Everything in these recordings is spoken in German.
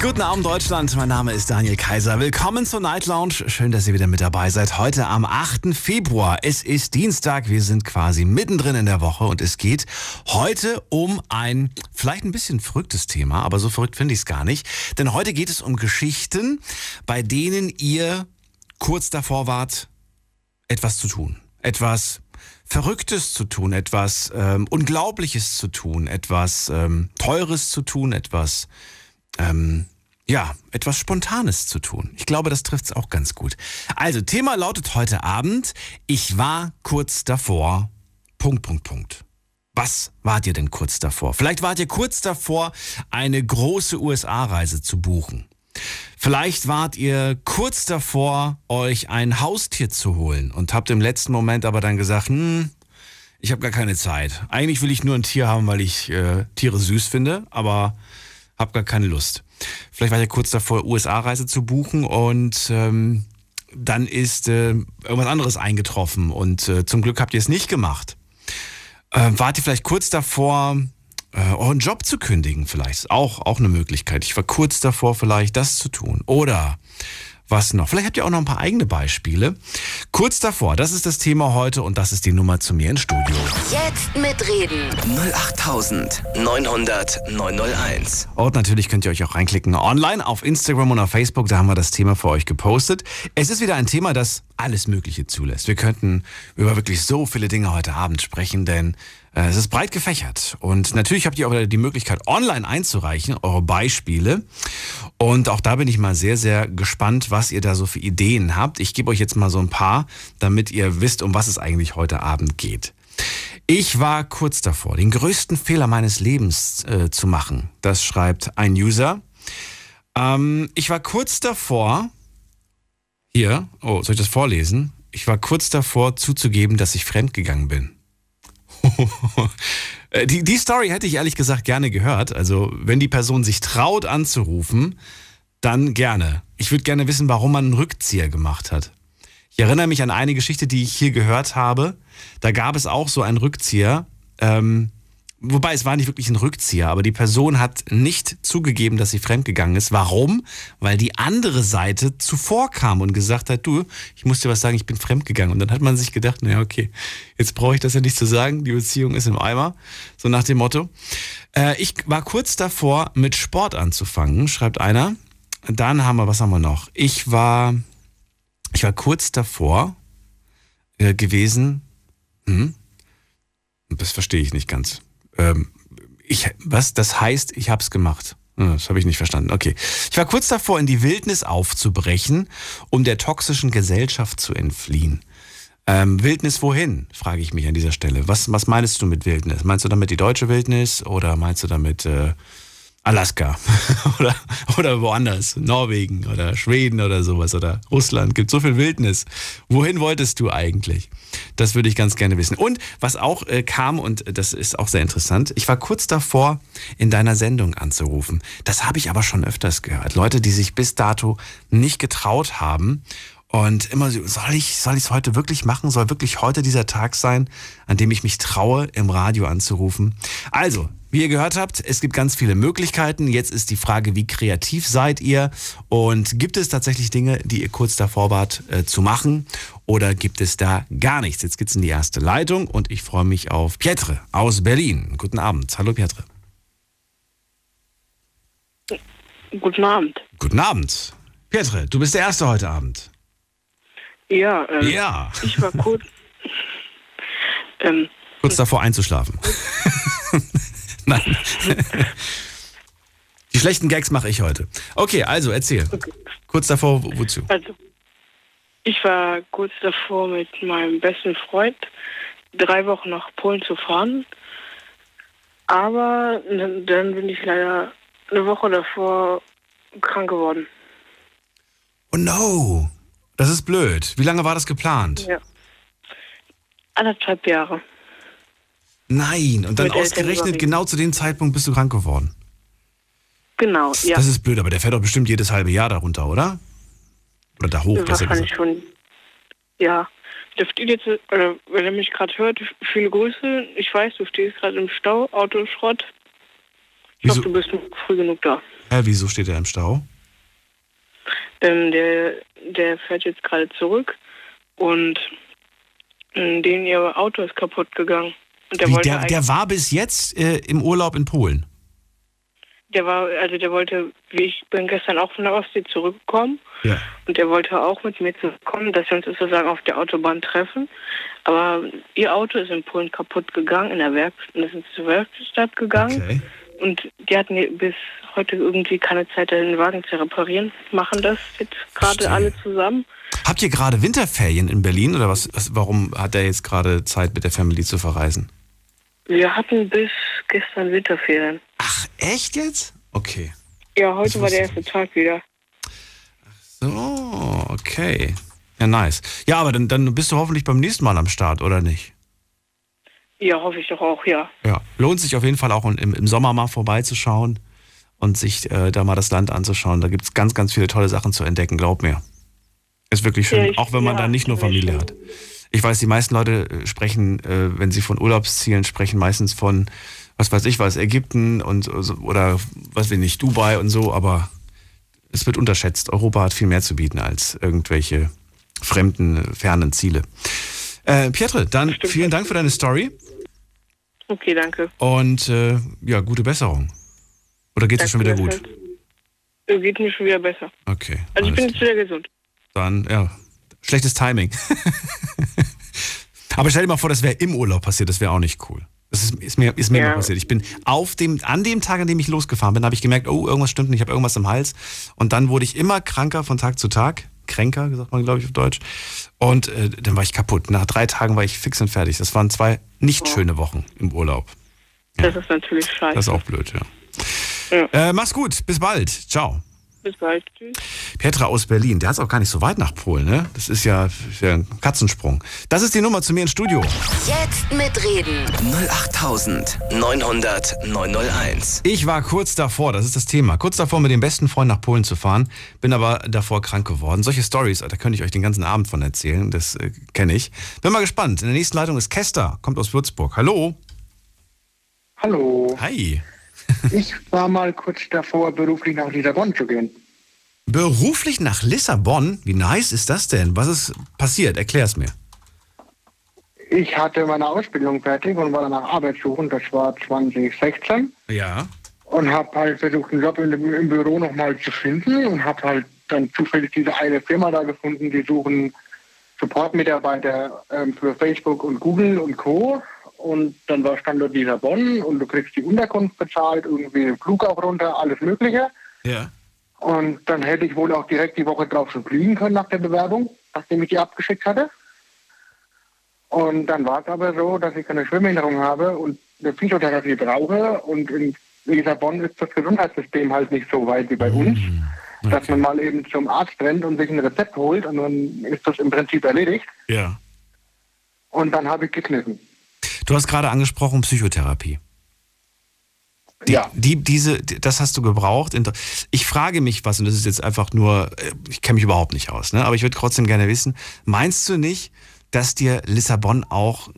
Guten Abend Deutschland, mein Name ist Daniel Kaiser. Willkommen zur Night Lounge. Schön, dass ihr wieder mit dabei seid. Heute am 8. Februar. Es ist Dienstag, wir sind quasi mittendrin in der Woche und es geht heute um ein vielleicht ein bisschen verrücktes Thema, aber so verrückt finde ich es gar nicht. Denn heute geht es um Geschichten, bei denen ihr kurz davor wart, etwas zu tun. Etwas Verrücktes zu tun, etwas ähm, Unglaubliches zu tun, etwas ähm, Teures zu tun, etwas ähm, ja, etwas Spontanes zu tun. Ich glaube, das trifft es auch ganz gut. Also, Thema lautet heute Abend, ich war kurz davor, Punkt, Punkt, Punkt. Was wart ihr denn kurz davor? Vielleicht wart ihr kurz davor, eine große USA-Reise zu buchen. Vielleicht wart ihr kurz davor, euch ein Haustier zu holen und habt im letzten Moment aber dann gesagt, hm, ich habe gar keine Zeit. Eigentlich will ich nur ein Tier haben, weil ich äh, Tiere süß finde, aber hab gar keine Lust. Vielleicht war ihr kurz davor, USA-Reise zu buchen und ähm, dann ist äh, irgendwas anderes eingetroffen und äh, zum Glück habt ihr es nicht gemacht. Äh, wart ihr vielleicht kurz davor, äh, euren Job zu kündigen vielleicht? Auch, auch eine Möglichkeit. Ich war kurz davor, vielleicht das zu tun. Oder was noch? Vielleicht habt ihr auch noch ein paar eigene Beispiele. Kurz davor, das ist das Thema heute und das ist die Nummer zu mir ins Studio. Jetzt mitreden. 08900 901. Und natürlich könnt ihr euch auch reinklicken online auf Instagram und auf Facebook, da haben wir das Thema für euch gepostet. Es ist wieder ein Thema, das alles Mögliche zulässt. Wir könnten über wirklich so viele Dinge heute Abend sprechen, denn es ist breit gefächert. Und natürlich habt ihr auch die Möglichkeit, online einzureichen, eure Beispiele. Und auch da bin ich mal sehr, sehr gespannt, was ihr da so für Ideen habt. Ich gebe euch jetzt mal so ein paar, damit ihr wisst, um was es eigentlich heute Abend geht. Ich war kurz davor, den größten Fehler meines Lebens äh, zu machen. Das schreibt ein User. Ähm, ich war kurz davor, hier, oh, soll ich das vorlesen? Ich war kurz davor zuzugeben, dass ich fremdgegangen bin. Äh, die, die Story hätte ich ehrlich gesagt gerne gehört. Also, wenn die Person sich traut anzurufen, dann gerne. Ich würde gerne wissen, warum man einen Rückzieher gemacht hat. Ich erinnere mich an eine Geschichte, die ich hier gehört habe. Da gab es auch so einen Rückzieher. Ähm, wobei es war nicht wirklich ein Rückzieher, aber die Person hat nicht zugegeben, dass sie fremdgegangen ist. Warum? Weil die andere Seite zuvor kam und gesagt hat, du, ich muss dir was sagen, ich bin fremdgegangen. Und dann hat man sich gedacht, naja, okay, jetzt brauche ich das ja nicht zu sagen, die Beziehung ist im Eimer. So nach dem Motto. Äh, ich war kurz davor, mit Sport anzufangen, schreibt einer. Dann haben wir, was haben wir noch? Ich war, ich war kurz davor äh, gewesen. Hm? Das verstehe ich nicht ganz. Ähm, ich, was? Das heißt, ich habe es gemacht. Das habe ich nicht verstanden. Okay. Ich war kurz davor, in die Wildnis aufzubrechen, um der toxischen Gesellschaft zu entfliehen. Ähm, Wildnis wohin, frage ich mich an dieser Stelle. Was, was meinst du mit Wildnis? Meinst du damit die deutsche Wildnis oder meinst du damit äh, Alaska oder, oder woanders, Norwegen oder Schweden oder sowas oder Russland? Gibt so viel Wildnis. Wohin wolltest du eigentlich? Das würde ich ganz gerne wissen. Und was auch äh, kam, und das ist auch sehr interessant, ich war kurz davor, in deiner Sendung anzurufen. Das habe ich aber schon öfters gehört. Leute, die sich bis dato nicht getraut haben und immer so, soll ich soll ich es heute wirklich machen? Soll wirklich heute dieser Tag sein, an dem ich mich traue, im Radio anzurufen? Also, wie ihr gehört habt, es gibt ganz viele Möglichkeiten. Jetzt ist die Frage, wie kreativ seid ihr? Und gibt es tatsächlich Dinge, die ihr kurz davor wart äh, zu machen? Oder gibt es da gar nichts? Jetzt geht's in die erste Leitung und ich freue mich auf Pietre aus Berlin. Guten Abend. Hallo Pietre. Guten Abend. Guten Abend. Pietre, du bist der Erste heute Abend. Ja, ähm, Ja. ich war kurz. ähm, Kurz davor einzuschlafen. Nein. Die schlechten Gags mache ich heute. Okay, also erzähl. Kurz davor, wo- wozu? also, ich war kurz davor, mit meinem besten Freund drei Wochen nach Polen zu fahren. Aber dann dann bin ich leider eine Woche davor krank geworden. Oh no. Das ist blöd. Wie lange war das geplant? Ja. Anderthalb Jahre. Nein. Und dann Mit ausgerechnet genau zu dem Zeitpunkt bist du krank geworden. Genau, ja. Das ist blöd, aber der fährt doch bestimmt jedes halbe Jahr darunter, oder? Oder da hoch, besser Wahrscheinlich gesagt. schon. Ja. Du steht jetzt, oder wenn er mich gerade hört, viele Grüße. Ich weiß, du stehst gerade im Stau, Autoschrott. Ich hoffe, du bist früh genug da. hä, wieso steht er im Stau? Ähm, der, der fährt jetzt gerade zurück und ähm, den ihr Auto ist kaputt gegangen. Und der Wie, der, der war bis jetzt äh, im Urlaub in Polen. Der war, also der wollte, wie ich bin gestern auch von der Ostsee zurückgekommen Ja. und der wollte auch mit mir zurückkommen, dass wir uns sozusagen auf der Autobahn treffen. Aber ihr Auto ist in Polen kaputt gegangen, in der Werkstatt, ist zur Werkstatt gegangen Okay. und die hatten bis heute irgendwie keine Zeit, den Wagen zu reparieren, machen das jetzt gerade alle zusammen. Habt ihr gerade Winterferien in Berlin oder was, was? Warum hat er jetzt gerade Zeit mit der Family zu verreisen? Wir hatten bis gestern Winterferien. Ach, echt jetzt? Okay. Ja, heute war der erste Tag wieder. So, okay. Ja, nice. Ja, aber dann, dann bist du hoffentlich beim nächsten Mal am Start, oder nicht? Ja, hoffe ich doch auch, ja. Ja. Lohnt sich auf jeden Fall auch im, im Sommer mal vorbeizuschauen und sich äh, da mal das Land anzuschauen. Da gibt es ganz, ganz viele tolle Sachen zu entdecken, glaub mir. Ist wirklich schön, Ja, ich- auch wenn man ja, da nicht nur Familie hat. Ich weiß, die meisten Leute äh, sprechen, äh, wenn sie von Urlaubszielen sprechen, meistens von, was weiß ich was, Ägypten und oder was weiß ich nicht, Dubai und so, aber es wird unterschätzt. Europa hat viel mehr zu bieten als irgendwelche fremden, fernen Ziele. Äh, Pietre, dann Stimmt. vielen Dank für deine Story Okay, danke. und äh, ja, gute Besserung. Oder geht es schon wieder gut? Äh, Geht mir schon wieder besser. Okay. Also ich bin jetzt wieder gesund. Dann, ja, schlechtes Timing. Aber stell dir mal vor, das wäre im Urlaub passiert, das wäre auch nicht cool. Das ist, ist mir, ist mir Ja. passiert. Ich bin auf dem, an dem Tag, an dem ich losgefahren bin, habe ich gemerkt, oh, irgendwas stimmt nicht, ich habe irgendwas im Hals. Und dann wurde ich immer kranker von Tag zu Tag. Kränker, sagt man, glaube ich, auf Deutsch. Und äh, dann war ich kaputt. Nach drei Tagen war ich fix und fertig. Das waren zwei nicht schöne Wochen im Urlaub. Das ist natürlich scheiße. Das ist auch blöd, ja. Ja. Äh, mach's gut, bis bald. Ciao. Bis bald. Tschüss. Petra aus Berlin, der hat es auch gar nicht so weit nach Polen, ne? Das ist ja, ist ja ein Katzensprung. Das ist die Nummer zu mir ins Studio. Jetzt mitreden. 08900 901. Ich war kurz davor, das ist das Thema, kurz davor mit dem besten Freund nach Polen zu fahren, bin aber davor krank geworden. Solche Stories, da könnte ich euch den ganzen Abend von erzählen, das äh, kenne ich. Bin mal gespannt. In der nächsten Leitung ist Kester, kommt aus Würzburg. Hallo. Hallo, Hi. Ich war mal kurz davor, beruflich nach Lissabon zu gehen. Beruflich nach Lissabon? Wie nice ist das denn? Was ist passiert? Erklär's mir. Ich hatte meine Ausbildung fertig und war dann nach Arbeit suchen, das war 2016. Ja. Und habe halt versucht, einen Job in dem, im Büro nochmal zu finden und habe halt dann zufällig diese eine Firma da gefunden, die suchen Support-Mitarbeiter ähm, für Facebook und Google und Co. Und dann war Standort Lissabon und du kriegst die Unterkunft bezahlt, irgendwie den Flug auch runter, alles Mögliche. Ja. Und dann hätte ich wohl auch direkt die Woche drauf schon fliegen können nach der Bewerbung, nachdem ich die abgeschickt hatte. Und dann war es aber so, dass ich eine Schwimmbehinderung habe und eine Physiotherapie brauche. Und in Lissabon ist das Gesundheitssystem halt nicht so weit wie bei uns, dass man mal eben zum Arzt rennt und sich ein Rezept holt und dann ist das im Prinzip erledigt. Ja. Und dann habe ich gekniffen. Du hast gerade angesprochen Psychotherapie. Die, ja. die, diese, die- das hast du gebraucht. Ich frage mich was, und das ist jetzt einfach nur, äh, ich kenne mich überhaupt nicht aus, ne? aber ich würde trotzdem gerne wissen, meinst du nicht, dass dir Lissabon auch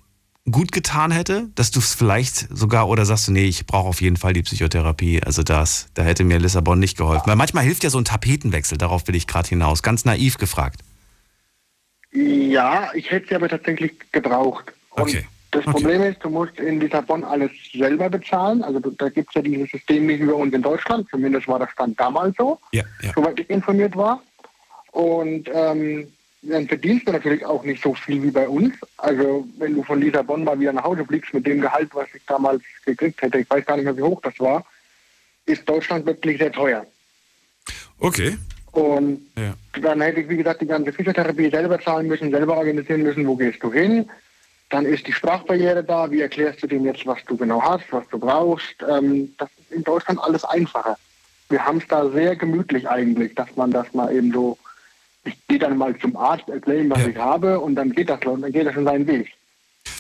gut getan hätte? Dass du es vielleicht sogar, oder sagst du, nee, ich brauche auf jeden Fall die Psychotherapie, also das, da hätte mir Lissabon nicht geholfen. Weil manchmal hilft ja so ein Tapetenwechsel, darauf will ich gerade hinaus, ganz naiv gefragt. Ja, ich hätte sie aber tatsächlich gebraucht. Und Okay. Das Okay. Problem ist, du musst in Lissabon alles selber bezahlen. Also da gibt es ja dieses System nicht wie bei uns in Deutschland. Zumindest war das Stand damals so, Ja, ja. soweit ich informiert war. Und ähm, dann verdienst du natürlich auch nicht so viel wie bei uns. Also wenn du von Lissabon mal wieder nach Hause fliegst mit dem Gehalt, was ich damals gekriegt hätte, ich weiß gar nicht mehr, wie hoch das war, ist Deutschland wirklich sehr teuer. Okay. Und Ja. dann hätte ich, wie gesagt, die ganze Physiotherapie selber zahlen müssen, selber organisieren müssen, wo gehst du hin. Dann ist die Sprachbarriere da, wie erklärst du dem jetzt, was du genau hast, was du brauchst. Ähm, das ist in Deutschland alles einfacher. Wir haben es da sehr gemütlich eigentlich, dass man das mal eben so, ich gehe dann mal zum Arzt, erkläre ihm, was Ja. ich habe und dann geht das, dann geht das in seinen Weg.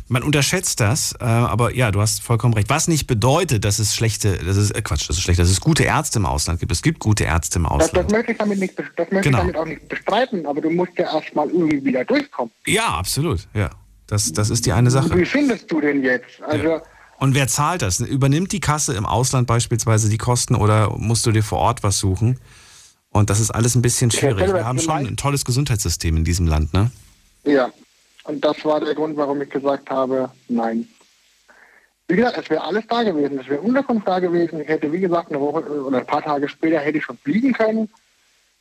Man unterschätzt das, äh, aber ja, du hast vollkommen recht. Was nicht bedeutet, dass es schlechte, das ist äh, Quatsch, das ist schlecht, dass es gute Ärzte im Ausland gibt. Es gibt gute Ärzte im Das, Ausland. das möchte ich damit nicht, das möchte Genau. ich damit auch nicht bestreiten, aber du musst ja erstmal irgendwie wieder durchkommen. Ja, absolut. Ja, das, das ist die eine Sache. Wie findest du denn jetzt? Also, Und wer zahlt das? Übernimmt die Kasse im Ausland beispielsweise die Kosten oder musst du dir vor Ort was suchen? Und das ist alles ein bisschen schwierig. Wir haben schon ein tolles Gesundheitssystem in diesem Land, ne? ja. Und das war der Grund, warum ich gesagt habe, nein. Wie gesagt, es wäre alles da gewesen. Es wäre Unterkunft da gewesen. Ich hätte, wie gesagt, eine Woche oder ein paar Tage später hätte ich schon fliegen können.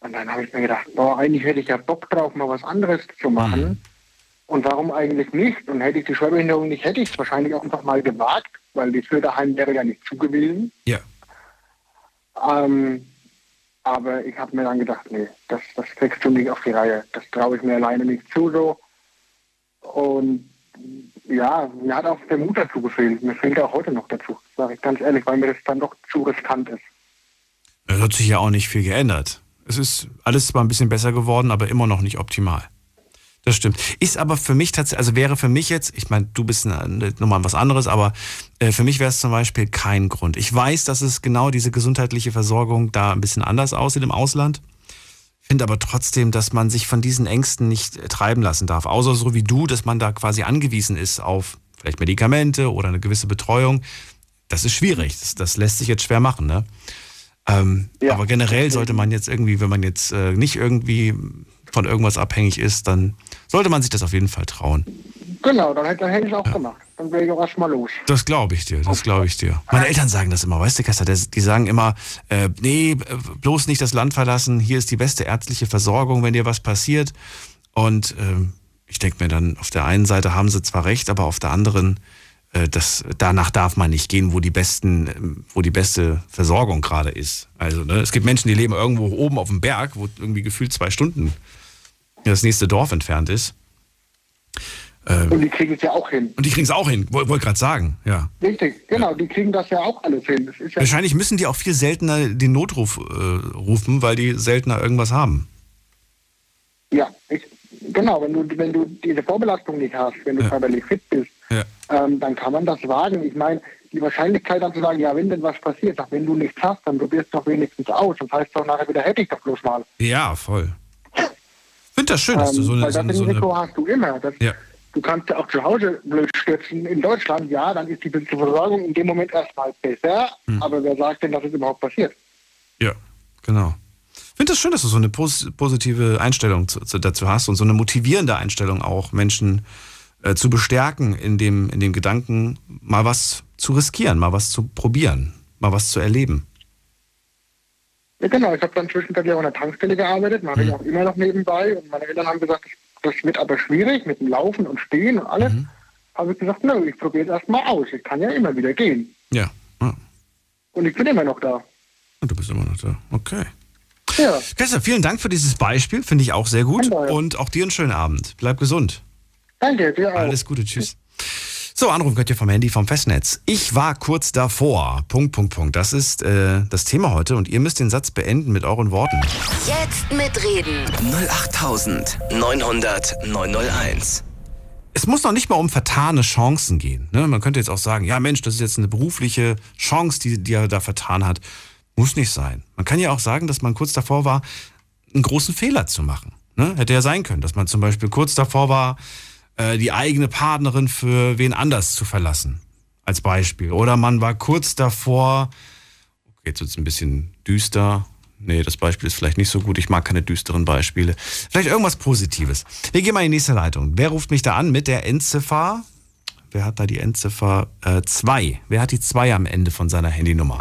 Und dann habe ich mir gedacht, boah, eigentlich hätte ich ja Bock drauf, mal was anderes zu machen. Und warum eigentlich nicht? Und hätte ich die Schwerbehinderung nicht, hätte ich es wahrscheinlich auch einfach mal gewagt, weil die Förderheim wäre ja nicht zu gewesen. Ja. Ähm, aber ich habe mir dann gedacht, nee, das, das kriegst du nicht auf die Reihe. Das traue ich mir alleine nicht zu so. Und ja, mir hat auch der Mut dazu gefehlt. Mir fehlt auch heute noch dazu, sage ich ganz ehrlich, weil mir das dann doch zu riskant ist. Es hat sich ja auch nicht viel geändert. Es ist alles zwar ein bisschen besser geworden, aber immer noch nicht optimal. Das stimmt. Ist aber für mich tatsächlich, also wäre für mich jetzt, ich meine, du bist nochmal was anderes, aber äh, für mich wäre es zum Beispiel kein Grund. Ich weiß, dass es genau diese gesundheitliche Versorgung da ein bisschen anders aussieht im Ausland. Finde aber trotzdem, dass man sich von diesen Ängsten nicht äh, treiben lassen darf. Außer so wie du, dass man da quasi angewiesen ist auf vielleicht Medikamente oder eine gewisse Betreuung. Das ist schwierig. Das, das lässt sich jetzt schwer machen, ne? Ähm, Ja. Aber generell sollte man jetzt irgendwie, wenn man jetzt äh, nicht irgendwie von irgendwas abhängig ist, dann sollte man sich das auf jeden Fall trauen. Genau, dann hätte, hätte ich auch gemacht. Dann wäre ich auch erstmal los. Das glaube ich dir, das glaube ich dir. Meine Eltern sagen das immer, weißt du, Kester, die sagen immer, äh, nee, äh, bloß nicht das Land verlassen, hier ist die beste ärztliche Versorgung, wenn dir was passiert. Und ähm, ich denke mir dann, auf der einen Seite haben sie zwar recht, aber auf der anderen, äh, das, danach darf man nicht gehen, wo die besten, wo die beste Versorgung gerade ist. Also, ne, es gibt Menschen, die leben irgendwo oben auf dem Berg, wo irgendwie gefühlt zwei Stunden das nächste Dorf entfernt ist. Ähm, Und die kriegen es ja auch hin. und die kriegen es auch hin, wollte wollt gerade sagen, ja. Richtig, genau, die kriegen das ja auch alles hin. Ja, Wahrscheinlich müssen die auch viel seltener den Notruf äh, rufen, weil die seltener irgendwas haben. ja ich, genau, wenn du, wenn du diese Vorbelastung nicht hast, wenn du Ja. körperlich fit bist, Ja. ähm, dann kann man das wagen. Ich meine, die Wahrscheinlichkeit dann zu sagen, ja, wenn denn was passiert, sag, wenn du nichts hast, dann probierst du doch wenigstens aus. Das heißt doch nachher wieder, hätte ich doch bloß mal. Ja, voll. Ich finde das schön, dass du Ähm, so eine. weil das so Risiko eine hast du immer. Das, ja. Du kannst ja auch zu Hause blöd stürzen. In Deutschland, ja, dann ist die Versorgung in dem Moment erstmal besser. Hm. Aber wer sagt denn, dass es überhaupt passiert? ja, genau. Ich finde das schön, dass du so eine pos positive Einstellung zu, zu, dazu hast und so eine motivierende Einstellung auch, Menschen äh, zu bestärken in dem, in dem Gedanken, mal was zu riskieren, mal was zu probieren, mal was zu erleben. Ja, genau. Ich habe dann zwischenzeitlich auch an der Tankstelle gearbeitet, mache Hm. ich auch immer noch nebenbei. Und meine Eltern haben gesagt, das wird aber schwierig mit dem Laufen und Stehen und alles. Mhm. Habe ich gesagt, nö, ich probiere es erstmal aus. Ich kann ja immer wieder gehen. Ja. ja. Und ich bin immer noch da. Und du bist immer noch da. Okay. Ja, Kester, vielen Dank für dieses Beispiel, finde ich auch sehr gut. Und auch dir einen schönen Abend. Bleib gesund. Danke, dir auch. Alles Gute, tschüss. So, Anruf könnt ihr vom Handy vom Festnetz. Ich war kurz davor. Punkt, Punkt, Punkt. Das ist äh, das Thema heute und ihr müsst den Satz beenden mit euren Worten. Jetzt mitreden. 08900 901. Es muss noch nicht mal um vertane Chancen gehen. Ne? Man könnte jetzt auch sagen, ja Mensch, das ist jetzt eine berufliche Chance, die, die er da vertan hat. Muss nicht sein. Man kann ja auch sagen, dass man kurz davor war, einen großen Fehler zu machen. Ne? Hätte ja sein können, dass man zum Beispiel kurz davor war, äh, die eigene Partnerin für wen anders zu verlassen. Als Beispiel. Oder man war kurz davor, okay, jetzt wird es ein bisschen düster. Nee, das Beispiel ist vielleicht nicht so gut. Ich mag keine düsteren Beispiele. Vielleicht irgendwas Positives. Wir gehen mal in die nächste Leitung. Wer ruft mich da an mit der Endziffer? Wer hat da die Endziffer 2? Wer hat die 2 am Ende von seiner Handynummer?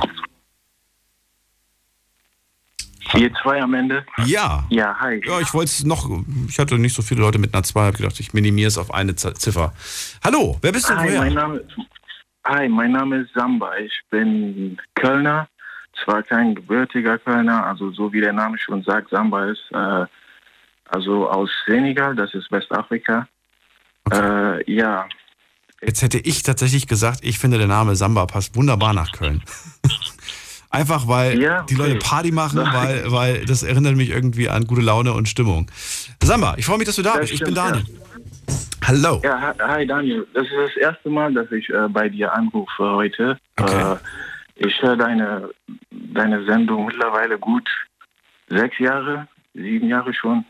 4-2 am Ende. Ja. Ja, hi. Ja, ich wollte es noch, ich hatte nicht so viele Leute mit einer 2, habe gedacht, ich minimiere es auf eine Ziffer. Hallo, wer bist du? Hi, mein Name, hi, mein Name ist Samba. Ich bin Kölner. Zwar kein gebürtiger Kölner, also so wie der Name schon sagt, Samba ist äh, also aus Senegal, das ist Westafrika. Äh, ja, Jetzt hätte ich tatsächlich gesagt, ich finde der Name Samba passt wunderbar nach Köln. Einfach weil Ja, die Leute okay. Party machen, weil, weil das erinnert mich irgendwie an gute Laune und Stimmung. Samba, ich freue mich, dass du da Das bist. Ich bin stimmt, Daniel. Hallo. Ja, hi- hi Daniel. Das ist das erste Mal, dass ich äh, bei dir anrufe heute. Okay. Äh, ich höre deine, deine Sendung mittlerweile gut sechs Jahre, sieben Jahre schon.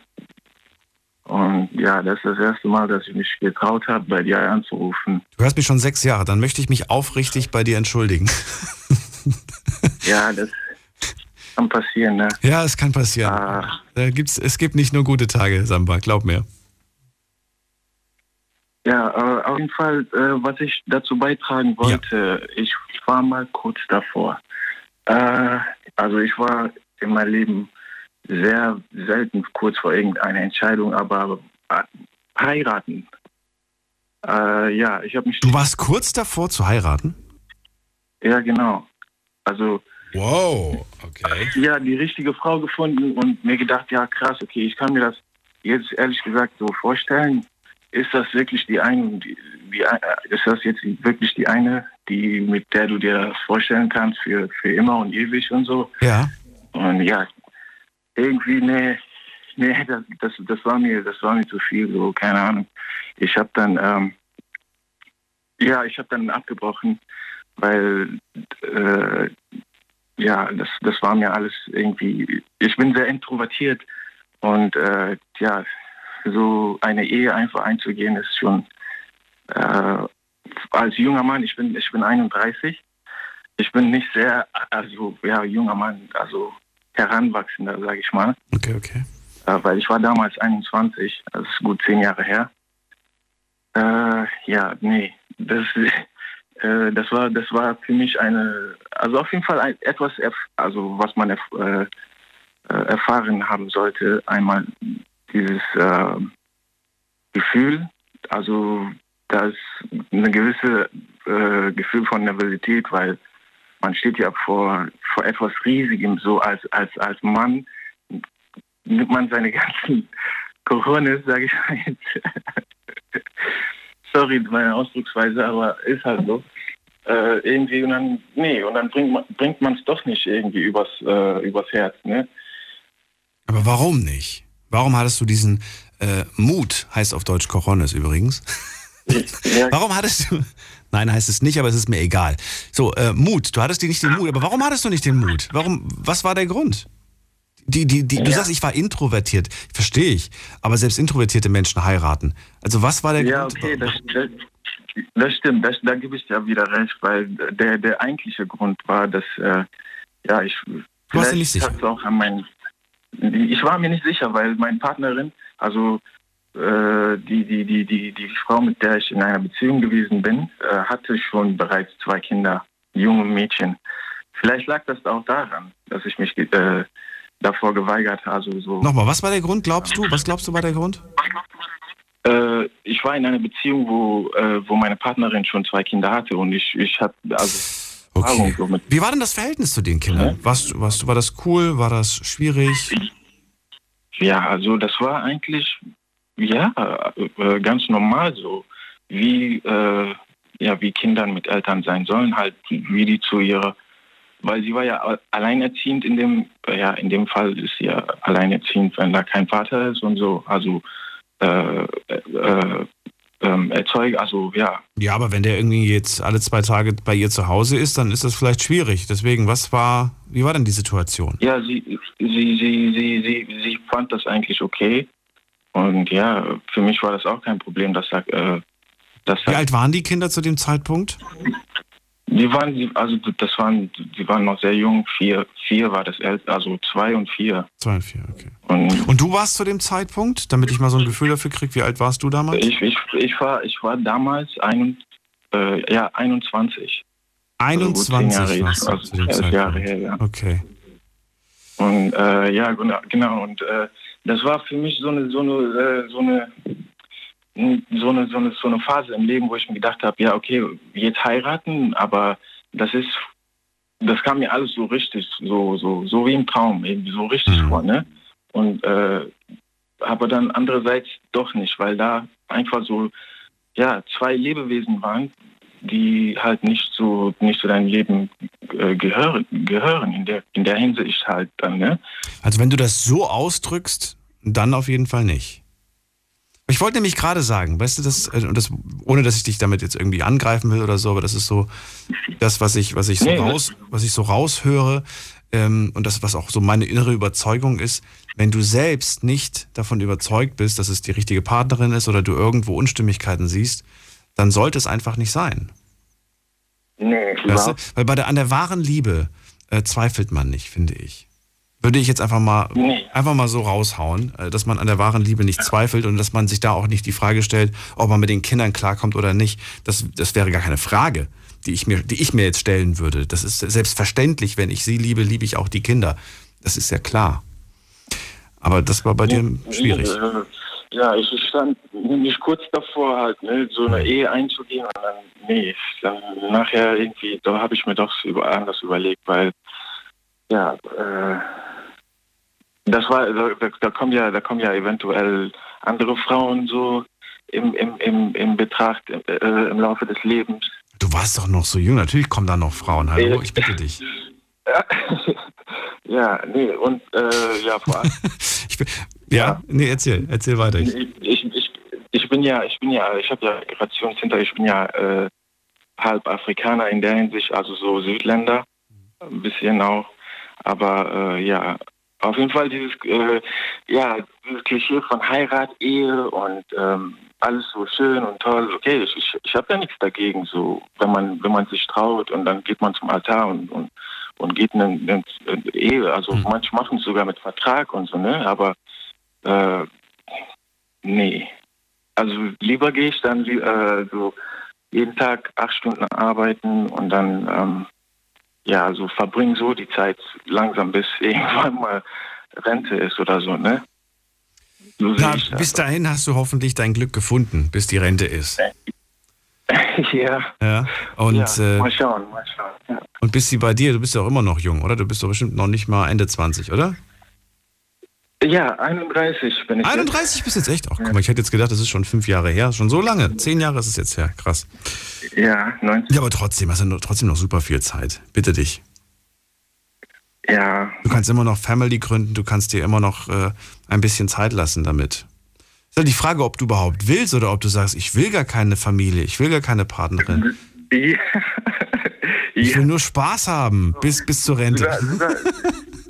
Und ja, das ist das erste Mal, dass ich mich getraut habe, bei dir anzurufen. Du hörst mich schon sechs Jahre, dann möchte ich mich aufrichtig bei dir entschuldigen. Ja, das kann passieren, ne? Ja, es kann passieren. Ah. Da gibt's, es gibt nicht nur gute Tage, Samba, glaub mir. Ja, äh, auf jeden Fall, äh, was ich dazu beitragen wollte, ich war mal kurz davor. Äh, also ich war in meinem Leben sehr selten kurz vor irgendeiner Entscheidung, aber äh, heiraten. Äh, ja, ich habe mich. Du warst kurz davor zu heiraten? Ja, genau. Also Wow, okay. ja, die richtige Frau gefunden und mir gedacht, ja krass, okay, ich kann mir das jetzt ehrlich gesagt so vorstellen. Ist das wirklich die eine, die, die, äh, ist das jetzt wirklich die eine, die mit der du dir das vorstellen kannst für, für immer und ewig und so? Ja. Und ja, irgendwie, nee, nee, das, das, das war mir, das war mir zu viel, so, keine Ahnung. Ich habe dann, ähm, ja, ich habe dann abgebrochen, weil, äh, ja, das, das war mir alles irgendwie, ich bin sehr introvertiert und, äh, ja, so eine Ehe einfach einzugehen, ist schon, äh, als junger Mann, ich bin, ich bin 31, ich bin nicht sehr, also, ja, junger Mann, also heranwachsender, sage ich mal. Okay, okay. Äh, weil ich war damals 21, das ist gut zehn Jahre her. Äh, ja, nee, das, äh, das war, das war für mich eine, also auf jeden Fall ein, etwas, also was man erf äh, äh, erfahren haben sollte. Einmal dieses Gefühl, also das eine gewisse Gefühl von Nervosität, weil man steht ja vor, vor etwas Riesigem, so als, als, als Mann nimmt man seine ganzen Coronas, sage ich mal jetzt. Sorry, meine Ausdrucksweise, aber ist halt so. Äh, irgendwie und dann, nee, und dann bringt man bringt man es doch nicht irgendwie übers, äh, übers Herz, ne? Aber warum nicht? Warum hattest du diesen äh, Mut, heißt auf Deutsch Coronis übrigens. Ja, Warum hattest du. Nein, heißt es nicht, aber es ist mir egal. So, äh, Mut. Du hattest dir nicht den Mut. Aber warum hattest du nicht den Mut? Warum, was war der Grund? Die, die, die, Du Ja. sagst, ich war introvertiert. Verstehe ich. Aber selbst introvertierte Menschen heiraten. Also, was war der ja Grund? okay, das, das, das stimmt, das, da gebe ich dir wieder recht, weil der, der eigentliche Grund war, dass, äh, ja, ich. Du warst vielleicht nicht sicher? Auch an mein, ich war mir nicht sicher, weil meine Partnerin, also äh, die, die, die, die, die Frau, mit der ich in einer Beziehung gewesen bin, äh, hatte schon bereits zwei Kinder, junge Mädchen. Vielleicht lag das auch daran, dass ich mich äh, davor geweigert habe. Also so. Nochmal, was war der Grund, glaubst du? Was glaubst du war der Grund? Äh, ich war in einer Beziehung, wo, äh, wo meine Partnerin schon zwei Kinder hatte und ich, ich hatte also Okay. So mit. Wie war denn das Verhältnis zu den Kindern? Warst, du- warst, du- war das cool? War das schwierig? Ja, also das war eigentlich ja äh, ganz normal so, wie äh, ja wie Kinder mit Eltern sein sollen, halt wie die zu ihrer, weil sie war ja alleinerziehend in dem ja in dem Fall ist sie ja alleinerziehend, wenn da kein Vater ist und so, also äh, äh, ähm, erzeugen, also ja Ja, aber wenn der irgendwie jetzt alle zwei Tage bei ihr zu Hause ist, dann ist das vielleicht schwierig. Deswegen, was war, wie war denn die Situation? Ja, sie, sie, sie, sie, sie, sie fand das eigentlich okay. Und ja, für mich war das auch kein Problem, dass er, äh, dass Wie alt waren die Kinder zu dem Zeitpunkt? Die waren, also das waren, die waren noch sehr jung. Vier, vier war das also zwei und vier. Zwei und vier, okay. Und Und du warst zu dem Zeitpunkt, damit ich mal so ein Gefühl dafür kriege, wie alt warst du damals? ich, ich, ich war, ich war damals ein, äh, ja, 21. Also gut zehn 21 Jahre, warst du also zu dem Jahre her, ja. Okay. Und äh, ja, genau, genau. Und äh, das war für mich so eine, so eine, äh, so eine, so eine, so eine, so eine Phase im Leben, wo ich mir gedacht habe, ja, okay, jetzt heiraten, aber das ist, das kam mir alles so richtig, so, so, so wie im Traum, eben so richtig Mhm. vor, ne? Und äh, aber dann andererseits doch nicht, weil da einfach so, ja, zwei Lebewesen waren, die halt nicht so, nicht zu deinem Leben äh, gehören, gehören in der, in der Hinsicht halt dann, ne? Also wenn du das so ausdrückst, dann auf jeden Fall nicht. Ich wollte nämlich gerade sagen, weißt du, das, äh, das, ohne dass ich dich damit jetzt irgendwie angreifen will oder so, aber das ist so das, was ich, was ich so Nee, raus, was ich so raushöre ähm, und das, was auch so meine innere Überzeugung ist, wenn du selbst nicht davon überzeugt bist, dass es die richtige Partnerin ist oder du irgendwo Unstimmigkeiten siehst, dann sollte es einfach nicht sein. Nee, Weißt du? Weil bei der, an der wahren Liebe äh, zweifelt man nicht, finde ich. Würde ich jetzt einfach mal, Nee. einfach mal so raushauen, äh, dass man an der wahren Liebe nicht zweifelt und dass man sich da auch nicht die Frage stellt, ob man mit den Kindern klarkommt oder nicht. Das, das wäre gar keine Frage, die ich, mir, die ich mir jetzt stellen würde. Das ist selbstverständlich, wenn ich sie liebe, liebe ich auch die Kinder. Das ist ja klar. Aber das war bei dir schwierig. Äh, Ja, ich stand nämlich kurz davor, halt, ne, so eine Ehe einzugehen und dann, nee, dann nachher irgendwie, da habe ich mir doch über, anders überlegt, weil, ja, äh, das war, da, da kommen ja, da kommen ja eventuell andere Frauen so im, im, im, im Betracht äh, im Laufe des Lebens. Du warst doch noch so jung, natürlich kommen da noch Frauen. Hallo, Äh, ich bitte dich. Ja, ja nee, und äh, ja, vor allem. Ich bin, ja, nee, erzähl, erzähl weiter. Ich, Ich, ich, ich, ich bin ja, ich bin ja, ich habe ja Migrationshinter, ich bin ja äh, halb Afrikaner in der Hinsicht, also so Südländer, ein bisschen auch. Aber äh, ja, auf jeden Fall dieses, äh, ja, dieses Klischee von Heirat, Ehe und ähm, alles so schön und toll. Okay, ich, ich, ich habe ja nichts dagegen, so wenn man wenn man sich traut und dann geht man zum Altar und und, und geht in eine, eine Ehe. Also Mhm. manche machen es sogar mit Vertrag und so, ne? Aber äh, nee. Also lieber gehe ich dann äh, so jeden Tag acht Stunden arbeiten und dann ähm, ja so verbringen so die Zeit langsam bis irgendwann mal Rente ist oder so, ne? So na, bis dahin hast du hoffentlich dein Glück gefunden, bis die Rente ist. ja, Ja. Und, ja, äh, mal schauen, mal schauen. Ja. und bis sie bei dir, du bist ja auch immer noch jung, oder? Du bist doch bestimmt noch nicht mal Ende 20, oder? Ja, 31 bin ich. 31 bist jetzt echt? Ach, guck mal, ich hätte jetzt gedacht, das ist schon fünf Jahre her. Schon so lange. Zehn Jahre ist es jetzt her. Krass. Jetzt. Ja, 19. Ja, aber trotzdem, hast du trotzdem noch super viel Zeit. Bitte dich. Ja, Du kannst immer noch Family gründen, du kannst dir immer noch äh, ein bisschen Zeit lassen damit. Ist halt die Frage, ob du überhaupt willst oder ob du sagst, ich will gar keine Familie, ich will gar keine Partnerin. ja. Ich will nur Spaß haben, bis, bis zur Rente. sogar, sogar,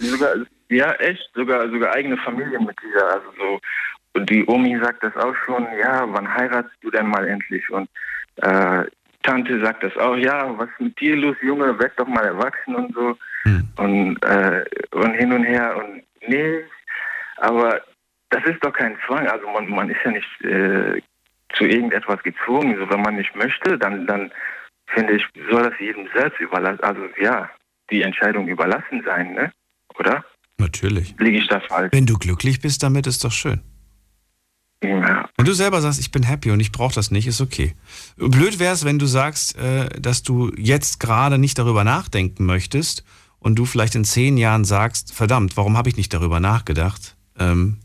sogar, ja, echt, sogar, sogar eigene Familienmitglieder. Also so, und die Omi sagt das auch schon, ja, wann heiratest du denn mal endlich? Und äh, Tante sagt das auch, ja, was ist mit dir los, Junge, werd doch mal erwachsen und so. Hm. Und, äh, und hin und her und nee, aber das ist doch kein Zwang. Also man, man ist ja nicht äh, zu irgendetwas gezwungen. So, wenn man nicht möchte, dann, dann finde ich, soll das jedem selbst überlassen, also ja, die Entscheidung überlassen sein, ne? Oder? Natürlich. Liege ich da falsch? Wenn du glücklich bist damit, ist doch schön. Ja. Wenn du selber sagst, ich bin happy und ich brauche das nicht, ist okay. Blöd wäre es, wenn du sagst, äh, dass du jetzt gerade nicht darüber nachdenken möchtest und du vielleicht in zehn Jahren sagst, verdammt, warum habe ich nicht darüber nachgedacht? Ähm,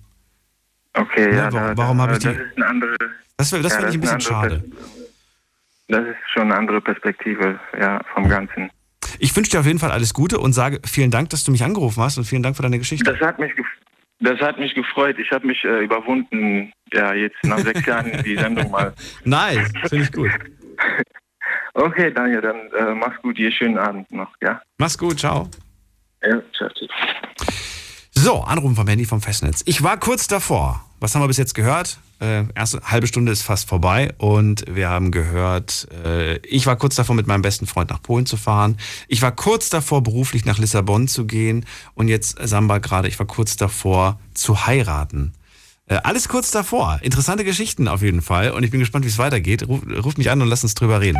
Okay, Ja, ja, warum- warum da, hab ich die- das ist eine andere, das wäre das Ja, fänd ich ein bisschen schade. das ist schon eine andere Perspektive, ja, vom Ganzen. Ich wünsche dir auf jeden Fall alles Gute und sage vielen Dank, dass du mich angerufen hast und vielen Dank für deine Geschichte. Das hat mich, das hat mich gefreut. Ich habe mich äh, überwunden, ja, jetzt nach sechs Jahren die Sendung mal. Nice, finde ich gut. Okay, Daniel, dann äh, mach's gut, dir schönen Abend noch, ja? Mach's gut, ciao. Ja, ciao. So, Anrufen vom Handy vom Festnetz. Ich war kurz davor. Was haben wir bis jetzt gehört? Äh, erste halbe Stunde ist fast vorbei und wir haben gehört, äh, ich war kurz davor, mit meinem besten Freund nach Polen zu fahren. Ich war kurz davor, beruflich nach Lissabon zu gehen und jetzt äh, Samba gerade, ich war kurz davor, zu heiraten. Äh, alles kurz davor. Interessante Geschichten auf jeden Fall und ich bin gespannt, wie es weitergeht. Ruf, ruf mich an und lass uns drüber reden.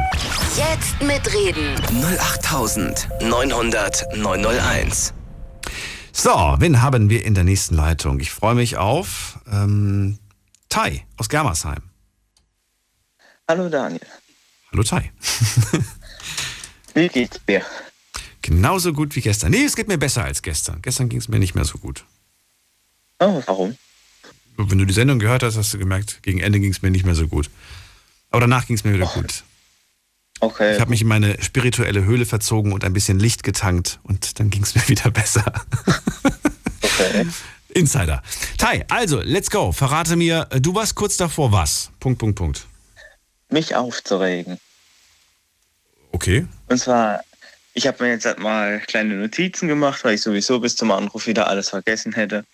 Jetzt mitreden. 08900 901. So, wen haben wir in der nächsten Leitung? Ich freue mich auf ähm, Tai aus Germersheim. Hallo Daniel, Hallo Tai. wie geht's dir? Genauso gut wie gestern. Nee, es geht mir besser als gestern. Gestern ging es mir nicht mehr so gut. Oh, warum? Wenn du die Sendung gehört hast, hast du gemerkt, gegen Ende ging es mir nicht mehr so gut. Aber danach ging es mir wieder gut. Okay. Ich habe mich in meine spirituelle Höhle verzogen und ein bisschen Licht getankt und dann ging es mir wieder besser. okay. Insider. Tai, also, let's go. Verrate mir, äh, du warst kurz davor, was? Punkt, Punkt, Punkt. Mich aufzuregen. Okay. Und zwar, ich habe mir jetzt halt mal kleine Notizen gemacht, weil ich sowieso bis zum Anruf wieder alles vergessen hätte,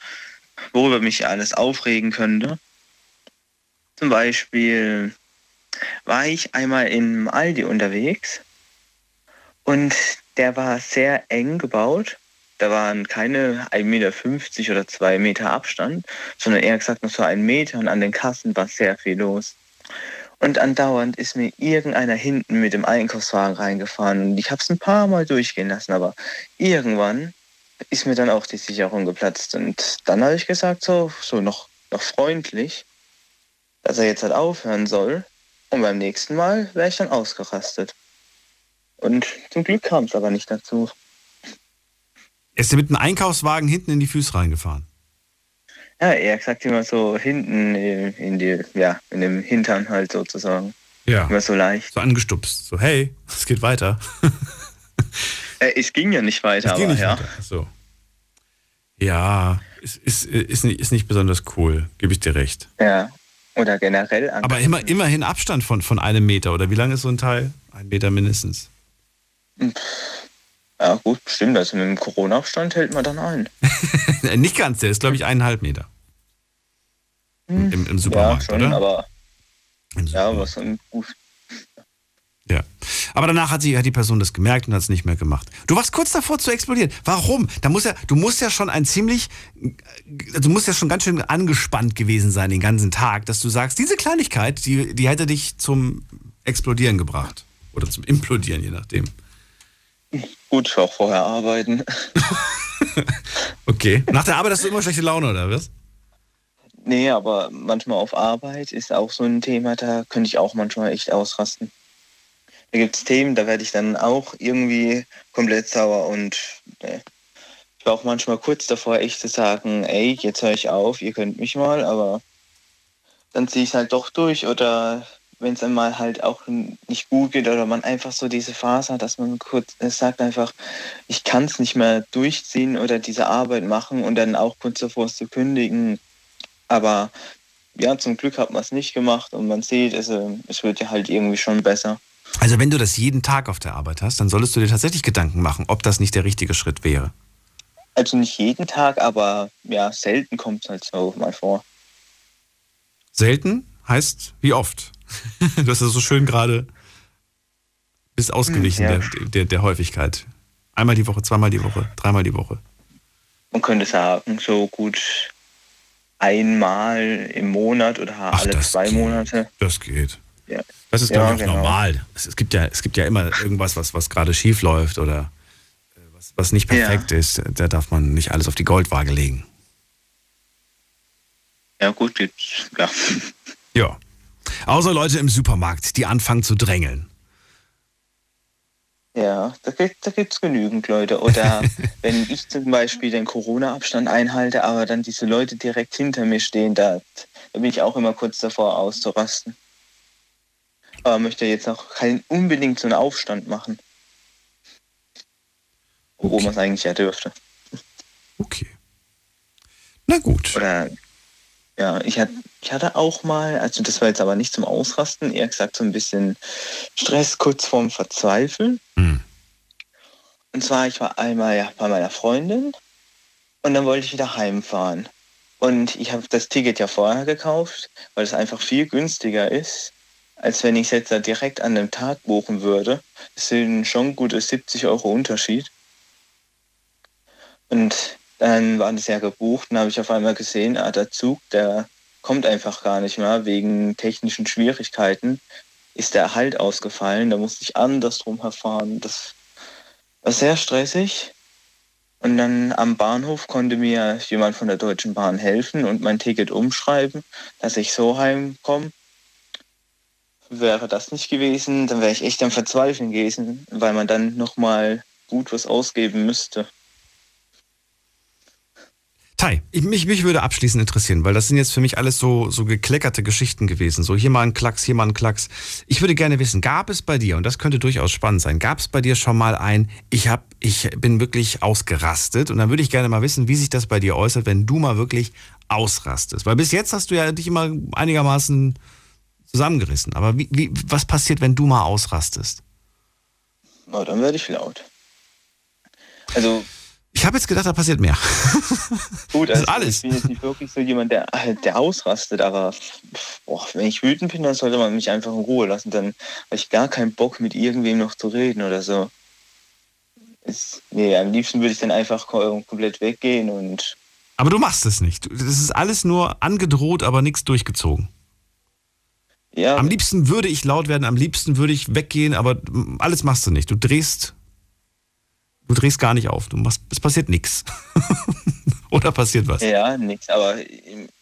worüber mich alles aufregen könnte. Zum Beispiel war ich einmal im Aldi unterwegs und der war sehr eng gebaut. Da waren keine 1,50 Meter oder 2 Meter Abstand, sondern eher gesagt nur so ein Meter und an den Kassen war sehr viel los. Und andauernd ist mir irgendeiner hinten mit dem Einkaufswagen reingefahren und ich habe es ein paar Mal durchgehen lassen, aber irgendwann ist mir dann auch die Sicherung geplatzt und dann habe ich gesagt, so, so noch, noch freundlich, dass er jetzt halt aufhören soll und beim nächsten Mal wäre ich dann ausgerastet. Und zum Glück kam es aber nicht dazu. Er ist dir mit einem Einkaufswagen hinten in die Füße reingefahren. Ja, er sagt immer so hinten in, die, ja, in dem Hintern halt sozusagen. Ja. Immer so leicht. So angestupst. So, hey, es geht weiter. Äh, es ging ja nicht weiter, Es ging aber nicht ja. weiter. So. Ja, ist, ist, ist, nicht, ist nicht besonders cool, gebe ich dir recht. Ja. Oder generell Angst. Aber immer, immerhin Abstand von, von einem Meter, oder wie lang ist so ein Teil? Ein Meter mindestens. Ja, gut, stimmt. Also mit dem Corona-Abstand hält man dann ein. nicht ganz, der ist, glaube ich, eineinhalb Meter. Im, im Ja, Supermarkt, schon, oder? aber Im ja, Supermarkt. was so gut. Ja. Aber danach hat, sie, hat die Person das gemerkt und hat es nicht mehr gemacht. Du warst kurz davor zu explodieren. Warum? Da muss ja, du musst ja schon ein ziemlich, du musst ja schon ganz schön angespannt gewesen sein den ganzen Tag, dass du sagst, diese Kleinigkeit, die, die hätte dich zum Explodieren gebracht. Oder zum Implodieren, je nachdem. Gut, auch vorher arbeiten. Okay. Nach der Arbeit hast du immer schlechte Laune, oder was? Nee, aber manchmal auf Arbeit ist auch so ein Thema, da könnte ich auch manchmal echt ausrasten. Da gibt es Themen, da werde ich dann auch irgendwie komplett sauer und nee. ich war auch manchmal kurz davor, echt zu sagen, ey, jetzt höre ich auf, ihr könnt mich mal, aber dann ziehe ich es halt doch durch oder wenn es einmal halt auch nicht gut geht oder man einfach so diese Phase hat, dass man kurz äh, sagt einfach, ich kann es nicht mehr durchziehen oder diese Arbeit machen und dann auch kurz davor zu kündigen. Aber ja, zum Glück hat man es nicht gemacht und man sieht, es, äh, es wird ja halt irgendwie schon besser. Also wenn du das jeden Tag auf der Arbeit hast, dann solltest du dir tatsächlich Gedanken machen, ob das nicht der richtige Schritt wäre. Also nicht jeden Tag, aber ja, selten kommt es halt so mal vor. Selten heißt wie oft. Du hast das so schön gerade bist ausgeglichen Ja. der, der, der Häufigkeit. Einmal die Woche, zweimal die Woche, dreimal die Woche. Man könnte sagen, so gut einmal im Monat oder Ach, alle zwei geht. Monate. Das geht. Ja. Das ist, Ja, glaube ich, auch genau. normal. Es, es, gibt ja, es gibt ja immer irgendwas, was, was gerade schief läuft oder äh, was, was nicht perfekt ist. Da darf man nicht alles auf die Goldwaage legen. Ja gut, jetzt, ja. Ja. Außer Leute im Supermarkt, die anfangen zu drängeln. Ja, da gibt gibt's genügend Leute. Oder wenn ich zum Beispiel den Corona-Abstand einhalte, aber dann diese Leute direkt hinter mir stehen, da, da bin ich auch immer kurz davor auszurasten. Aber möchte jetzt auch keinen unbedingt so einen Aufstand machen. Obwohl Okay. man es eigentlich ja dürfte. Okay. Na gut. Oder ja, ich hatte, ich hatte auch mal, also das war jetzt aber nicht zum Ausrasten, eher gesagt so ein bisschen Stress kurz vorm Verzweifeln. Hm. Und zwar, ich war einmal ja, bei meiner Freundin und dann wollte ich wieder heimfahren. Und ich habe das Ticket ja vorher gekauft, weil es einfach viel günstiger ist, als wenn ich es jetzt da direkt an dem Tag buchen würde. Es sind schon gute 70 Euro Unterschied. Und dann war das ja gebucht und habe ich auf einmal gesehen, ah, der Zug, der kommt einfach gar nicht mehr wegen technischen Schwierigkeiten. Ist der Halt ausgefallen, da musste ich andersrum herfahren. Das war sehr stressig. Und dann am Bahnhof konnte mir jemand von der Deutschen Bahn helfen und mein Ticket umschreiben, dass ich so heimkomme. Wäre das nicht gewesen, dann wäre ich echt am Verzweifeln gewesen, weil man dann nochmal gut was ausgeben müsste. Tai, ich, mich, mich würde abschließend interessieren, weil das sind jetzt für mich alles so, so gekleckerte Geschichten gewesen. So hier mal ein Klacks, hier mal ein Klacks. Ich würde gerne wissen, gab es bei dir, und das könnte durchaus spannend sein, gab es bei dir schon mal ein, ich, hab, ich bin wirklich ausgerastet und dann würde ich gerne mal wissen, wie sich das bei dir äußert, wenn du mal wirklich ausrastest. Weil bis jetzt hast du ja dich immer einigermaßen zusammengerissen. Aber wie, wie, was passiert, wenn du mal ausrastest? Oh, dann werde ich laut. Also ich habe jetzt gedacht, da passiert mehr. Gut, das also ist alles. ich bin jetzt nicht wirklich so jemand, der, halt, der ausrastet, aber boah, wenn ich wütend bin, dann sollte man mich einfach in Ruhe lassen. Dann habe ich gar keinen Bock, mit irgendwem noch zu reden oder so. Ist, nee, am liebsten würde ich dann einfach komplett weggehen und. Aber du machst es nicht. Das ist alles nur angedroht, aber nichts durchgezogen. Ja. Am liebsten würde ich laut werden, am liebsten würde ich weggehen, aber alles machst du nicht. Du drehst Du drehst gar nicht auf. Du machst, es passiert nichts. oder passiert was? Ja, nichts. Aber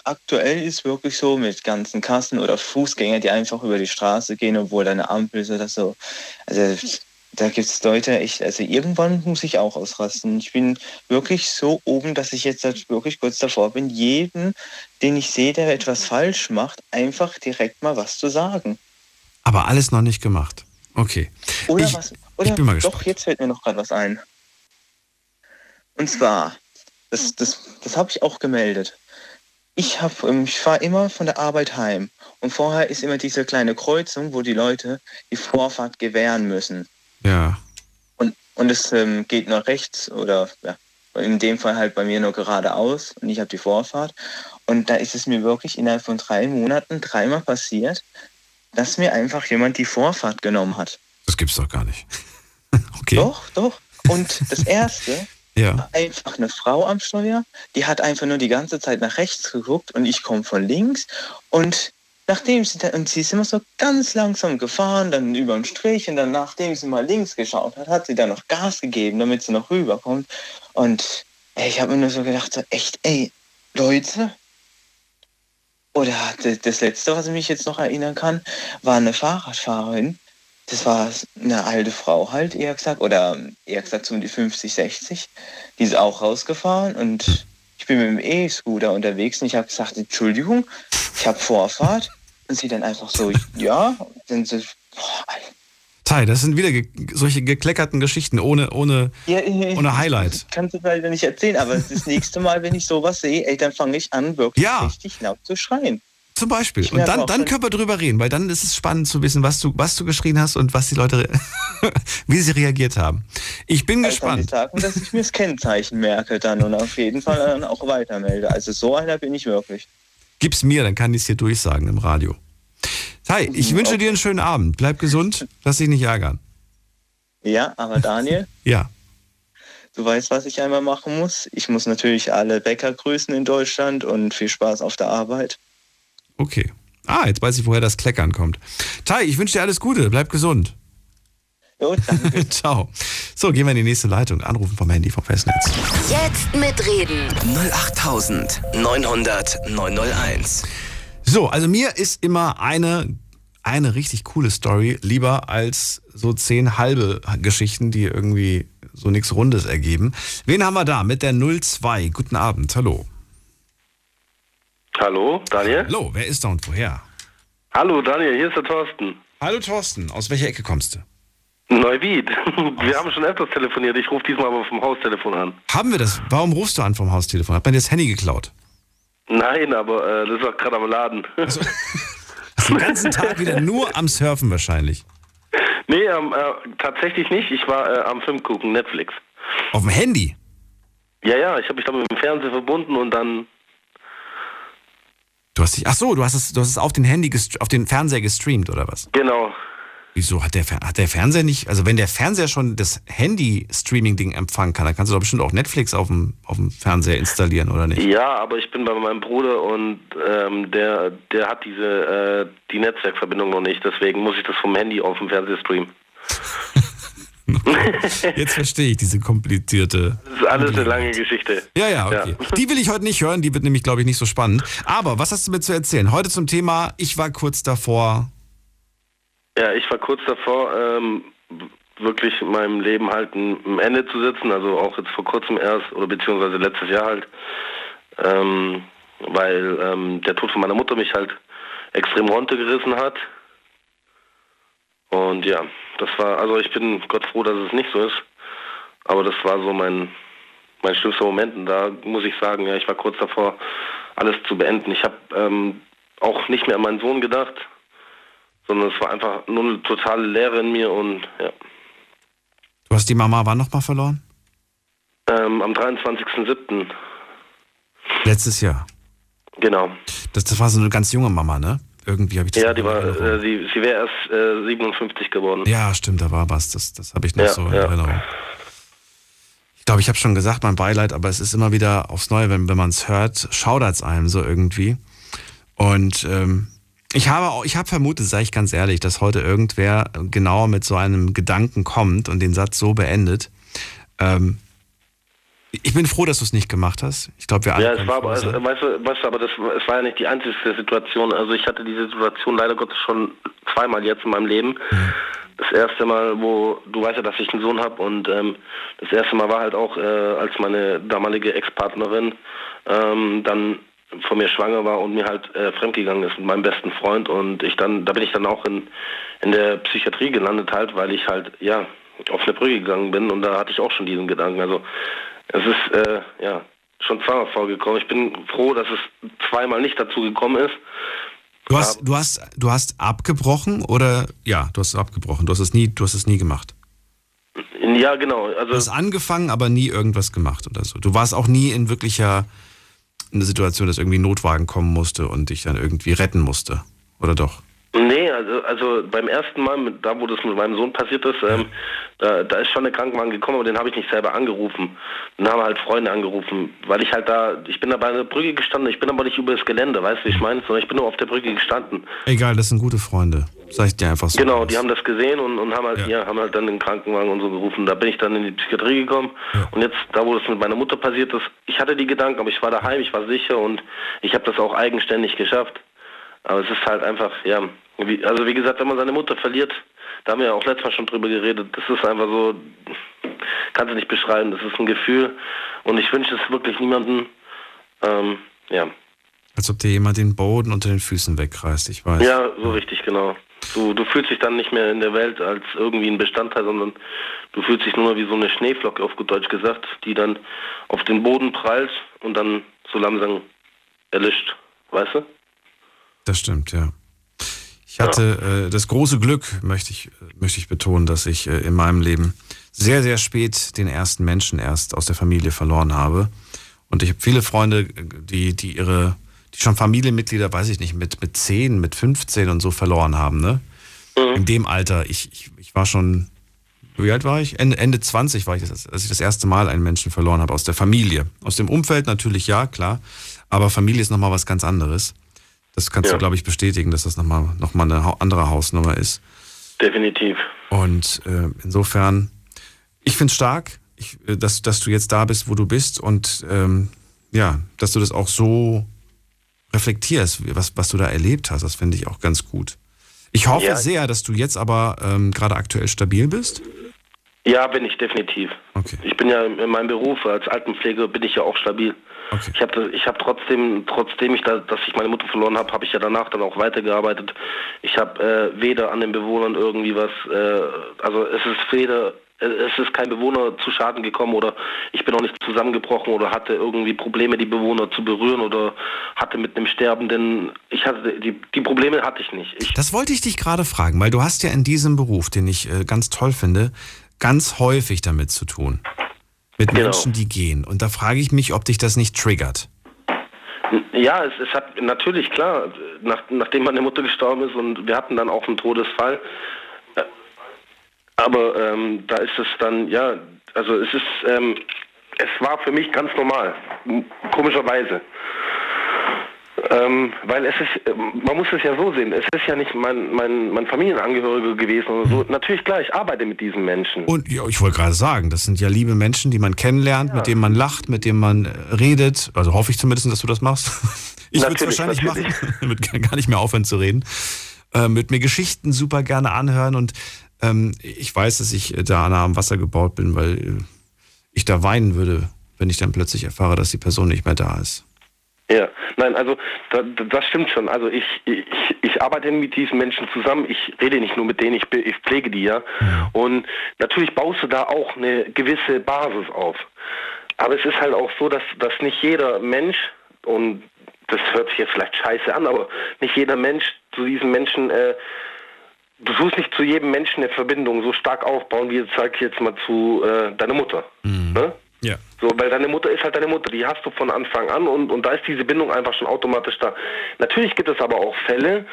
aktuell ist wirklich so mit ganzen Kassen oder Fußgängern, die einfach über die Straße gehen, obwohl da eine Ampel ist oder so. Also da gibt es Leute echt, also irgendwann muss ich auch ausrasten. Ich bin wirklich so oben, dass ich jetzt halt wirklich kurz davor bin, jeden, den ich sehe, der etwas falsch macht, einfach direkt mal was zu sagen. Aber alles noch nicht gemacht. Okay. Oder ich, was? Oder ich bin mal gespannt. Doch, jetzt fällt mir noch gerade was ein. Und zwar, das, das, das habe ich auch gemeldet. Ich, hab, ähm, ich fahre immer von der Arbeit heim. Und vorher ist immer diese kleine Kreuzung, wo die Leute die Vorfahrt gewähren müssen. Ja. Und, und es ähm, geht nur rechts oder ja, in dem Fall halt bei mir nur geradeaus und ich habe die Vorfahrt. Und da ist es mir wirklich innerhalb von drei Monaten dreimal passiert, dass mir einfach jemand die Vorfahrt genommen hat. Das gibt's doch gar nicht. okay. Doch, doch. Und das Erste, ja. einfach eine Frau am Steuer, die hat einfach nur die ganze Zeit nach rechts geguckt und ich komme von links und nachdem sie, und sie ist immer so ganz langsam gefahren, dann über den Strich und dann nachdem sie mal links geschaut hat, hat sie dann noch Gas gegeben, damit sie noch rüberkommt und ey, ich habe mir nur so gedacht, so, echt, ey, Leute, oder das Letzte, was ich mich jetzt noch erinnern kann, war eine Fahrradfahrerin, das war eine alte Frau halt, eher gesagt, oder eher gesagt so um die 50, 60. Die ist auch rausgefahren und ich bin mit dem E-Scooter unterwegs und ich habe gesagt, Entschuldigung, ich habe Vorfahrt. Und sie dann einfach so, ja, dann so, boah, Tai, das sind wieder ge solche gekleckerten Geschichten ohne, ohne, ja, ohne Highlight. Kannst du leider nicht erzählen, aber das nächste Mal, wenn ich sowas sehe, ey, dann fange ich an, wirklich Ja. richtig laut zu schreien. Zum Beispiel. Und dann, dann können wir drüber reden, weil dann ist es spannend zu wissen, was du, was du geschrien hast und was die Leute, wie sie reagiert haben. Ich bin Also kann ich gespannt. sagen, dass ich mir das Kennzeichen merke dann und auf jeden Fall dann auch weitermelde. Also so einer bin ich wirklich. Gib's mir, dann kann ich es dir durchsagen im Radio. Tai, ich Mhm, wünsche okay. dir einen schönen Abend. Bleib gesund, lass dich nicht ärgern. Ja, aber Daniel, Ja. Du weißt, was ich einmal machen muss. Ich muss natürlich alle Bäcker grüßen in Deutschland und viel Spaß auf der Arbeit. Okay. Ah, jetzt weiß ich, woher das Kleckern kommt. Tai, ich wünsche dir alles Gute. Bleib gesund. Jo, danke. Ciao. So, gehen wir in die nächste Leitung. Anrufen vom Handy vom Festnetz. Jetzt mitreden. 08900 901. So, also mir ist immer eine, eine richtig coole Story lieber als so zehn halbe Geschichten, die irgendwie so nichts Rundes ergeben. Wen haben wir da mit der 02? Guten Abend, hallo. Hallo, Daniel? Hallo, wer ist da und woher? Hallo, Daniel, hier ist der Thorsten. Hallo Thorsten, aus welcher Ecke kommst du? Neuwied. Wir haben schon öfters telefoniert. Ich rufe diesmal aber vom Haustelefon an. Haben wir das? Warum rufst du an vom Haustelefon? Hat man dir das Handy geklaut? Nein, aber äh, das ist auch gerade am Laden. Hast den ganzen Tag wieder nur am Surfen wahrscheinlich. nee, ähm, äh, tatsächlich nicht. Ich war äh, am Film gucken, Netflix. Auf dem Handy? Ja, ja, ich habe mich dann mit dem Fernseher verbunden und dann. Du hast dich, ach so, du hast es, du hast es auf den Handy, auf den Fernseher gestreamt oder was? Genau. Wieso hat der, hat der Fernseher nicht, also wenn der Fernseher schon das Handy-Streaming-Ding empfangen kann, dann kannst du doch bestimmt auch Netflix auf dem, auf dem Fernseher installieren, oder nicht? Ja, aber ich bin bei meinem Bruder und ähm, der, der hat diese äh, die Netzwerkverbindung noch nicht. Deswegen muss ich das vom Handy auf dem Fernseher streamen. Jetzt verstehe ich diese komplizierte. Das ist alles eine lange Geschichte. Ja, ja, okay. Die will ich heute nicht hören, die wird nämlich, glaube ich, nicht so spannend. Aber was hast du mir zu erzählen? Heute zum Thema, ich war kurz davor. Ja, ich war kurz davor, ähm, wirklich meinem Leben halt ein, ein Ende zu setzen. Also auch jetzt vor kurzem erst, oder beziehungsweise letztes Jahr halt. ähm, weil ähm, der Tod von meiner Mutter mich halt extrem runtergerissen hat. Und ja, das war, also ich bin Gott froh, dass es nicht so ist. Aber das war so mein, mein schlimmster Moment. Und da muss ich sagen, ja, ich war kurz davor, alles zu beenden. Ich habe ähm, auch nicht mehr an meinen Sohn gedacht, sondern es war einfach nur eine totale Leere in mir und ja. Du hast die Mama wann nochmal verloren? Ähm, am 23.07. Letztes Jahr. Genau. Das, das war so eine ganz junge Mama, ne? Irgendwie habe ich das. Ja, die war, äh, sie, sie wäre erst äh, 57 geworden. Ja, stimmt, da war was. Das, das habe ich noch Ja, so in ja. Erinnerung. Ich glaube, ich habe schon gesagt, mein Beileid, aber es ist immer wieder aufs Neue, wenn, wenn man es hört, schaudert es einem so irgendwie. Und ähm, ich habe auch, ich habe vermutet, sage ich ganz ehrlich, dass heute irgendwer genau mit so einem Gedanken kommt und den Satz so beendet. Ähm, ich bin froh, dass du es nicht gemacht hast. Ich glaube, wir alle. Ja, es war aber, also, weißt du, weißt du, aber das, es war ja nicht die einzige Situation. Also ich hatte diese Situation leider Gottes schon zweimal jetzt in meinem Leben. Das erste Mal, wo du weißt ja, dass ich einen Sohn habe und ähm, das erste Mal war halt auch, äh, als meine damalige Ex-Partnerin ähm, dann von mir schwanger war und mir halt äh, fremdgegangen ist mit meinem besten Freund und ich dann, da bin ich dann auch in, in der Psychiatrie gelandet halt, weil ich halt, ja, auf eine Brücke gegangen bin und da hatte ich auch schon diesen Gedanken. Also es ist, äh, ja, schon zweimal vorgekommen. Ich bin froh, dass es zweimal nicht dazu gekommen ist. Du hast, du hast, du hast abgebrochen oder ja, du hast abgebrochen. Du hast es nie, du hast es nie gemacht. Ja, genau. Also Du hast angefangen, aber nie irgendwas gemacht oder so. Du warst auch nie in wirklicher eine Situation, dass irgendwie ein Notwagen kommen musste und dich dann irgendwie retten musste. Oder doch? Nee, also, also beim ersten Mal, mit, da wo das mit meinem Sohn passiert ist, ähm, da, da ist schon der Krankenwagen gekommen, aber den habe ich nicht selber angerufen. Den haben halt Freunde angerufen, weil ich halt da, ich bin da bei einer Brücke gestanden, ich bin aber nicht über das Gelände, weißt du, wie ich meine, sondern ich bin nur auf der Brücke gestanden. Egal, das sind gute Freunde. Sag ich dir einfach so. Genau, die haben das gesehen und, und haben halt, ja. haben halt dann den Krankenwagen und so gerufen. Da bin ich dann in die Psychiatrie gekommen und jetzt, da wo das mit meiner Mutter passiert ist, ich hatte die Gedanken, aber ich war daheim, ich war sicher und ich habe das auch eigenständig geschafft. Aber es ist halt einfach, ja, wie, also wie gesagt, wenn man seine Mutter verliert, da haben wir ja auch letztes Mal schon drüber geredet, das ist einfach so, kannst du nicht beschreiben, das ist ein Gefühl und ich wünsche es wirklich niemandem, ähm, ja. Als ob dir jemand den Boden unter den Füßen wegreißt, ich weiß. Ja, so richtig, genau. Du, du fühlst dich dann nicht mehr in der Welt als irgendwie ein Bestandteil, sondern du fühlst dich nur wie so eine Schneeflocke, auf gut Deutsch gesagt, die dann auf den Boden prallt und dann so langsam erlischt, weißt du? Das stimmt, ja. Ich hatte äh, das große Glück, möchte ich, möchte ich betonen, dass ich äh, in meinem Leben sehr, sehr spät den ersten Menschen erst aus der Familie verloren habe. Und ich habe viele Freunde, äh, die, die ihre, die schon Familienmitglieder, weiß ich nicht, mit, mit 10, mit 15 und so verloren haben, ne? In dem Alter, ich, ich, ich war schon, wie alt war ich? Ende, Ende 20 war ich, das, als ich das erste Mal einen Menschen verloren habe aus der Familie. Aus dem Umfeld natürlich, ja, klar. Aber Familie ist nochmal was ganz anderes. Das kannst Ja. du, glaube ich, bestätigen, dass das nochmal noch mal eine andere Hausnummer ist. Definitiv. Und äh, insofern, ich finde es stark, ich, äh, dass, dass du jetzt da bist, wo du bist und ähm, ja, dass du das auch so reflektierst, was, was du da erlebt hast. Das finde ich auch ganz gut. Ich hoffe Ja. sehr, dass du jetzt aber ähm, gerade aktuell stabil bist. Ja, bin ich definitiv. Okay. Ich bin ja in meinem Beruf als Altenpfleger bin ich ja auch stabil. Ich habe ich hab trotzdem, trotzdem ich da, dass ich meine Mutter verloren habe, habe ich ja danach dann auch weitergearbeitet. Ich habe äh, weder an den Bewohnern irgendwie was, äh, also es ist weder, es ist kein Bewohner zu Schaden gekommen oder ich bin auch nicht zusammengebrochen oder hatte irgendwie Probleme, die Bewohner zu berühren oder hatte mit einem Sterbenden, ich hatte die, die Probleme hatte ich nicht. Ich, Das wollte ich dich gerade fragen, weil du hast ja in diesem Beruf, den ich äh, ganz toll finde, ganz häufig damit zu tun. Mit Genau. Menschen, die gehen. Und da frage ich mich, ob dich das nicht triggert. Ja, es, es hat natürlich klar, nach, nachdem meine Mutter gestorben ist und wir hatten dann auch einen Todesfall. äh, Aber ähm, da ist es dann, ja, also es ist, ähm, es war für mich ganz normal, komischerweise. Ähm, weil es ist, ähm, man muss es ja so sehen, es ist ja nicht mein, mein, mein Familienangehöriger gewesen oder so. Natürlich klar, ich arbeite mit diesen Menschen. Und ja, ich wollte gerade sagen, das sind ja liebe Menschen, die man kennenlernt, mit denen man lacht, mit denen man äh, redet. Also hoffe ich zumindest, dass du das machst. Ich würde es wahrscheinlich natürlich. machen. Würde gar nicht mehr aufhören zu reden. Äh, mit mir Geschichten super gerne anhören. Und ähm, ich weiß, dass ich äh, da nah am Wasser gebaut bin, weil äh, ich da weinen würde, wenn ich dann plötzlich erfahre, dass die Person nicht mehr da ist. Ja, nein, also da, das stimmt schon. Also ich, ich, ich arbeite mit diesen Menschen zusammen. Ich rede nicht nur mit denen, ich, ich pflege die ja. Und natürlich baust du da auch eine gewisse Basis auf. Aber es ist halt auch so, dass, dass nicht jeder Mensch, und das hört sich jetzt vielleicht scheiße an, aber nicht jeder Mensch zu diesen Menschen, äh, du tust nicht zu jedem Menschen eine Verbindung so stark aufbauen, wie sag ich jetzt mal zu äh, deiner Mutter. Ne? Ja. So, weil deine Mutter ist halt deine Mutter, die hast du von Anfang an und, und da ist diese Bindung einfach schon automatisch da. Natürlich gibt es aber auch Fälle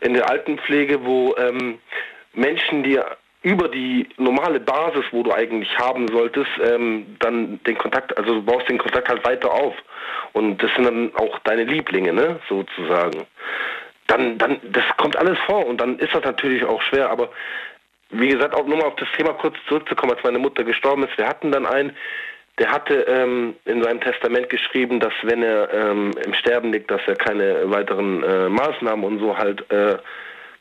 in der Altenpflege, wo ähm, Menschen dir über die normale Basis, wo du eigentlich haben solltest, ähm, dann den Kontakt, also du baust den Kontakt halt weiter auf. Und das sind dann auch deine Lieblinge, ne, sozusagen. Dann, dann, das kommt alles vor und dann ist das natürlich auch schwer, aber wie gesagt, auch nur mal auf das Thema kurz zurückzukommen, als meine Mutter gestorben ist, wir hatten dann einen, der hatte ähm, in seinem Testament geschrieben, dass wenn er ähm, im Sterben liegt, dass er keine weiteren äh, Maßnahmen und so halt äh,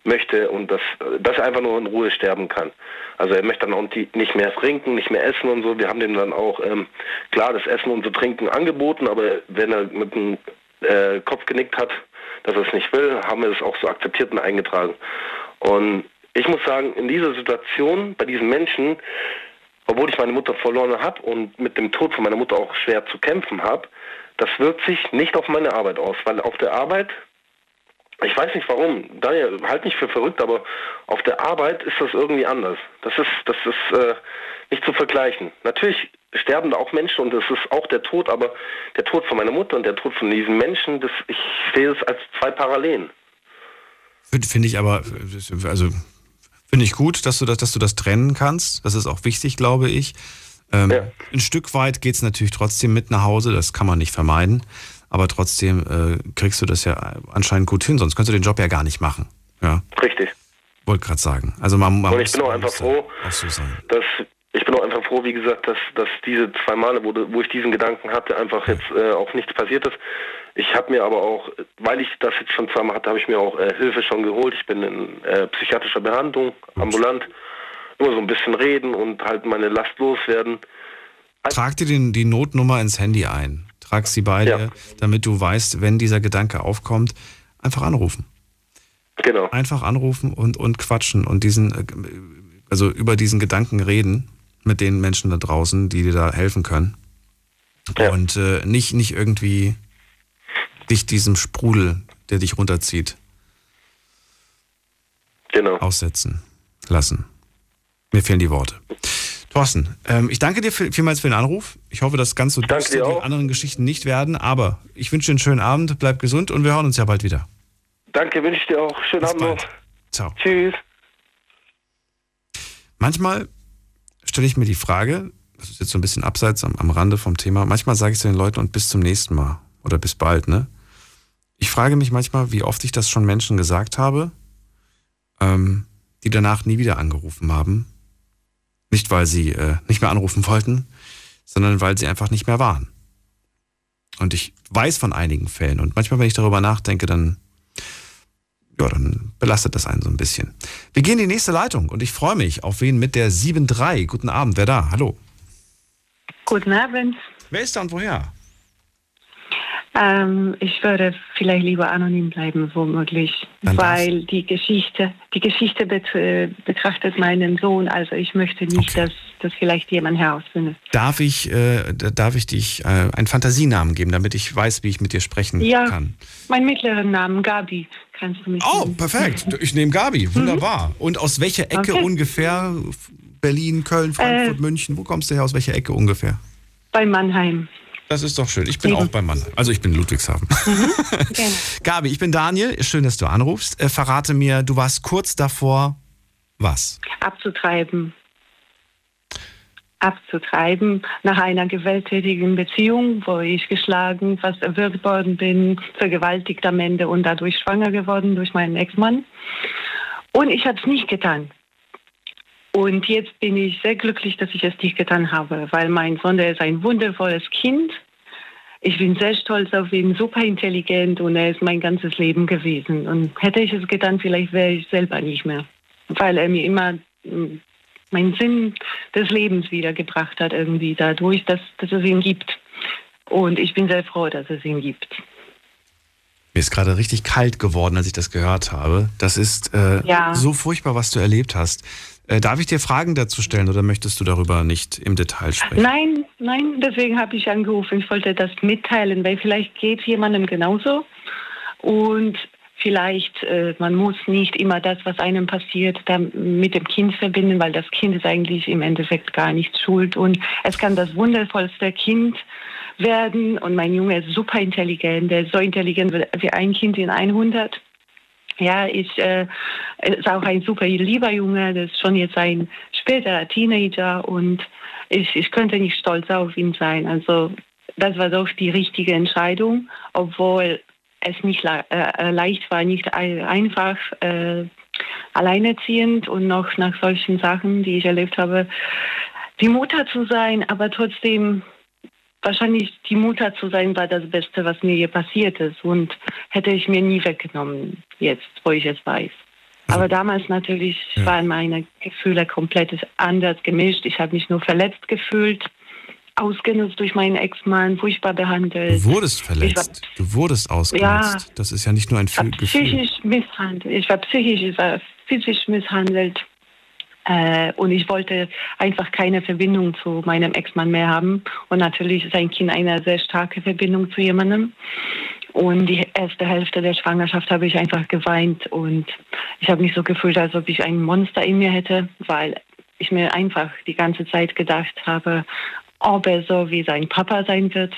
möchte und dass, dass er einfach nur in Ruhe sterben kann. Also er möchte dann auch nicht mehr trinken, nicht mehr essen und so. Wir haben dem dann auch ähm, klar das Essen und so Trinken angeboten, aber wenn er mit dem äh, Kopf genickt hat, dass er es nicht will, haben wir es auch so akzeptiert und eingetragen. Und ich muss sagen, in dieser Situation, bei diesen Menschen, obwohl ich meine Mutter verloren habe und mit dem Tod von meiner Mutter auch schwer zu kämpfen habe, das wirkt sich nicht auf meine Arbeit aus, weil auf der Arbeit, ich weiß nicht warum, Daniel, halt nicht für verrückt, aber auf der Arbeit ist das irgendwie anders. Das ist, das ist äh, nicht zu vergleichen. Natürlich sterben da auch Menschen und das ist auch der Tod, aber der Tod von meiner Mutter und der Tod von diesen Menschen, das, ich sehe es als zwei Parallelen. Finde find ich aber, also finde ich gut, dass du das, dass du das trennen kannst. Das ist auch wichtig, glaube ich. Ähm, Ein Stück weit geht es natürlich trotzdem mit nach Hause, das kann man nicht vermeiden. Aber trotzdem äh, kriegst du das ja anscheinend gut hin, sonst könntest du den Job ja gar nicht machen. Ja, Richtig. wollte gerade sagen. Also man, man Und ich muss bin auch einfach froh, auch so sein. dass ich bin auch einfach froh, wie gesagt, dass, dass diese zwei Male, wo, wo ich diesen Gedanken hatte, einfach jetzt äh, auch nichts passiert ist. Ich habe mir aber auch, weil ich das jetzt schon zweimal hatte, habe ich mir auch äh, Hilfe schon geholt. Ich bin in äh, psychiatrischer Behandlung, ambulant, nur so ein bisschen reden und halt meine Last loswerden. Trag dir den, die Notnummer ins Handy ein. Trag sie bei dir, damit du weißt, wenn dieser Gedanke aufkommt, einfach anrufen. Genau. Einfach anrufen und, und quatschen und diesen, äh, also über diesen Gedanken reden mit den Menschen da draußen, die dir da helfen können. Und äh, nicht, nicht irgendwie dich diesem Sprudel, der dich runterzieht, genau. aussetzen lassen. Mir fehlen die Worte. Thorsten, ähm, ich danke dir viel- vielmals für den Anruf. Ich hoffe, dass ganz so düster die anderen Geschichten nicht werden, aber ich wünsche dir einen schönen Abend, bleib gesund und wir hören uns ja bald wieder. Danke, wünsche ich dir auch. Schönen Abend noch. Ciao. Tschüss. Manchmal stelle ich mir die Frage, das ist jetzt so ein bisschen abseits am, am Rande vom Thema, manchmal sage ich zu den Leuten und bis zum nächsten Mal oder bis bald, ne? Ich frage mich manchmal, wie oft ich das schon Menschen gesagt habe, ähm, die danach nie wieder angerufen haben. Nicht, weil sie äh, nicht mehr anrufen wollten, sondern weil sie einfach nicht mehr waren. Und ich weiß von einigen Fällen und manchmal, wenn ich darüber nachdenke, dann, ja, dann belastet das einen so ein bisschen. Wir gehen in die nächste Leitung und ich freue mich auf wen mit der 7.3. Guten Abend, wer da? Hallo. Guten Abend. Wer ist da und woher? Ähm, ich würde vielleicht lieber anonym bleiben, womöglich, weil die Geschichte, die Geschichte bet betrachtet meinen Sohn. Also ich möchte nicht, dass das vielleicht jemand herausfindet. Darf ich, äh, darf ich dich äh, einen Fantasienamen geben, damit ich weiß, wie ich mit dir sprechen Ja, kann? mein mittleren Namen Gabi. Kannst du mich? Oh, perfekt. Ich nehme Gabi. Wunderbar. Und aus welcher Ecke Okay. ungefähr? Berlin, Köln, Frankfurt, Äh. München. Wo kommst du her? Aus welcher Ecke ungefähr? Bei Mannheim. Das ist doch schön. Ich bin auch beim Mann. Also ich bin in Ludwigshafen. Gabi, ich bin Daniel. Schön, dass du anrufst. Äh, verrate mir, du warst kurz davor, was? abzutreiben. Abzutreiben nach einer gewalttätigen Beziehung, wo ich geschlagen, fast erwürgt worden bin, vergewaltigt am Ende und dadurch schwanger geworden durch meinen Ex-Mann. Und ich habe es nicht getan. Und jetzt bin ich sehr glücklich, dass ich es nicht getan habe, weil mein Sohn, der ist ein wundervolles Kind. Ich bin sehr stolz auf ihn, super intelligent und er ist mein ganzes Leben gewesen. Und hätte ich es getan, vielleicht wäre ich selber nicht mehr. Weil er mir immer mm, meinen Sinn des Lebens wiedergebracht hat, irgendwie dadurch, dass, dass es ihn gibt. Und ich bin sehr froh, dass es ihn gibt. Mir ist gerade richtig kalt geworden, als ich das gehört habe. Das ist äh, Ja. so furchtbar, was du erlebt hast. Äh, darf ich dir Fragen dazu stellen oder möchtest du darüber nicht im Detail sprechen? Nein, nein, deswegen habe ich angerufen. Ich wollte das mitteilen, weil vielleicht geht jemandem genauso. Und vielleicht, äh, man muss nicht immer das, was einem passiert, mit dem Kind verbinden, weil das Kind ist eigentlich im Endeffekt gar nicht schuld. Und es kann das wundervollste Kind werden. Und mein Junge ist super intelligent. Der ist so intelligent wie ein Kind in 100. Ja, ich äh, ist auch ein super lieber Junge, das ist schon jetzt ein späterer Teenager und ich, ich könnte nicht stolz auf ihn sein. Also das war doch die richtige Entscheidung, obwohl es nicht la- äh, leicht war, nicht ein, einfach äh, alleinerziehend und noch nach solchen Sachen, die ich erlebt habe, die Mutter zu sein, aber trotzdem wahrscheinlich die Mutter zu sein, war das Beste, was mir hier passiert ist und hätte ich mir nie weggenommen, jetzt, wo ich es weiß. Aber damals natürlich waren meine Gefühle komplett anders gemischt. Ich habe mich nur verletzt gefühlt, ausgenutzt durch meinen Ex-Mann, furchtbar behandelt. Du wurdest Ich war verletzt. Du wurdest ausgenutzt. Das ist ja nicht nur ein Gefühl. psychisch misshandelt. Ich war psychisch, ich war physisch misshandelt. Äh, und ich wollte einfach keine Verbindung zu meinem Ex-Mann mehr haben. Und natürlich ist ein Kind eine sehr starke Verbindung zu jemandem. Und die erste Hälfte der Schwangerschaft habe ich einfach geweint und ich habe mich so gefühlt, als ob ich ein Monster in mir hätte, weil ich mir einfach die ganze Zeit gedacht habe, ob er so wie sein Papa sein wird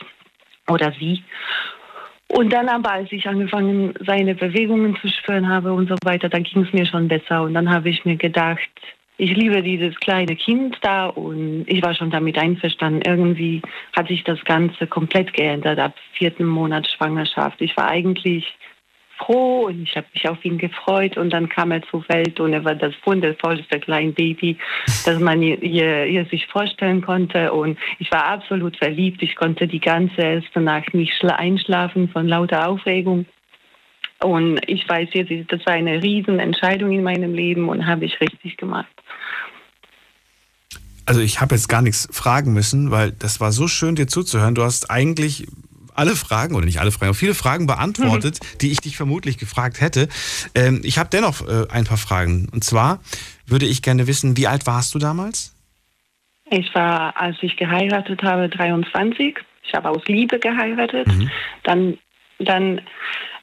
oder sie. Und dann aber, als ich angefangen, seine Bewegungen zu spüren habe und so weiter, dann ging es mir schon besser. Und dann habe ich mir gedacht, ich liebe dieses kleine Kind da und ich war schon damit einverstanden. Irgendwie hat sich das Ganze komplett geändert ab vierten Monat Schwangerschaft. Ich war eigentlich froh und ich habe mich auf ihn gefreut und dann kam er zur Welt und er war das wundervollste kleine Baby, das man ihr, ihr, sich vorstellen konnte und ich war absolut verliebt. Ich konnte die ganze erste Nacht nicht schla- einschlafen von lauter Aufregung. Und ich weiß jetzt, das war eine Riesenentscheidung in meinem Leben und habe ich richtig gemacht. Also ich habe jetzt gar nichts fragen müssen, weil das war so schön, dir zuzuhören. Du hast eigentlich alle Fragen, oder nicht alle Fragen, aber viele Fragen beantwortet, die ich dich vermutlich gefragt hätte. Ähm, ich habe dennoch äh, ein paar Fragen. Und zwar würde ich gerne wissen, wie alt warst du damals? Ich war, als ich geheiratet habe, 23. Ich habe aus Liebe geheiratet. Dann, dann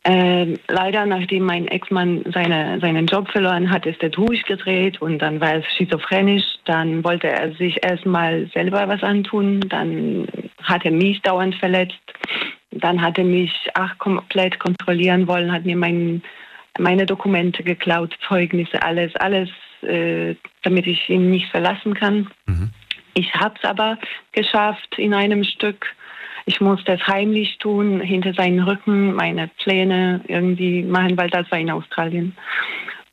ähm, leider, nachdem mein Ex-Mann seine, seinen Job verloren hat, ist er durchgedreht und dann war er schizophrenisch. Dann wollte er sich erstmal selber was antun. Dann hat er mich dauernd verletzt. Dann hat er mich ach, komplett kontrollieren wollen, hat mir mein, meine Dokumente geklaut, Zeugnisse, alles, alles, äh, damit ich ihn nicht verlassen kann. Ich habe es aber geschafft in einem Stück. Ich musste es heimlich tun, hinter seinen Rücken, meine Pläne irgendwie machen, weil das war in Australien.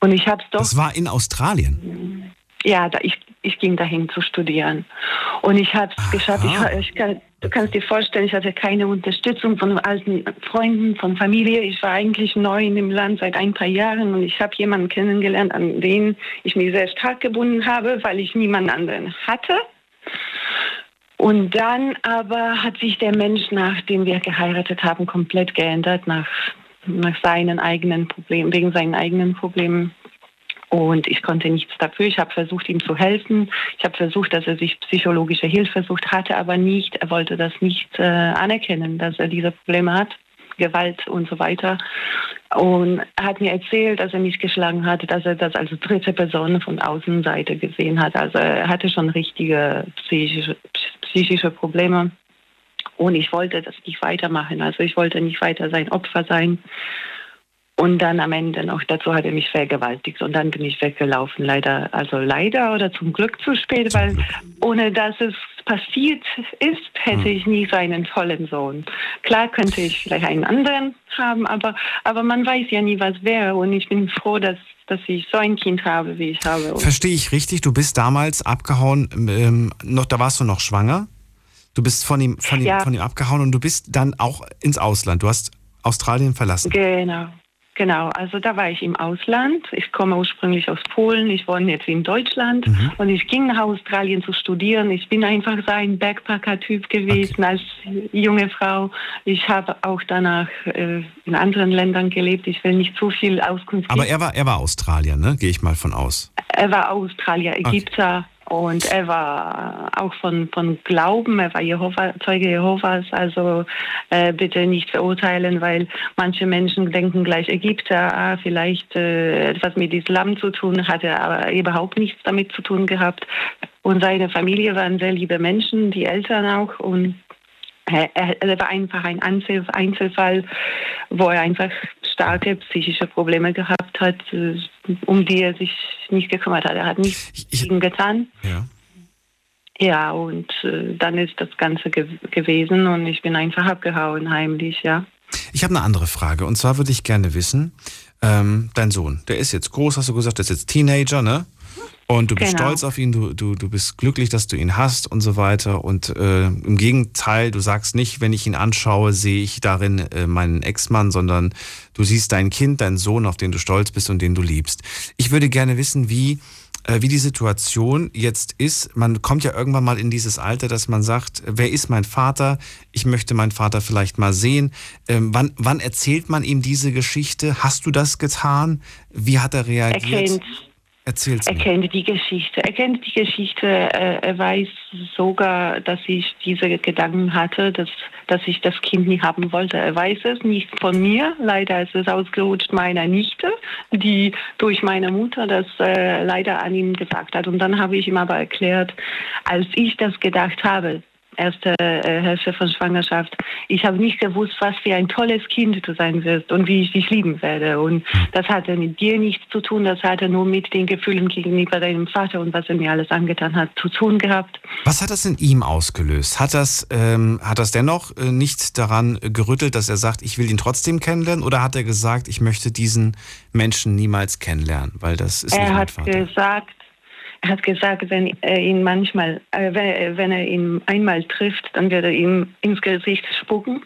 Und ich habe es doch. Das war in Australien. Ja, da, ich, ich ging dahin zu studieren. Und ich habe es geschafft. Ich, ich kann, du kannst dir vorstellen, ich hatte keine Unterstützung von alten Freunden, von Familie. Ich war eigentlich neu in dem Land seit ein paar Jahren und ich habe jemanden kennengelernt, an den ich mich sehr stark gebunden habe, weil ich niemanden anderen hatte. Und dann aber hat sich der Mensch, nachdem wir geheiratet haben, komplett geändert nach, nach seinen eigenen Problemen, wegen seinen eigenen Problemen. Und ich konnte nichts dafür. Ich habe versucht, ihm zu helfen. Ich habe versucht, dass er sich psychologische Hilfe sucht, hatte aber nicht. Er wollte das nicht äh, anerkennen, dass er diese Probleme hat. Gewalt und so weiter. Und er hat mir erzählt, dass er mich geschlagen hat, dass er das als dritte Person von Außenseite gesehen hat. Also er hatte schon richtige psychische, psychische Probleme. Und ich wollte das nicht weitermachen. Also ich wollte nicht weiter sein Opfer sein. Und dann am Ende noch dazu hat er mich vergewaltigt und dann bin ich weggelaufen. Leider, also leider oder zum Glück zu spät, weil ohne dass es passiert ist, hätte ich nie so einen tollen Sohn. Klar könnte ich vielleicht einen anderen haben, aber, aber man weiß ja nie, was wäre. Und ich bin froh, dass, dass ich so ein Kind habe, wie ich habe. Verstehe ich richtig? Du bist damals abgehauen, ähm, noch, da warst du noch schwanger. Du bist von ihm, von, ihm, Ja. von ihm abgehauen und du bist dann auch ins Ausland. Du hast Australien verlassen. Genau, genau. Also da war ich im Ausland. Ich komme ursprünglich aus Polen. Ich wohne jetzt in Deutschland. Mhm. Und ich ging nach Australien zu studieren. Ich bin einfach so ein Backpacker-Typ gewesen als junge Frau. Ich habe auch danach äh, in anderen Ländern gelebt. Ich will nicht zu viel Auskunft Aber geben. er war, er war Australier, ne? Gehe ich mal von aus. Er war Australier, Ägypter und er war auch von, von Glauben, er war Jehova, Zeuge Jehovas, also äh, bitte nicht verurteilen, weil manche Menschen denken gleich Ägypter, ah, vielleicht äh, etwas mit Islam zu tun, hat er aber überhaupt nichts damit zu tun gehabt. Und seine Familie waren sehr liebe Menschen, die Eltern auch und er, er war einfach ein Einzel Einzelfall, wo er einfach starke psychische Probleme gehabt hat, um die er sich nicht gekümmert hat. Er hat nichts gegen getan. Ja. Ja, und äh, dann ist das Ganze ge gewesen und ich bin einfach abgehauen heimlich, ja. Ich habe eine andere Frage. Und zwar würde ich gerne wissen, ähm, dein Sohn, der ist jetzt groß, hast du gesagt, der ist jetzt Teenager, ne? Und du bist Genau. stolz auf ihn, du, du, du bist glücklich, dass du ihn hast und so weiter. Und äh, im Gegenteil, du sagst nicht, wenn ich ihn anschaue, sehe ich darin äh, meinen Ex-Mann, sondern du siehst dein Kind, deinen Sohn, auf den du stolz bist und den du liebst. Ich würde gerne wissen, wie, äh, wie die Situation jetzt ist. Man kommt ja irgendwann mal in dieses Alter, dass man sagt, wer ist mein Vater? Ich möchte meinen Vater vielleicht mal sehen. Ähm, wann, wann erzählt man ihm diese Geschichte? Hast du das getan? Wie hat er Er reagiert? kennt, Erzähl's er mir. kennt die Geschichte. Er kennt die Geschichte. Er, er weiß sogar, dass ich diese Gedanken hatte, dass, dass ich das Kind nie haben wollte. Er weiß es nicht von mir. Leider ist es ausgerutscht meiner Nichte, die durch meine Mutter das äh, leider an ihm gesagt hat. Und dann habe ich ihm aber erklärt, als ich das gedacht habe, erste äh, Hälfte von Schwangerschaft. Ich habe nicht gewusst, was für ein tolles Kind du sein wirst und wie ich dich lieben werde. Und das hatte mit dir nichts zu tun, das hatte nur mit den Gefühlen gegenüber deinem Vater und was er mir alles angetan hat, zu tun gehabt. Was hat das in ihm ausgelöst? Hat das, ähm, hat das dennoch äh, nicht daran gerüttelt, dass er sagt, ich will ihn trotzdem kennenlernen? Oder hat er gesagt, ich möchte diesen Menschen niemals kennenlernen? Weil das ist nicht er hat gesagt, er hat gesagt, wenn er ihn manchmal, äh, wenn, er- wenn er ihn einmal trifft, dann wird er ihm ins Gesicht spucken.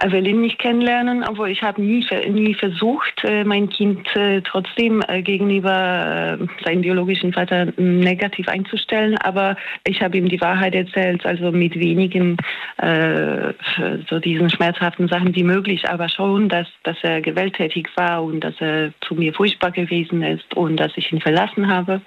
Er will ihn nicht kennenlernen, aber ich habe nie, nie versucht, äh, mein Kind äh, trotzdem äh, gegenüber äh, seinem biologischen Vater negativ einzustellen. Aber ich habe ihm die Wahrheit erzählt, also mit wenigen äh, so diesen schmerzhaften Sachen wie möglich, aber schon, dass, dass er gewalttätig war und dass er zu mir furchtbar gewesen ist und dass ich ihn verlassen habe.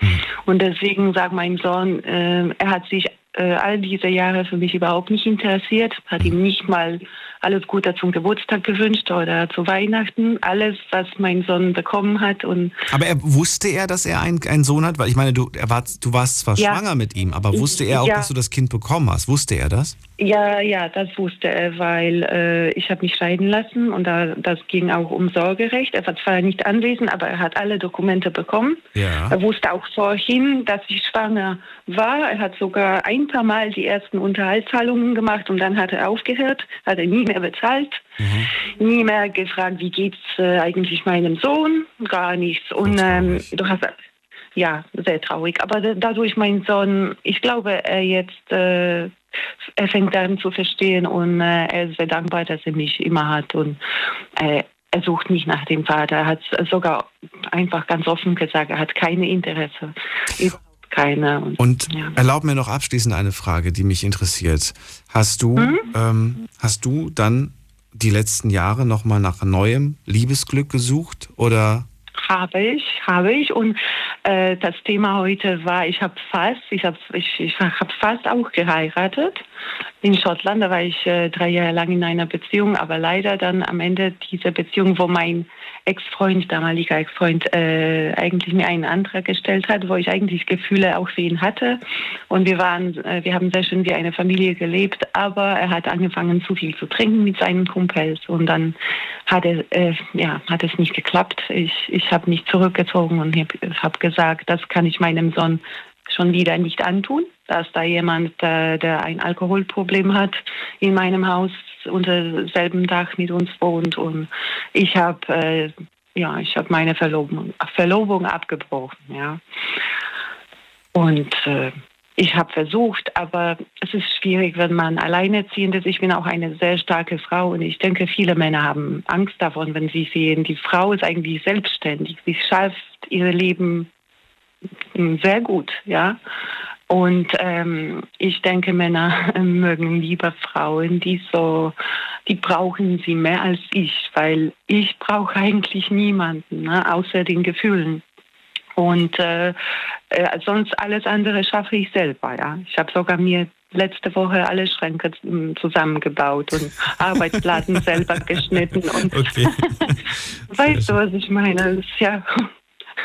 Und deswegen sagt mein Sohn, äh, er hat sich äh, all diese Jahre für mich überhaupt nicht interessiert, hat ihm nicht mal alles Gute zum Geburtstag gewünscht oder zu Weihnachten, alles, was mein Sohn bekommen hat. Und Aber er, wusste er, dass er einen, einen Sohn hat? Weil ich meine, du, er war, du warst zwar Ja. schwanger mit ihm, aber wusste er auch, Ja. dass du das Kind bekommen hast? Wusste er das? Ja, ja, das wusste er, weil äh, ich habe mich scheiden lassen und da, das ging auch um Sorgerecht. Er war zwar nicht anwesend, aber er hat alle Dokumente bekommen. Ja. Er wusste auch vorhin, dass ich schwanger war. Er hat sogar ein paar Mal die ersten Unterhaltszahlungen gemacht und dann hat er aufgehört, hat er nie mehr bezahlt, nie mehr gefragt, wie geht's äh, eigentlich meinem Sohn, gar nichts. Und ähm, du hast ja, sehr traurig. Aber da- dadurch mein Sohn, ich glaube, er jetzt, äh, er fängt an zu verstehen und äh, er ist sehr dankbar, dass er mich immer hat und äh, er sucht nicht nach dem Vater. Er hat sogar einfach ganz offen gesagt, er hat keine Interesse. Keine. Und, Und ja. erlaub mir noch abschließend eine Frage, die mich interessiert. Hast du, Mhm. ähm, hast du dann die letzten Jahre nochmal nach neuem Liebesglück gesucht? Oder Habe ich, habe ich. Und äh, das Thema heute war, ich habe fast, ich habe ich, ich hab fast auch geheiratet in Schottland. Da war ich äh, drei Jahre lang in einer Beziehung, aber leider dann am Ende dieser Beziehung, wo mein Ex-Freund, damaliger Ex-Freund, äh, eigentlich mir einen Antrag gestellt hat, wo ich eigentlich Gefühle auch für ihn hatte. Und wir waren, äh, wir haben sehr schön wie eine Familie gelebt, aber er hat angefangen zu viel zu trinken mit seinen Kumpels und dann hat er, äh, ja, hat es nicht geklappt. Ich, ich habe mich zurückgezogen und habe hab gesagt, das kann ich meinem Sohn schon wieder nicht antun, dass da jemand, äh, der ein Alkoholproblem hat, in meinem Haus unter selben Dach mit uns wohnt und ich habe äh, ja, ich habe meine Verlobung, Verlobung abgebrochen, ja. Und äh, ich habe versucht, aber es ist schwierig, wenn man alleinerziehend ist. Ich bin auch eine sehr starke Frau und ich denke, viele Männer haben Angst davon, wenn sie sehen, die Frau ist eigentlich selbstständig. Sie schafft ihr Leben sehr gut, ja. Und ähm, ich denke, Männer mögen lieber Frauen, die so, die brauchen sie mehr als ich, weil ich brauche eigentlich niemanden, ne, außer den Gefühlen. Und äh, äh, sonst alles andere schaffe ich selber. Ja, ich habe sogar mir letzte Woche alle Schränke zusammengebaut und Arbeitsplatten selber geschnitten. Und okay. weißt du, was ich meine? Das ist ja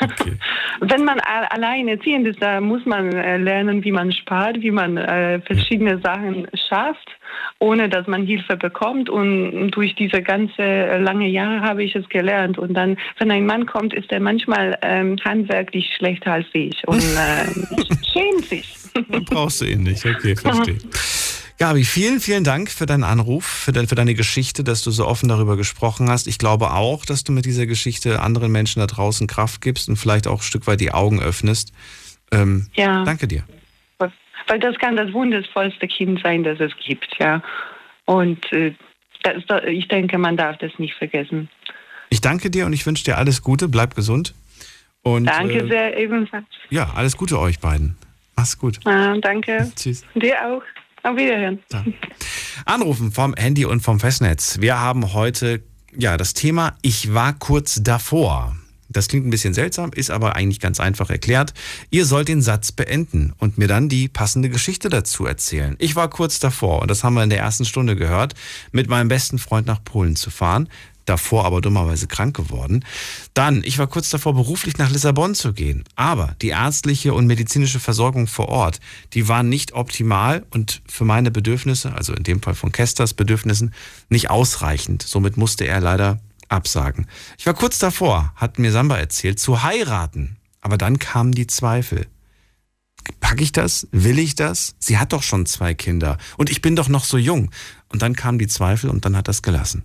Okay. Wenn man alleinerziehend ist, da muss man äh, lernen, wie man spart, wie man äh, verschiedene Sachen schafft, ohne dass man Hilfe bekommt. Und durch diese ganze äh, lange Jahre habe ich es gelernt. Und dann, wenn ein Mann kommt, ist er manchmal ähm, handwerklich schlechter als ich und äh, schämt sich. Dann brauchst du ihn nicht, okay, verstehe. Gabi, vielen, vielen Dank für deinen Anruf, für, de, für, deine Geschichte, dass du so offen darüber gesprochen hast. Ich glaube auch, dass du mit dieser Geschichte anderen Menschen da draußen Kraft gibst und vielleicht auch ein Stück weit die Augen öffnest. Ähm, ja. Danke dir. Weil das kann das wundervollste Kind sein, das es gibt, ja. Und äh, das, ich denke, man darf das nicht vergessen. Ich danke dir und ich wünsche dir alles Gute. Bleib gesund. Und, danke äh, sehr, ebenfalls. Ja, alles Gute euch beiden. Mach's gut. Ah, danke. Tschüss. Dir auch. Auf Wiederhören. Ja. Anrufen vom Handy und vom Festnetz. Wir haben heute ja das Thema Ich war kurz davor. Das klingt ein bisschen seltsam, ist aber eigentlich ganz einfach erklärt. Ihr sollt den Satz beenden und mir dann die passende Geschichte dazu erzählen. Ich war kurz davor, und das haben wir in der ersten Stunde gehört, mit meinem besten Freund nach Polen zu fahren davor aber dummerweise krank geworden. Dann, ich war kurz davor, beruflich nach Lissabon zu gehen. Aber die ärztliche und medizinische Versorgung vor Ort, die waren nicht optimal und für meine Bedürfnisse, also in dem Fall von Kesters Bedürfnissen, nicht ausreichend. Somit musste er leider absagen. Ich war kurz davor, hat mir Samba erzählt, zu heiraten. Aber dann kamen die Zweifel. Packe ich das? Will ich das? Sie hat doch schon zwei Kinder. Und ich bin doch noch so jung. Und dann kamen die Zweifel und dann hat das gelassen.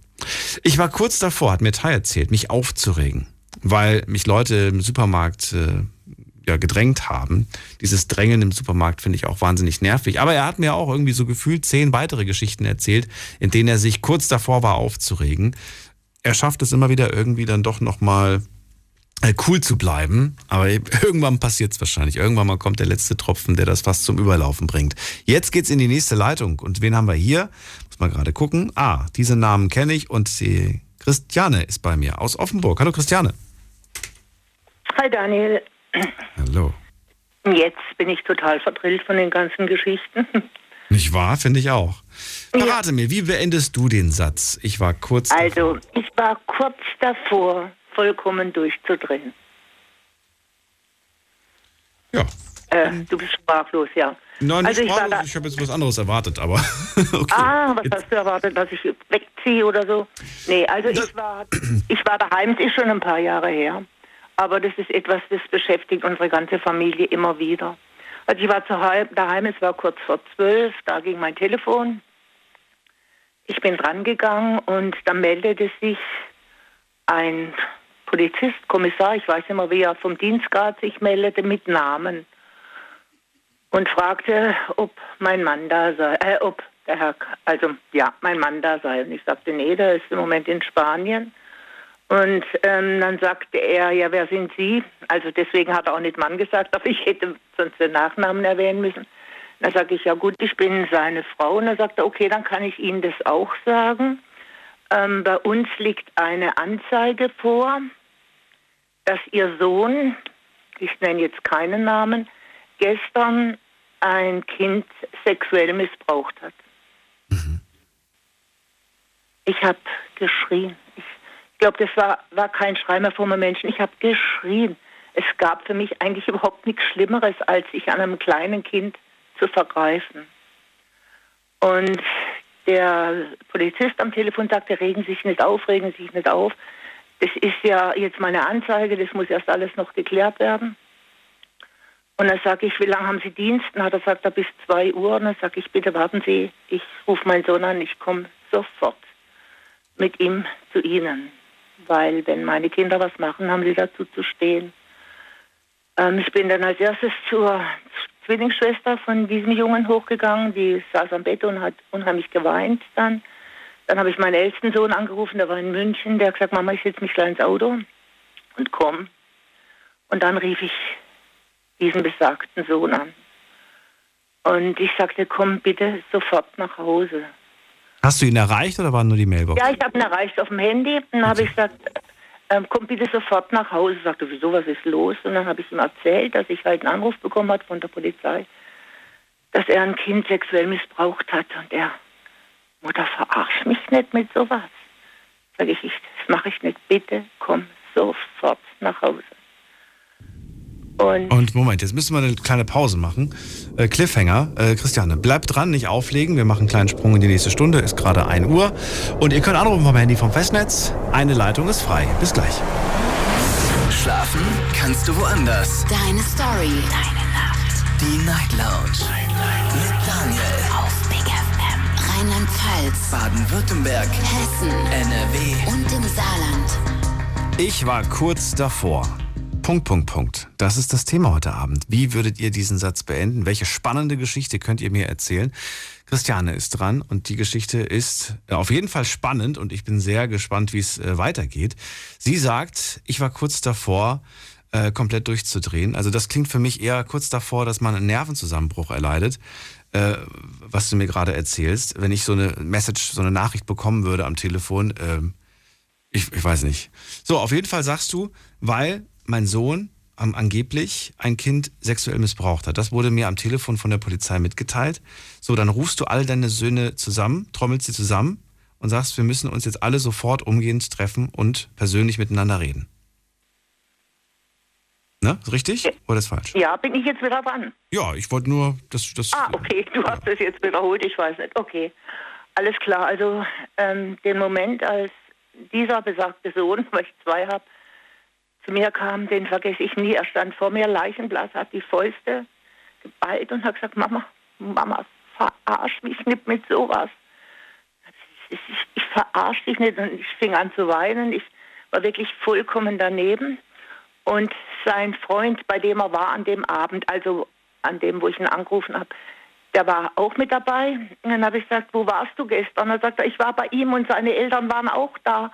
Ich war kurz davor, hat mir Tai erzählt, mich aufzuregen, weil mich Leute im Supermarkt äh, ja, gedrängt haben. Dieses Drängeln im Supermarkt finde ich auch wahnsinnig nervig. Aber er hat mir auch irgendwie so gefühlt zehn weitere Geschichten erzählt, in denen er sich kurz davor war aufzuregen. Er schafft es immer wieder irgendwie dann doch nochmal cool zu bleiben. Aber irgendwann passiert es wahrscheinlich. Irgendwann mal kommt der letzte Tropfen, der das fast zum Überlaufen bringt. Jetzt geht's in die nächste Leitung. Und wen haben wir hier? Muss mal gerade gucken. Ah, diese Namen kenne ich und die Christiane ist bei mir aus Offenburg. Hallo Christiane. Hi Daniel. Hallo. Jetzt bin ich total verdrillt von den ganzen Geschichten. Nicht wahr? Finde ich auch. Verrate ja. mir, wie beendest du den Satz? Ich war kurz. Also, davor. ich war kurz davor, vollkommen durchzudrehen. Ja. Äh, du bist sprachlos, ja. Nein, also ich, sprachlos, ich habe jetzt was anderes erwartet, aber okay. Ah, was jetzt. hast du erwartet, dass ich wegziehe oder so? Nee, also ich war, ich war daheim, das ist schon ein paar Jahre her. Aber das ist etwas, das beschäftigt unsere ganze Familie immer wieder. Also ich war daheim, es war kurz vor zwölf, da ging mein Telefon. Ich bin drangegangen und da meldete sich ein Polizist, Kommissar, ich weiß nicht mehr, wie er vom Dienstgrad sich meldete, mit Namen und fragte, ob mein Mann da sei, äh, ob der Herr, also ja, mein Mann da sei. Und ich sagte, nee, der ist im Moment in Spanien. Und ähm, dann sagte er, ja, wer sind Sie? Also deswegen hat er auch nicht Mann gesagt, aber ich hätte sonst den Nachnamen erwähnen müssen. Dann sage ich, ja gut, ich bin seine Frau. Und dann sagt er, okay, dann kann ich Ihnen das auch sagen. Ähm, bei uns liegt eine Anzeige vor dass ihr Sohn, ich nenne jetzt keinen Namen, gestern ein Kind sexuell missbraucht hat. Mhm. Ich habe geschrien. Ich glaube, das war, war kein Schrei mehr von einem Menschen. Ich habe geschrien. Es gab für mich eigentlich überhaupt nichts Schlimmeres, als sich an einem kleinen Kind zu vergreifen. Und der Polizist am Telefon sagte, regen Sie sich nicht auf, regen Sie sich nicht auf. Das ist ja jetzt meine Anzeige, das muss erst alles noch geklärt werden. Und dann sage ich, wie lange haben Sie Dienst? Und hat er gesagt, bis 2 Uhr. Und dann sage ich, bitte warten Sie, ich rufe meinen Sohn an, ich komme sofort mit ihm zu Ihnen. Weil wenn meine Kinder was machen, haben sie dazu zu stehen. Ähm, ich bin dann als erstes zur Zwillingsschwester von diesem Jungen hochgegangen, die saß am Bett und hat unheimlich geweint dann. Dann habe ich meinen ältesten Sohn angerufen, der war in München, der hat gesagt, Mama, ich setze mich gleich ins Auto und komm. Und dann rief ich diesen besagten Sohn an. Und ich sagte, komm bitte sofort nach Hause. Hast du ihn erreicht oder war nur die Mailbox? Ja, ich habe ihn erreicht auf dem Handy. Dann habe ich gesagt, ähm, komm bitte sofort nach Hause. Sagte, wieso, was ist los? Und dann habe ich ihm erzählt, dass ich halt einen Anruf bekommen habe von der Polizei, dass er ein Kind sexuell missbraucht hat. Und er, Mutter, verarsch mich nicht mit sowas. Sag ich, ich das mache ich nicht. Bitte komm sofort nach Hause. Und, Und Moment, jetzt müssen wir eine kleine Pause machen. Äh, Cliffhanger. Äh, Christiane, bleibt dran, nicht auflegen. Wir machen einen kleinen Sprung in die nächste Stunde. Ist gerade 1 Uhr. Und ihr könnt anrufen vom Handy vom Festnetz. Eine Leitung ist frei. Bis gleich. Schlafen kannst du woanders. Deine Story. Deine Nacht. Die Night Lounge. Rheinland-Pfalz. Baden-Württemberg. Hessen. NRW. Und im Saarland. Ich war kurz davor. Punkt, Punkt, Punkt. Das ist das Thema heute Abend. Wie würdet ihr diesen Satz beenden? Welche spannende Geschichte könnt ihr mir erzählen? Christiane ist dran und die Geschichte ist äh, auf jeden Fall spannend und ich bin sehr gespannt, wie es äh, weitergeht. Sie sagt, ich war kurz davor, äh, komplett durchzudrehen. Also das klingt für mich eher kurz davor, dass man einen Nervenzusammenbruch erleidet, äh, was du mir gerade erzählst. Wenn ich so eine Message, so eine Nachricht bekommen würde am Telefon, ähm, ich, ich weiß nicht. So, auf jeden Fall sagst du, weil mein Sohn ähm, angeblich ein Kind sexuell missbraucht hat. Das wurde mir am Telefon von der Polizei mitgeteilt. So, dann rufst du all deine Söhne zusammen, trommelst sie zusammen und sagst, wir müssen uns jetzt alle sofort umgehend treffen und persönlich miteinander reden. Ne? Ist richtig oder ist falsch? ja, bin ich jetzt wieder dran? Ja, ich wollte nur, dass das. Ah, okay, du hast das jetzt wiederholt, ich weiß nicht. Okay, alles klar. Also ähm, den Moment, als dieser besagte Sohn, weil ich zwei habe, zu mir kam, den vergesse ich nie. Er stand vor mir, leichenblass, hat die Fäuste geballt und hat gesagt, Mama, Mama, verarsch mich nicht mit sowas. Ich, ich, ich verarsch dich nicht und ich fing an zu weinen. Ich war wirklich vollkommen daneben. Und sein Freund, bei dem er war an dem Abend, also an dem, wo ich ihn angerufen habe, der war auch mit dabei. Und dann habe ich gesagt, wo warst du gestern? Und er sagte, ich war bei ihm und seine Eltern waren auch da.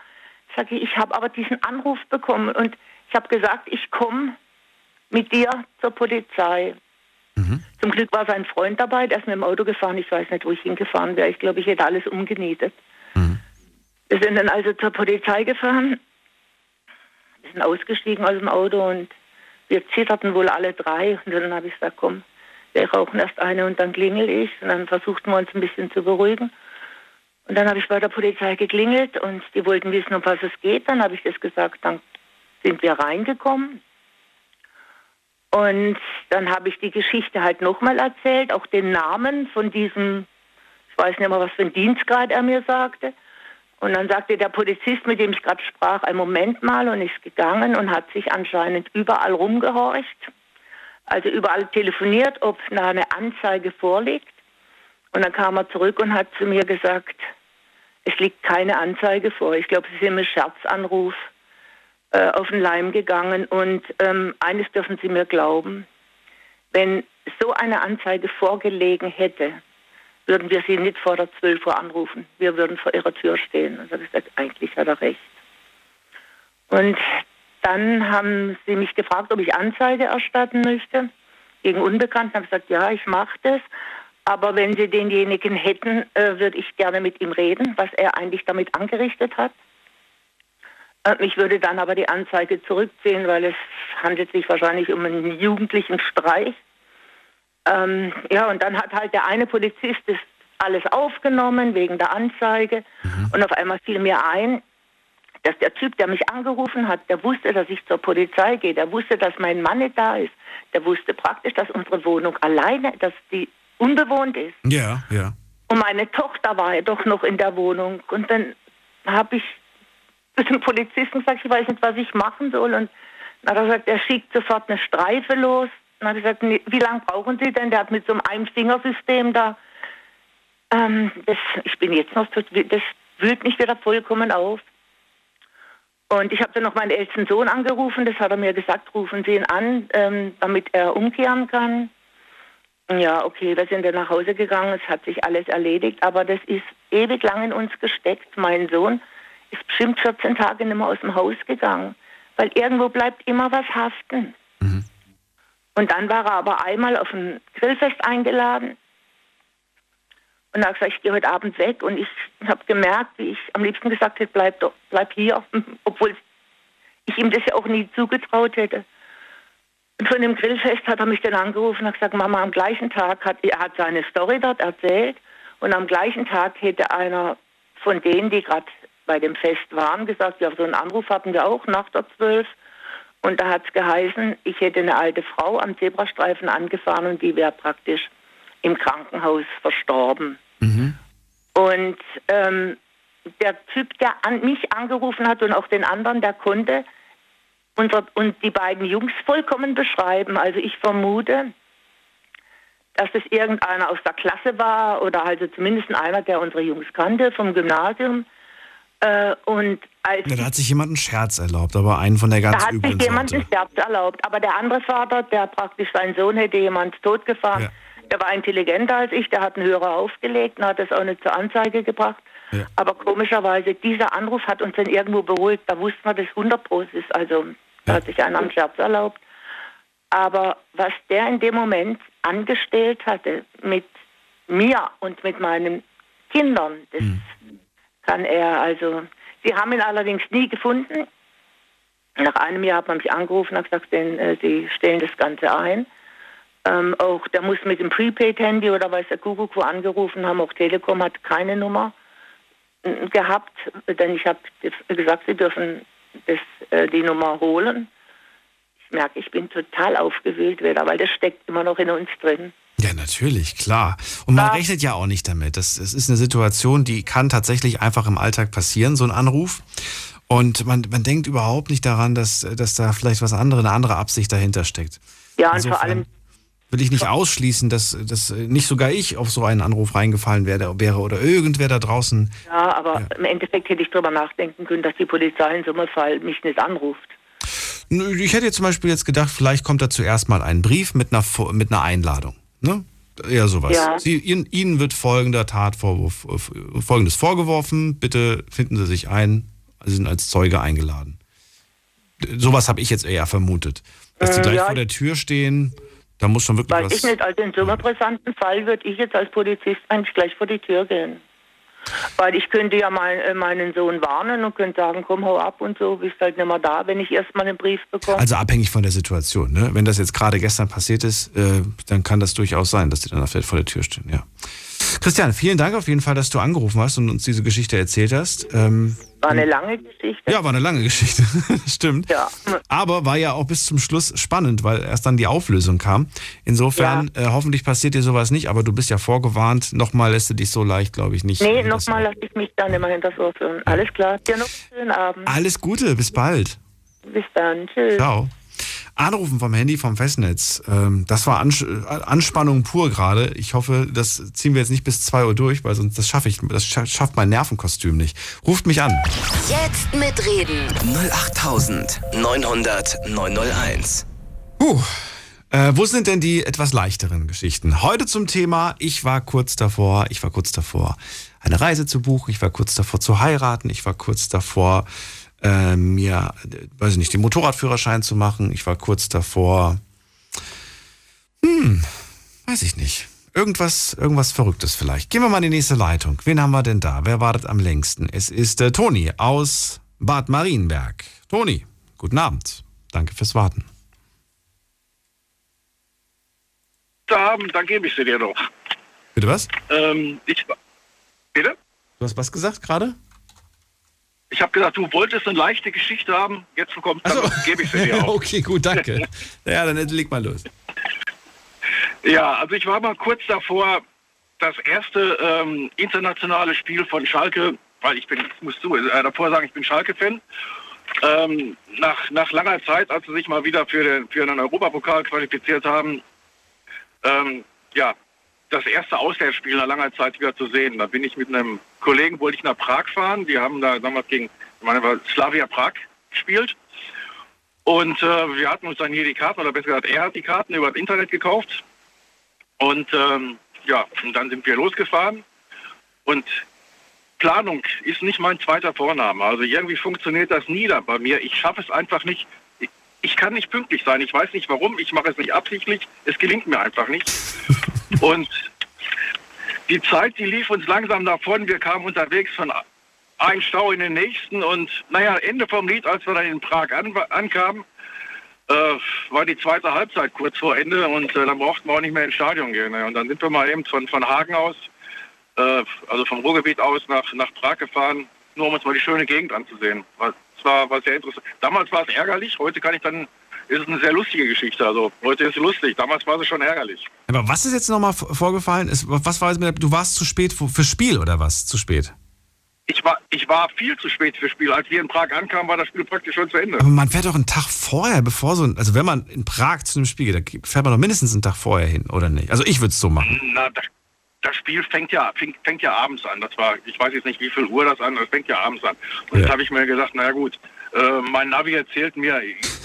Sag ich, ich habe aber diesen Anruf bekommen und ich habe gesagt, ich komme mit dir zur Polizei. Zum Glück war sein Freund dabei, der ist mit dem Auto gefahren. Ich weiß nicht, wo ich hingefahren wäre. Ich glaube, ich hätte alles umgenietet. Wir sind dann also zur Polizei gefahren. Wir sind ausgestiegen aus dem Auto und wir zitterten wohl alle drei. Und dann habe ich gesagt, komm, wir rauchen erst eine und dann klingel ich. Und dann versuchten wir uns ein bisschen zu beruhigen. Und dann habe ich bei der Polizei geklingelt und die wollten wissen, um was es geht. Dann habe ich das gesagt, dann sind wir reingekommen. Und dann habe ich die Geschichte halt nochmal erzählt, auch den Namen von diesem, ich weiß nicht mehr, was für ein Dienstgrad er mir sagte. Und dann sagte der Polizist, mit dem ich gerade sprach, ein Moment mal und ist gegangen und hat sich anscheinend überall rumgehorcht. Also überall telefoniert, ob eine Anzeige vorliegt. Und dann kam er zurück und hat zu mir gesagt, es liegt keine Anzeige vor. Ich glaube, Sie sind mit Scherzanruf äh, auf den Leim gegangen. Und ähm, eines dürfen Sie mir glauben, wenn so eine Anzeige vorgelegen hätte, würden wir Sie nicht vor der 12 Uhr anrufen. Wir würden vor Ihrer Tür stehen. Und da habe ich gesagt, eigentlich hat er recht. Und dann haben sie mich gefragt, ob ich Anzeige erstatten möchte gegen Unbekannten. Ich habe gesagt, ja, ich mache das. Aber wenn Sie denjenigen hätten, äh, würde ich gerne mit ihm reden, was er eigentlich damit angerichtet hat. Äh, ich würde dann aber die Anzeige zurückziehen, weil es handelt sich wahrscheinlich um einen jugendlichen Streich. Ähm, ja, und dann hat halt der eine Polizist das alles aufgenommen wegen der Anzeige. Und auf einmal fiel mir ein, dass der Typ, der mich angerufen hat, der wusste, dass ich zur Polizei gehe, der wusste, dass mein Mann nicht da ist, der wusste praktisch, dass unsere Wohnung alleine, dass die unbewohnt ist. Ja, ja. Und meine Tochter war ja doch noch in der Wohnung. Und dann habe ich zu dem Polizisten gesagt, ich weiß nicht, was ich machen soll. Und dann hat er gesagt, er schickt sofort eine Streife los. Dann habe ich gesagt, wie lange brauchen Sie denn? Der hat mit so einem Einfingersystem da. Ähm, das, ich bin jetzt noch, das wühlt mich wieder vollkommen auf. Und ich habe dann noch meinen ältesten Sohn angerufen, das hat er mir gesagt, rufen Sie ihn an, ähm, damit er umkehren kann. Ja, okay, wir sind dann nach Hause gegangen, es hat sich alles erledigt, aber das ist ewig lang in uns gesteckt. Mein Sohn ist bestimmt 14 Tage nicht mehr aus dem Haus gegangen, weil irgendwo bleibt immer was haften. Und dann war er aber einmal auf ein Grillfest eingeladen und hat gesagt, ich gehe heute Abend weg und ich habe gemerkt, wie ich am liebsten gesagt hätte, bleib, doch, bleib hier, obwohl ich ihm das ja auch nie zugetraut hätte. Und von dem Grillfest hat er mich dann angerufen und hat gesagt, Mama, am gleichen Tag hat er hat seine Story dort erzählt und am gleichen Tag hätte einer von denen, die gerade bei dem Fest waren, gesagt, ja, so einen Anruf hatten wir auch nach der 12. Und da hat es geheißen, ich hätte eine alte Frau am Zebrastreifen angefahren und die wäre praktisch im Krankenhaus verstorben. Und ähm, der Typ, der an mich angerufen hat und auch den anderen, der konnte unser, und die beiden Jungs vollkommen beschreiben. Also ich vermute, dass es irgendeiner aus der Klasse war oder also zumindest einer, der unsere Jungs kannte vom Gymnasium. Äh, und als Ja, da hat sich jemand einen Scherz erlaubt, aber einen von der da ganz hat sich üblen jemand einen Scherz erlaubt. Aber der andere Vater, der praktisch sein Sohn hätte jemand totgefahren, Ja. der war intelligenter als ich, der hat einen Hörer aufgelegt und hat das auch nicht zur Anzeige gebracht. Ja. Aber komischerweise, dieser Anruf hat uns dann irgendwo beruhigt. Da wussten wir, dass 100 Pro ist. Also da hat sich einer einen Scherz erlaubt. Aber was der in dem Moment angestellt hatte mit mir und mit meinen Kindern, das kann er also. Sie haben ihn allerdings nie gefunden. Nach einem Jahr hat man mich angerufen und gesagt, denn, äh, sie stellen das Ganze ein. Ähm, auch der muss mit dem Prepaid-Handy oder weiß der Kuckuck wo angerufen haben. Auch Telekom hat keine Nummer äh, gehabt, denn ich habe gesagt, sie dürfen das, äh, die Nummer holen. Ich merke, ich bin total aufgewühlt wieder, weil das steckt immer noch in uns drin. Ja, natürlich, klar. Und man rechnet ja auch nicht damit. Das, das ist eine Situation, die kann tatsächlich einfach im Alltag passieren, so ein Anruf. Und man, man denkt überhaupt nicht daran, dass, dass da vielleicht was andere, eine andere Absicht dahinter steckt. Ja, und Insofern vor allem, will ich nicht ausschließen, dass, dass nicht sogar ich auf so einen Anruf reingefallen wäre, wäre oder irgendwer da draußen. ja, aber im Endeffekt hätte ich drüber nachdenken können, dass die Polizei in so einem Fall mich nicht anruft. Nö, Ich hätte jetzt zum Beispiel jetzt gedacht, vielleicht kommt da zuerst mal ein Brief mit einer, mit einer Einladung. Ne? Ja, sowas. Ja. Sie, ihnen, ihnen wird folgender Tatvorwurf, äh, folgendes vorgeworfen. Bitte finden Sie sich ein. Sie sind als Zeuge eingeladen. Sowas habe ich jetzt eher vermutet. Dass die Äh, gleich ja, vor der Tür stehen, da muss schon wirklich Weiß ich was. nicht, also in so einem brisanten Fall würde ich jetzt als Polizist eigentlich gleich vor die Tür gehen. Weil ich könnte ja mein, äh, meinen Sohn warnen und könnte sagen, komm, hau ab und so, bist halt nicht mehr da, wenn ich erstmal einen Brief bekomme. Also abhängig von der Situation. Ne? Wenn das jetzt gerade gestern passiert ist, äh, dann kann das durchaus sein, dass die dann vielleicht vor der Tür stehen. Ja. Christian, vielen Dank auf jeden Fall, dass du angerufen hast und uns diese Geschichte erzählt hast. Ähm, War eine lange Geschichte. ja, war eine lange Geschichte. Stimmt. Ja. Aber war ja auch bis zum Schluss spannend, weil erst dann die Auflösung kam. Insofern, äh, hoffentlich passiert dir sowas nicht, aber du bist ja vorgewarnt. Nochmal lässt du dich so leicht, glaube ich, nicht. Nee, nochmal lasse ich mich dann immer hinter das Ohr führen. Alles klar, dir noch einen schönen Abend. Alles Gute, bis bald. Bis dann, tschüss. Ciao. Anrufen vom Handy vom Festnetz. Ähm, das war äh, Anspannung pur gerade. Ich hoffe, das ziehen wir jetzt nicht bis 2 Uhr durch, weil sonst das schaffe ich, das scha- schafft mein Nervenkostüm nicht. Ruft mich an. Jetzt mitreden. 08900 901. Puh. Äh, wo sind denn die etwas leichteren Geschichten? Heute zum Thema, ich war kurz davor, ich war kurz davor, eine Reise zu buchen, ich war kurz davor zu heiraten, ich war kurz davor, äh, mir, weiß ich nicht, den Motorradführerschein zu machen, ich war kurz davor, hm, weiß ich nicht. Irgendwas, irgendwas Verrücktes vielleicht. Gehen wir mal in die nächste Leitung. Wen haben wir denn da? Wer wartet am längsten? Es ist äh, Toni aus Bad Marienberg. Toni, guten Abend. Danke fürs Warten. haben, dann gebe ich sie dir doch. Bitte was? Ähm, ich, bitte? Du hast was gesagt gerade? Ich habe gesagt, du wolltest eine leichte Geschichte haben, jetzt kommt, dann gebe ich sie dir auch. okay, gut, danke. ja, dann leg mal los. Ja, also ich war mal kurz davor, das erste ähm, internationale Spiel von Schalke, weil ich bin, ich muss zu, äh, davor sagen, ich bin Schalke-Fan. Ähm, nach, nach langer Zeit, als sie sich mal wieder für, den, für einen Europapokal qualifiziert haben, ähm, ja, das erste Auswärtsspiel nach langer Zeit wieder zu sehen. Da bin ich mit einem Kollegen, wollte ich nach Prag fahren. Die haben da damals gegen, ich meine, Slavia Prag gespielt. Und äh, wir hatten uns dann hier die Karten, oder besser gesagt, er hat die Karten über das Internet gekauft. Und ähm, ja, und dann sind wir losgefahren. Und Planung ist nicht mein zweiter Vorname. Also irgendwie funktioniert das nie da bei mir. Ich schaffe es einfach nicht. Ich, ich kann nicht pünktlich sein. Ich weiß nicht warum. Ich mache es nicht absichtlich. Es gelingt mir einfach nicht. Und die Zeit, die lief uns langsam davon. Wir kamen unterwegs von einem Stau in den nächsten. Und naja, Ende vom Lied, als wir dann in Prag an, ankamen, äh, war die zweite Halbzeit kurz vor Ende und äh, dann brauchten wir auch nicht mehr ins Stadion gehen. Ne? Und dann sind wir mal eben von, von Hagen aus, äh, also vom Ruhrgebiet aus nach, nach Prag gefahren, nur um uns mal die schöne Gegend anzusehen. Es war, war sehr interessant. Damals war es ärgerlich, heute kann ich dann ist eine sehr lustige Geschichte. Also heute ist es lustig, damals war es schon ärgerlich. Aber was ist jetzt nochmal vorgefallen? Was war mit, du warst zu spät fürs Spiel oder was? Zu spät? Ich war, ich war viel zu spät fürs Spiel. Als wir in Prag ankamen, war das Spiel praktisch schon zu Ende. Aber man fährt doch einen Tag vorher, bevor so ein, also wenn man in Prag zu einem Spiel geht, fährt man doch mindestens einen Tag vorher hin, oder nicht? Also ich würde es so machen. Na, das, das Spiel fängt ja, fängt, fängt, ja abends an. Das war, ich weiß jetzt nicht, wie viel Uhr das an, das fängt ja abends an. Und ja. jetzt habe ich mir gedacht, naja gut, äh, mein Navi erzählt mir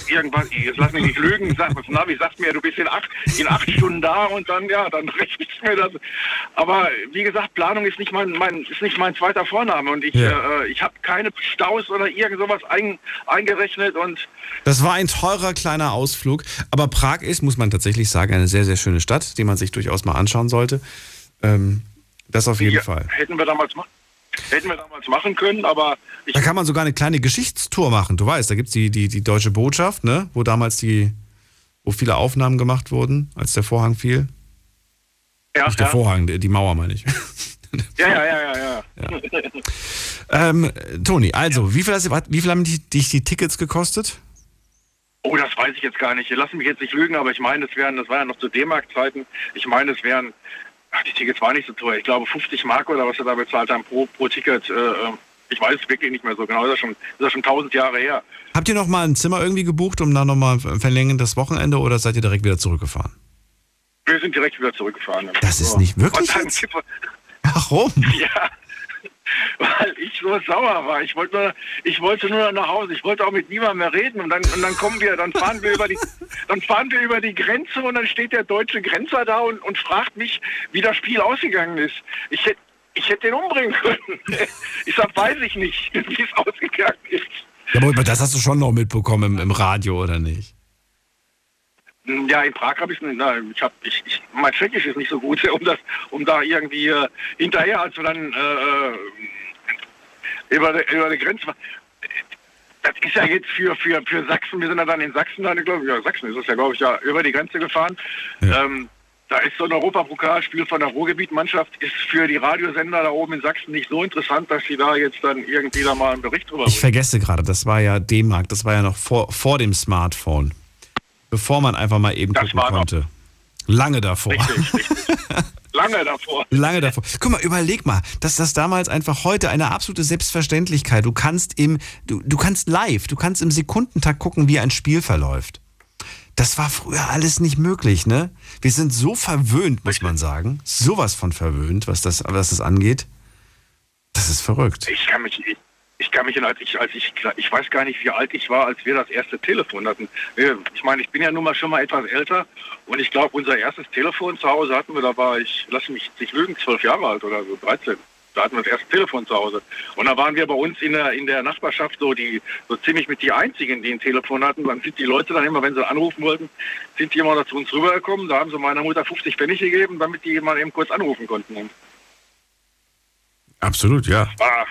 irgendwas, jetzt lass mich nicht lügen, sag, das Navi sagt mir, du bist in acht, in acht Stunden da und dann, ja, dann rechne ich mir das. Aber wie gesagt, Planung ist nicht mein, mein, ist nicht mein zweiter Vorname und ich, ja. äh, ich habe keine Staus oder irgend sowas ein, eingerechnet und das war ein teurer kleiner Ausflug, aber Prag ist, muss man tatsächlich sagen, eine sehr, sehr schöne Stadt, die man sich durchaus mal anschauen sollte. Ähm, das auf jeden ja, Fall. Hätten wir damals machen Hätten wir damals machen können, aber. da kann man sogar eine kleine Geschichtstour machen. Du weißt, da gibt es die, die, die deutsche Botschaft, ne? wo damals die, wo viele Aufnahmen gemacht wurden, als der Vorhang fiel. Ja, Nicht der ja. Vorhang, die Mauer meine ich. Ja, ja, ja, ja. ja. ähm, Toni, also, wie viel, hast, wie viel haben dich die Tickets gekostet? Oh, das weiß ich jetzt gar nicht. Lass mich jetzt nicht lügen, aber ich meine, es wären, das war ja noch zu D-Mark-Zeiten. Ich meine, es wären Ach, die Tickets waren nicht so teuer. Ich glaube 50 Mark oder was wir da bezahlt haben pro, pro Ticket. Äh, äh ich weiß es wirklich nicht mehr so genau. Das ist, schon, das ist schon 1000 Jahre her. Habt ihr noch mal ein Zimmer irgendwie gebucht, um dann nochmal verlängern das Wochenende oder seid ihr direkt wieder zurückgefahren? Wir sind direkt wieder zurückgefahren. Das ist nicht wirklich. Warum? Ja, weil ich so sauer war. Ich wollte nur, ich wollte nur nach Hause. Ich wollte auch mit niemandem mehr reden. Und dann, und dann kommen wir, dann fahren wir über die, dann fahren wir über die Grenze und dann steht der deutsche Grenzer da und, und fragt mich, wie das Spiel ausgegangen ist. Ich hätte, ich hätte den umbringen können. Ich sag, weiß ich nicht, wie es ausgegangen ist. Ja, aber das hast du schon noch mitbekommen im, im Radio, oder nicht? Ja, in Prag habe ich es na, ich ich, ich, mein Tschechisch ist nicht so gut, um das, um da irgendwie äh, hinterher, als wir dann äh, äh über, die, über die Grenze das ist ja jetzt für, für, für Sachsen, wir sind ja dann in Sachsen, dann, glaube ich, ja, Sachsen ist es ja, glaube ich, ja, über die Grenze gefahren. Ja. Ähm, da ist so ein Europapokalspiel von der Ruhrgebietmannschaft, ist für die Radiosender da oben in Sachsen nicht so interessant, dass sie da jetzt dann irgendwie da mal einen Bericht drüber Ich vergesse gerade, das war ja D-Mark, das war ja noch vor, vor dem Smartphone bevor man einfach mal eben das gucken konnte. Lange davor. Richtig, richtig. Lange davor. Lange davor. Guck mal, überleg mal, dass das damals einfach heute eine absolute Selbstverständlichkeit. Du kannst im, du, du kannst live, du kannst im Sekundentakt gucken, wie ein Spiel verläuft. Das war früher alles nicht möglich, ne? Wir sind so verwöhnt, muss man sagen. Sowas von verwöhnt, was das, was das angeht. Das ist verrückt. Ich kann mich, ich kann mich als ich, als ich, ich weiß gar nicht, wie alt ich war, als wir das erste Telefon hatten. Ich meine, ich bin ja nun mal schon mal etwas älter und ich glaube, unser erstes Telefon zu Hause hatten wir, da war ich, lass mich nicht lügen, zwölf Jahre alt oder so, 13. Da hatten wir das erste Telefon zu Hause. Und da waren wir bei uns in der, in der Nachbarschaft so die, so ziemlich mit die einzigen, die ein Telefon hatten. Dann sind die Leute dann immer, wenn sie anrufen wollten, sind die immer zu uns rübergekommen. Da haben sie meiner Mutter 50 Pfennig gegeben, damit die mal eben kurz anrufen konnten. Absolut, ja. War,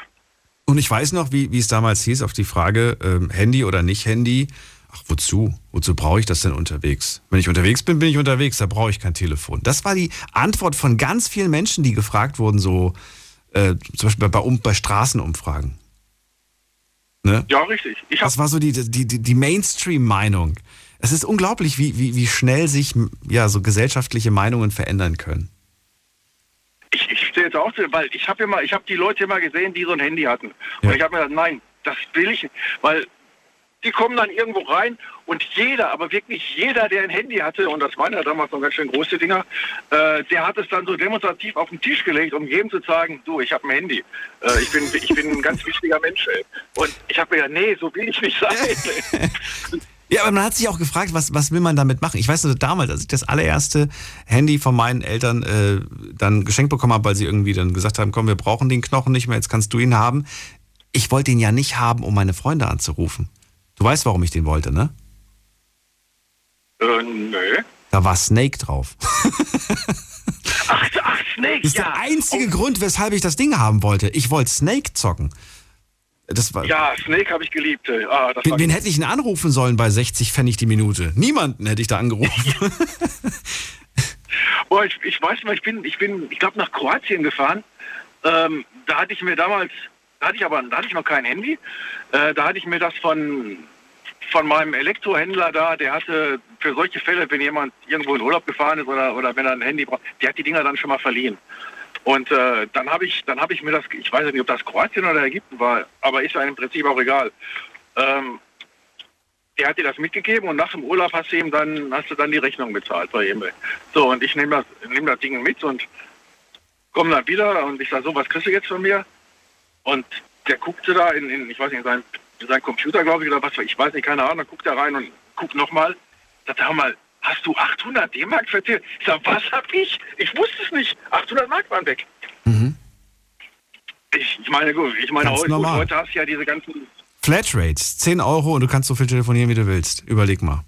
und ich weiß noch, wie, wie es damals hieß, auf die Frage, ähm, Handy oder nicht Handy. Ach, wozu? Wozu brauche ich das denn unterwegs? Wenn ich unterwegs bin, bin ich unterwegs, da brauche ich kein Telefon. Das war die Antwort von ganz vielen Menschen, die gefragt wurden, so äh, zum Beispiel bei, bei, bei Straßenumfragen. Ne? Ja, richtig. Ich das war so die, die, die, die Mainstream-Meinung. Es ist unglaublich, wie, wie, wie schnell sich ja, so gesellschaftliche Meinungen verändern können. Ich, ich stehe jetzt auch, weil ich habe immer, ich habe die Leute immer gesehen, die so ein Handy hatten. Ja. Und ich habe mir gedacht, nein, das will ich nicht. Weil die kommen dann irgendwo rein und jeder, aber wirklich jeder, der ein Handy hatte, und das waren ja damals noch ganz schön große Dinger, äh, der hat es dann so demonstrativ auf den Tisch gelegt, um jedem zu sagen, du, ich habe ein Handy. Äh, ich, bin, ich bin ein ganz wichtiger Mensch. Ey. Und ich habe mir gedacht, nee, so will ich nicht sein. Ja, aber man hat sich auch gefragt, was, was will man damit machen? Ich weiß nur damals, als ich das allererste Handy von meinen Eltern äh, dann geschenkt bekommen habe, weil sie irgendwie dann gesagt haben, komm, wir brauchen den Knochen nicht mehr, jetzt kannst du ihn haben. Ich wollte ihn ja nicht haben, um meine Freunde anzurufen. Du weißt, warum ich den wollte, ne? Äh, nö. Da war Snake drauf. Ach, ach Snake, Das ist ja. der einzige Grund, weshalb ich das Ding haben wollte. Ich wollte Snake zocken. Das war, Ja, Snake habe ich geliebt. äh, Ah, das wen, wen hätte ich denn anrufen sollen bei 60 Pfennig die Minute? Niemanden hätte ich da angerufen. Boah, ich, ich weiß mal, ich bin, ich bin, ich glaube nach Kroatien gefahren. Ähm, da hatte ich mir damals, da hatte ich aber, da hatte ich noch kein Handy. Äh, da hatte ich mir das von von meinem Elektrohändler da, der hatte für solche Fälle, wenn jemand irgendwo in Urlaub gefahren ist oder oder wenn er ein Handy braucht, der hat die Dinger dann schon mal verliehen. Und äh, dann habe ich, dann habe ich mir das, ich weiß nicht, ob das Kroatien oder Ägypten war, aber ist ja im Prinzip auch egal. Ähm, der hat dir das mitgegeben und nach dem Urlaub hast du ihm dann, hast du dann die Rechnung bezahlt bei ihm. So, und ich nehme das, nehm das Ding mit und komme dann wieder und ich sage, so, was kriegst du jetzt von mir? Und der guckte da in, in ich weiß nicht, in seinen, in seinen Computer, glaube ich, oder was, ich weiß nicht, keine Ahnung, guckt er rein und guckt nochmal. Sagt, hör mal, hast du 800 D-Mark verteilt? Ich sage, was hab ich? Ich wusste es nicht. 800 Mark waren weg. Ich, ich meine, gut, ich meine, heute, gut, heute hast du ja diese ganzen, Flatrates, 10 Euro und du kannst so viel telefonieren, wie du willst. Überleg mal.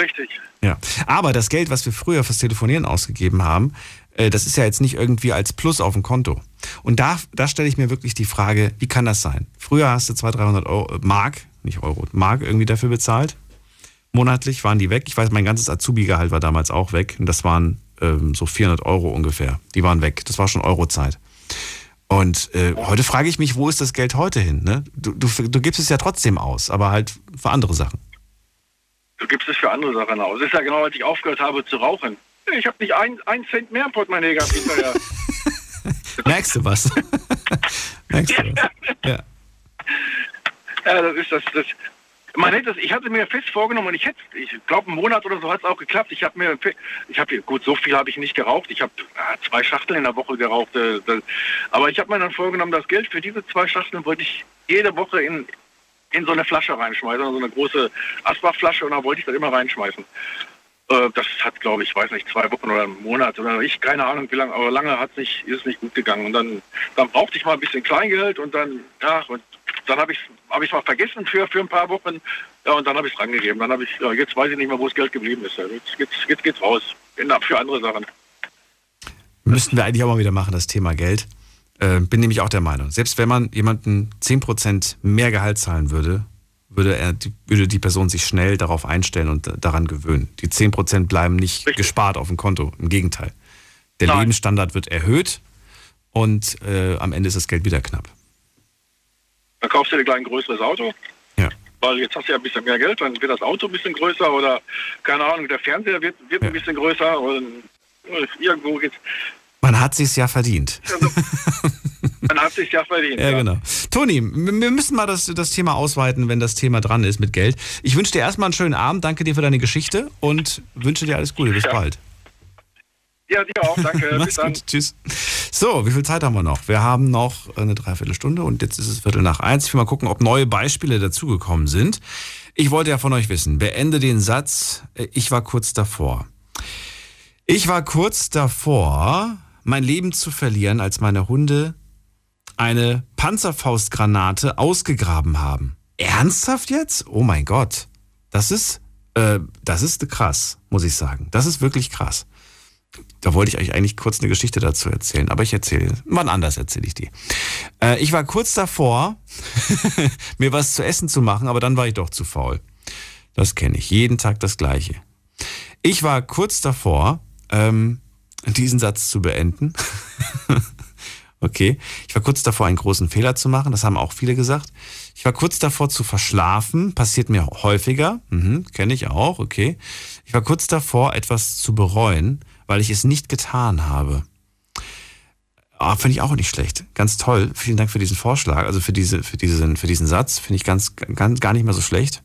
richtig. Ja. Aber das Geld, was wir früher fürs Telefonieren ausgegeben haben, äh, das ist ja jetzt nicht irgendwie als Plus auf dem Konto. Und da, da stelle ich mir wirklich die Frage, wie kann das sein? Früher hast du 200, 300 Euro, äh, Mark, nicht Euro, Mark irgendwie dafür bezahlt. Monatlich waren die weg. Ich weiß, mein ganzes Azubi-Gehalt war damals auch weg. Und das waren ähm, so 400 Euro ungefähr. Die waren weg. Das war schon Eurozeit. Und äh, heute frage ich mich, wo ist das Geld heute hin? Ne? Du, du, du gibst es ja trotzdem aus, aber halt für andere Sachen. Du gibst es für andere Sachen aus. Das ist ja genau, als ich aufgehört habe zu rauchen. Ich habe nicht ein, ein Cent mehr im Portemonnaie gehabt hinterher. Merkst du was? Merkst du was? Ja. Ja, das ist das. das man hätte es, ich hatte mir fest vorgenommen und ich hätte, ich glaube, einen Monat oder so hat es auch geklappt. Ich habe mir, ich habe gut, so viel habe ich nicht geraucht. Ich habe ah, zwei Schachteln in der Woche geraucht. Äh, das, aber ich habe mir dann vorgenommen, das Geld für diese zwei Schachteln wollte ich jede Woche in in so eine Flasche reinschmeißen, so eine große Asbachflasche und da wollte ich das immer reinschmeißen. Äh, das hat, glaube ich, weiß nicht, zwei Wochen oder einen Monat oder ich, keine Ahnung wie lange, aber lange hat nicht, ist es nicht gut gegangen. Und dann, dann brauchte ich mal ein bisschen Kleingeld und dann, ja, und dann habe ich habe ich mal vergessen für, für ein paar Wochen. Ja, und dann habe ich es rangegeben. Dann habe ich, ja, jetzt weiß ich nicht mehr, wo das Geld geblieben ist. Jetzt, jetzt, jetzt geht's raus. In, für andere Sachen. Müssten wir eigentlich auch mal wieder machen, das Thema Geld. Äh, bin nämlich auch der Meinung, selbst wenn man jemanden 10% mehr Gehalt zahlen würde, würde, er, die, würde die Person sich schnell darauf einstellen und daran gewöhnen. Die 10% bleiben nicht gespart auf dem Konto. Im Gegenteil. Der Nein. Lebensstandard wird erhöht und äh, am Ende ist das Geld wieder knapp. Dann kaufst du dir gleich ein größeres Auto. Ja. Weil jetzt hast du ja ein bisschen mehr Geld, dann wird das Auto ein bisschen größer oder, keine Ahnung, der Fernseher wird, wird ein bisschen größer und irgendwo geht's. Man hat sich's ja verdient. Man hat sich ja verdient. Ja, genau. Toni, wir müssen mal das, das Thema ausweiten, wenn das Thema dran ist mit Geld. Ich wünsche dir erstmal einen schönen Abend, danke dir für deine Geschichte und wünsche dir alles Gute. Bis Ja. bald. Ja, dir auch, danke. Bis dann. gut. Tschüss. So, wie viel Zeit haben wir noch? Wir haben noch eine Dreiviertelstunde und jetzt ist es Viertel nach eins. Ich will mal gucken, ob neue Beispiele dazugekommen sind. Ich wollte ja von euch wissen, beende den Satz, ich war kurz davor. Ich war kurz davor, mein Leben zu verlieren, als meine Hunde eine Panzerfaustgranate ausgegraben haben. Ernsthaft jetzt? Oh mein Gott. Das ist, äh, das ist krass, muss ich sagen. Das ist wirklich krass. Da wollte ich euch eigentlich kurz eine Geschichte dazu erzählen, aber ich erzähle, wann anders erzähle ich die. Äh, ich war kurz davor, mir was zu essen zu machen, aber dann war ich doch zu faul. Das kenne ich. Jeden Tag das Gleiche. Ich war kurz davor, ähm, diesen Satz zu beenden. okay. Ich war kurz davor, einen großen Fehler zu machen. Das haben auch viele gesagt. Ich war kurz davor zu verschlafen. Passiert mir häufiger. Mhm, Kenne ich auch. Okay. Ich war kurz davor, etwas zu bereuen, weil ich es nicht getan habe. Ah, Finde ich auch nicht schlecht. Ganz toll. Vielen Dank für diesen Vorschlag, also für, diese, für, diesen, für diesen Satz. Finde ich ganz, ganz, gar nicht mehr so schlecht.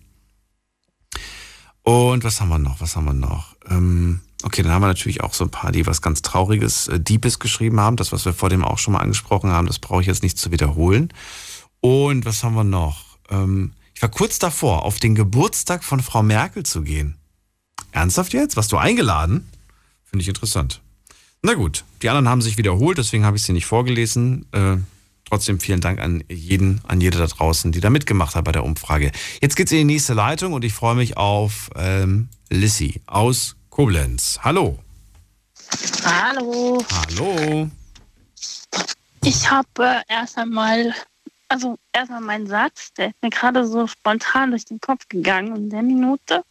Und was haben wir noch? Was haben wir noch? Ähm, okay, dann haben wir natürlich auch so ein paar, die was ganz Trauriges, äh, Deepes geschrieben haben. Das, was wir vor dem auch schon mal angesprochen haben, das brauche ich jetzt nicht zu wiederholen. Und was haben wir noch? Ähm, Ich war kurz davor, auf den Geburtstag von Frau Merkel zu gehen. Ernsthaft jetzt? Warst du eingeladen? Finde ich interessant. Na gut, die anderen haben sich wiederholt, deswegen habe ich sie nicht vorgelesen. Äh, trotzdem vielen Dank an jeden, an jede da draußen, die da mitgemacht hat bei der Umfrage. Jetzt geht's in die nächste Leitung und ich freue mich auf ähm, Lissy aus Koblenz. Hallo. Hallo. Hallo. Ich habe äh, erst einmal, also erstmal meinen Satz, der ist mir gerade so spontan durch den Kopf gegangen in der Minute.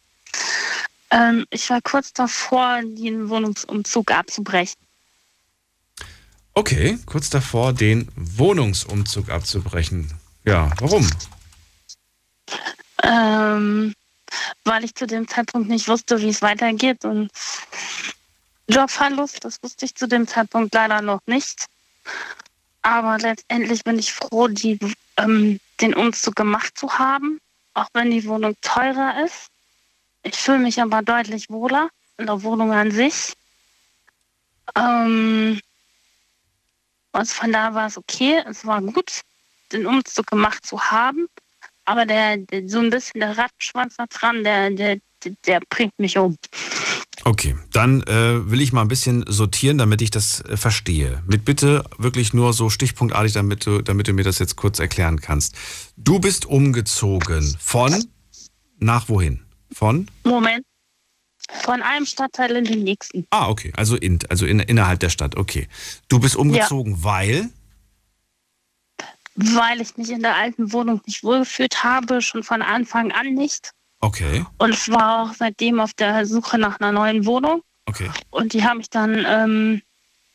Ähm, ich war kurz davor, den Wohnungsumzug abzubrechen. Okay, kurz davor, den Wohnungsumzug abzubrechen. Ja, warum? Ähm, weil ich zu dem Zeitpunkt nicht wusste, wie es weitergeht und Jobverlust, das wusste ich zu dem Zeitpunkt leider noch nicht. Aber letztendlich bin ich froh, die, ähm, den Umzug gemacht zu haben, auch wenn die Wohnung teurer ist. Ich fühle mich aber deutlich wohler in der Wohnung an sich. Ähm, also von da war es okay, es war gut, den Umzug gemacht zu haben. Aber der, der so ein bisschen der Rattenschwanz da dran, der, der, der bringt mich um. Okay, dann äh, will ich mal ein bisschen sortieren, damit ich das äh, verstehe. Mit bitte wirklich nur so stichpunktartig, damit du, damit du mir das jetzt kurz erklären kannst. Du bist umgezogen von nach wohin? Von? Moment. Von einem Stadtteil in den nächsten. Ah, okay. Also, in, also in, innerhalb der Stadt. Okay. Du bist umgezogen, ja. weil? Weil ich mich in der alten Wohnung nicht wohlgefühlt habe, schon von Anfang an nicht. Okay. Und ich war auch seitdem auf der Suche nach einer neuen Wohnung. Okay. Und die habe ich dann ähm,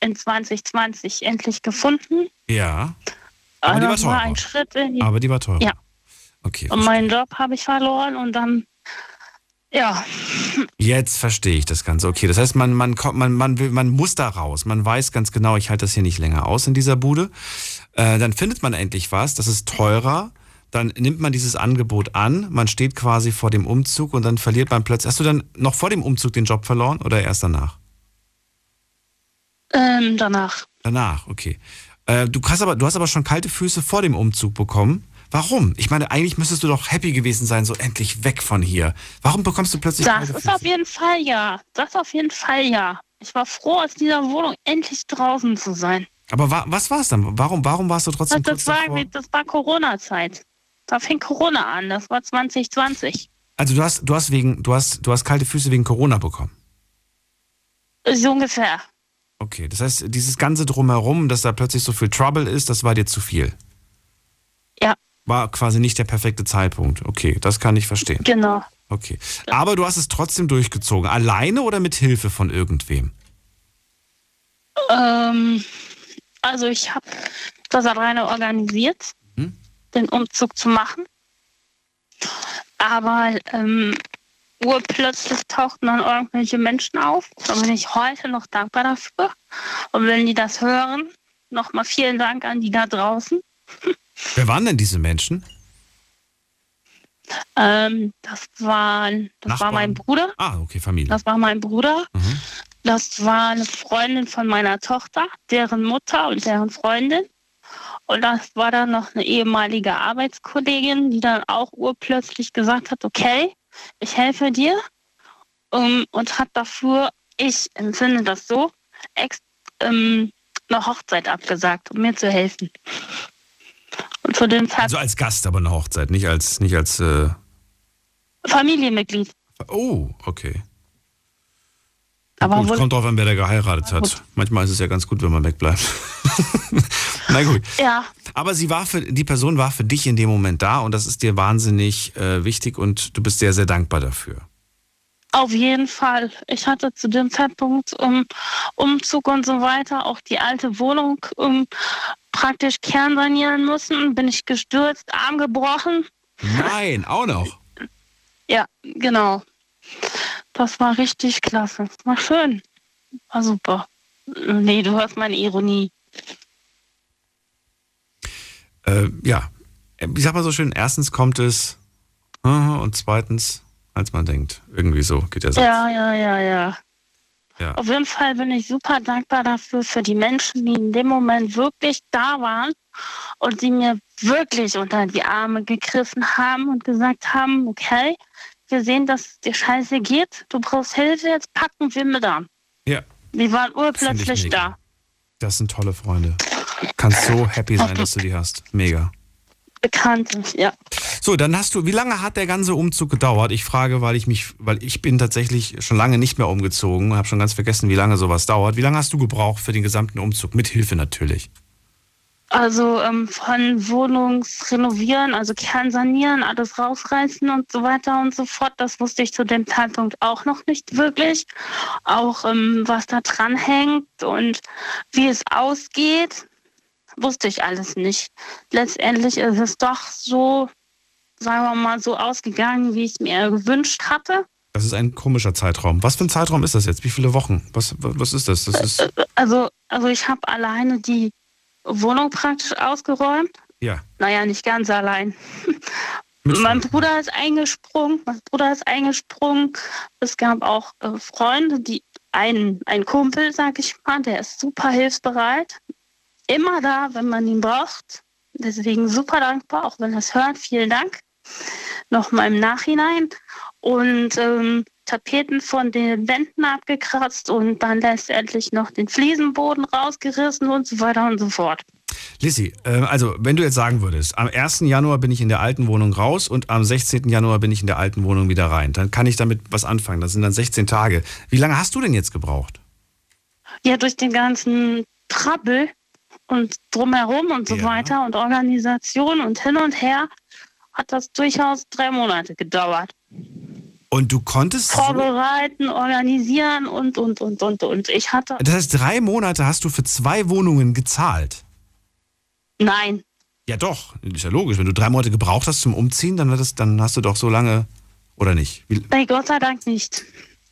in 2020 endlich gefunden. Ja. Aber die war teurer. War ein Schritt in die Aber die war teurer. Ja. Okay. Und meinen Job habe ich verloren und dann ja. Jetzt verstehe ich das Ganze. Okay, das heißt, man, man, kommt, man, man, will, man muss da raus. Man weiß ganz genau, ich halte das hier nicht länger aus in dieser Bude. Äh, dann findet man endlich was, das ist teurer. Dann nimmt man dieses Angebot an, man steht quasi vor dem Umzug und dann verliert man plötzlich. Hast du dann noch vor dem Umzug den Job verloren oder erst danach? Ähm, danach. Danach, okay. Äh, du, hast aber, du hast aber schon kalte Füße vor dem Umzug bekommen. Warum? Ich meine, eigentlich müsstest du doch happy gewesen sein, so endlich weg von hier. Warum bekommst du plötzlich Das ist auf jeden Fall ja. Das auf jeden Fall ja. Ich war froh, aus dieser Wohnung endlich draußen zu sein. Aber wa was war es dann? Warum, warum warst du trotzdem das, das war, das war Corona-Zeit. Da fing Corona an. Das war 2020. Also du hast, du hast wegen, du hast, du hast kalte Füße wegen Corona bekommen. So ungefähr. Okay, das heißt, dieses ganze drumherum, dass da plötzlich so viel Trouble ist, das war dir zu viel. Ja war quasi nicht der perfekte Zeitpunkt. Okay, das kann ich verstehen. Genau. Okay. Aber du hast es trotzdem durchgezogen. Alleine oder mit Hilfe von irgendwem? Ähm, also ich habe das alleine organisiert, hm? den Umzug zu machen. Aber ähm, urplötzlich tauchten dann irgendwelche Menschen auf. Da bin ich heute noch dankbar dafür. Und wenn die das hören, nochmal vielen Dank an die da draußen. Wer waren denn diese Menschen? Ähm, das war, das war mein Bruder. Ah, okay, Familie. Das war mein Bruder. Mhm. Das war eine Freundin von meiner Tochter, deren Mutter und deren Freundin. Und das war dann noch eine ehemalige Arbeitskollegin, die dann auch urplötzlich gesagt hat, okay, ich helfe dir. Um, und hat dafür, ich empfinde das so, ex, ähm, eine Hochzeit abgesagt, um mir zu helfen. Und zu dem Zeitpunkt. Also als Gast aber eine Hochzeit, nicht als, nicht als äh Familienmitglied. Oh, okay. Aber gut, kommt drauf an, wer da geheiratet hat. Manchmal ist es ja ganz gut, wenn man wegbleibt. Na gut. Ja. Aber sie war für, die Person war für dich in dem Moment da und das ist dir wahnsinnig äh, wichtig und du bist sehr, sehr dankbar dafür. Auf jeden Fall. Ich hatte zu dem Zeitpunkt um Umzug und so weiter auch die alte Wohnung um, praktisch kernsanieren müssen. Bin ich gestürzt, Arm gebrochen. Nein, auch noch. Ja, genau. Das war richtig klasse. Das war schön. War super. Nee, du hörst meine Ironie. Äh, ja, ich sag mal so schön, erstens kommt es und zweitens als man denkt. Irgendwie so geht der Satz. Ja, ja, ja, ja. Ja. Auf jeden Fall bin ich super dankbar dafür, für die Menschen, die in dem Moment wirklich da waren und die mir wirklich unter die Arme gegriffen haben und gesagt haben, okay, wir sehen, dass es dir scheiße geht, du brauchst Hilfe, jetzt packen wir mit an. Ja. Die waren urplötzlich da. Das sind tolle Freunde. Kannst so happy sein, dass du die hast. Mega. Bekannte, ja. So, dann hast du, wie lange hat der ganze Umzug gedauert? Ich frage, weil ich mich, weil ich bin tatsächlich schon lange nicht mehr umgezogen, habe schon ganz vergessen, wie lange sowas dauert. Wie lange hast du gebraucht für den gesamten Umzug? Mit Hilfe natürlich. Also ähm, von Wohnungsrenovieren, also Kernsanieren, alles rausreißen und so weiter und so fort. Das wusste ich zu dem Zeitpunkt auch noch nicht wirklich. Auch ähm, was da dran hängt und wie es ausgeht, wusste ich alles nicht. Letztendlich ist es doch so, sagen wir mal, so ausgegangen, wie ich es mir gewünscht hatte. Das ist ein komischer Zeitraum. Was für ein Zeitraum ist das jetzt? Wie viele Wochen? Was, was ist das? Das ist, Also, also ich habe alleine die Wohnung praktisch ausgeräumt. ja. Naja, nicht ganz allein. mein Bruder ist eingesprungen, mein Bruder ist eingesprungen. Es gab auch äh, Freunde, die ein, ein Kumpel, sag ich mal, der ist super hilfsbereit. Immer da, wenn man ihn braucht. Deswegen super dankbar, auch wenn es hört. Vielen Dank. Nochmal im Nachhinein. Und ähm, Tapeten von den Wänden abgekratzt und dann letztendlich noch den Fliesenboden rausgerissen und so weiter und so fort. Lissy, äh, also wenn du jetzt sagen würdest, am 1. Januar bin ich in der alten Wohnung raus und am 16. Januar bin ich in der alten Wohnung wieder rein, dann kann ich damit was anfangen. Das sind dann 16 Tage. Wie lange hast du denn jetzt gebraucht? Ja, durch den ganzen Trabbel und drumherum und so weiter und Organisation und hin und her hat das durchaus drei Monate gedauert. Und du konntest. So, Vorbereiten, organisieren und, und, und, und, und. Ich hatte. das heißt, drei Monate hast du für zwei Wohnungen gezahlt. Nein. Ja, doch. Ist ja logisch. Wenn du drei Monate gebraucht hast zum Umziehen, dann, das, dann hast du doch so lange. Oder nicht? Wie, Nee, Gott sei Dank nicht.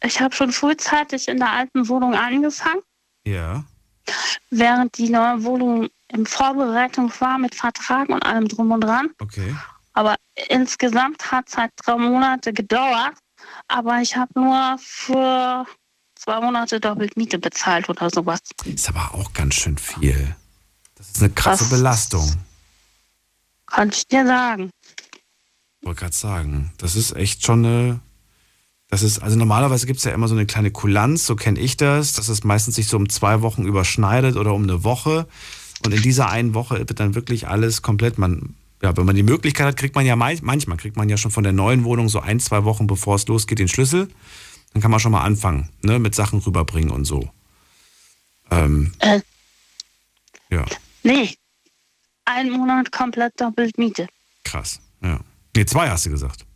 Ich habe schon frühzeitig in der alten Wohnung angefangen, ja. Während die neue Wohnung in Vorbereitung war mit Vertrag und allem drum und dran. Okay. Aber insgesamt hat es halt drei Monate gedauert. Aber ich habe nur für zwei Monate doppelt Miete bezahlt oder sowas. Ist aber auch ganz schön viel. Das ist eine krasse Das- Belastung. Kann ich dir sagen. wollte gerade sagen, das ist echt schon eine. Das ist, also normalerweise gibt es ja immer so eine kleine Kulanz, so kenne ich das, dass es meistens sich so um zwei Wochen überschneidet oder um eine Woche. Und in dieser einen Woche wird dann wirklich alles komplett, man, ja, wenn man die Möglichkeit hat, kriegt man ja manchmal kriegt man ja schon von der neuen Wohnung so ein, zwei Wochen bevor es losgeht den Schlüssel. Dann kann man schon mal anfangen, ne, mit Sachen rüberbringen und so. Ähm, Äh, ja, nee. Ein Monat komplett doppelt Miete. krass. Ja. Nee, zwei hast du gesagt.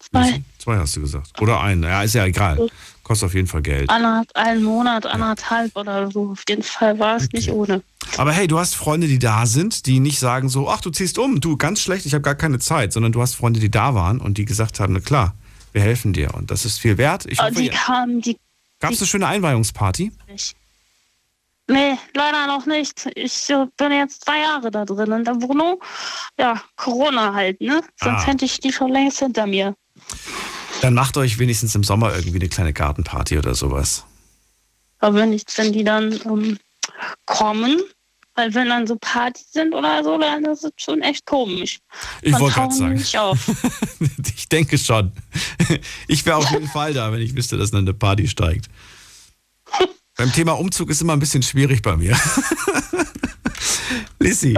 Zwei. Zwei hast du gesagt. Oder ein. Ja, ist ja egal. Kostet auf jeden Fall Geld. Einen Monat, anderthalb oder so. Auf jeden Fall war es nicht ohne. Aber hey, du hast Freunde, die da sind, die nicht sagen so, ach, du ziehst um, du, ganz schlecht, ich habe gar keine Zeit, sondern du hast Freunde, die da waren und die gesagt haben, na klar, wir helfen dir und das ist viel wert. Ich hoffe, die kamen, die. gab's eine schöne Einweihungsparty? Nee, leider noch nicht. Ich äh, bin jetzt zwei Jahre da drin in der Wohnung. Ja, Corona halt, ne? Sonst Ah. hätte ich die schon längst hinter mir. Dann macht euch wenigstens im Sommer irgendwie eine kleine Gartenparty oder sowas. Aber wenn ich, wenn die dann ähm, kommen, weil wenn dann so Partys sind oder so, dann ist es schon echt komisch. Ich wollte gerade sagen. nicht. Ich denke schon. Ich wäre auf jeden Fall da, wenn ich wüsste, dass dann eine Party steigt. Beim Thema Umzug ist immer ein bisschen schwierig bei mir. Lissy,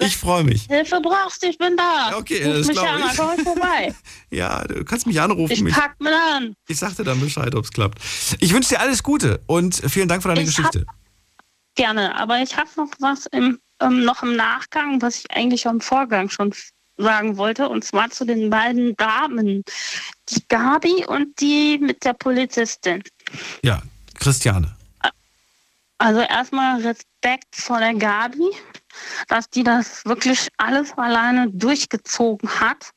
ich freue mich. Hilfe brauchst, ich bin da. Okay, Ruf das mich an, ich. komm vorbei. Ja, du kannst mich anrufen. Ich pack mit an. Ich sag dir dann Bescheid, ob es klappt. Ich wünsche dir alles Gute und vielen Dank für deine Ich Geschichte. Gerne, aber ich habe noch was im, ähm, noch im Nachgang, was ich eigentlich am Vorgang schon sagen wollte, und zwar zu den beiden Damen, die Gabi und die mit der Polizistin. Ja, Christiane. Also erstmal Respekt vor der Gabi, dass die das wirklich alles alleine durchgezogen hat.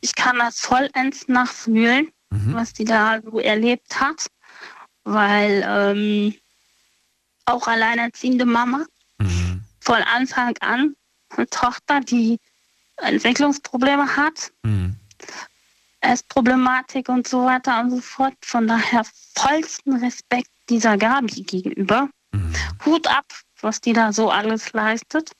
Ich kann das vollends nachfühlen, was die da so erlebt hat, weil ähm, auch alleinerziehende Mama von Anfang an eine Tochter, die Entwicklungsprobleme hat, Mhm. Essproblematik und so weiter und so fort. Von daher vollsten Respekt dieser Gabi gegenüber. Mhm. Hut ab, was die da so alles leistet.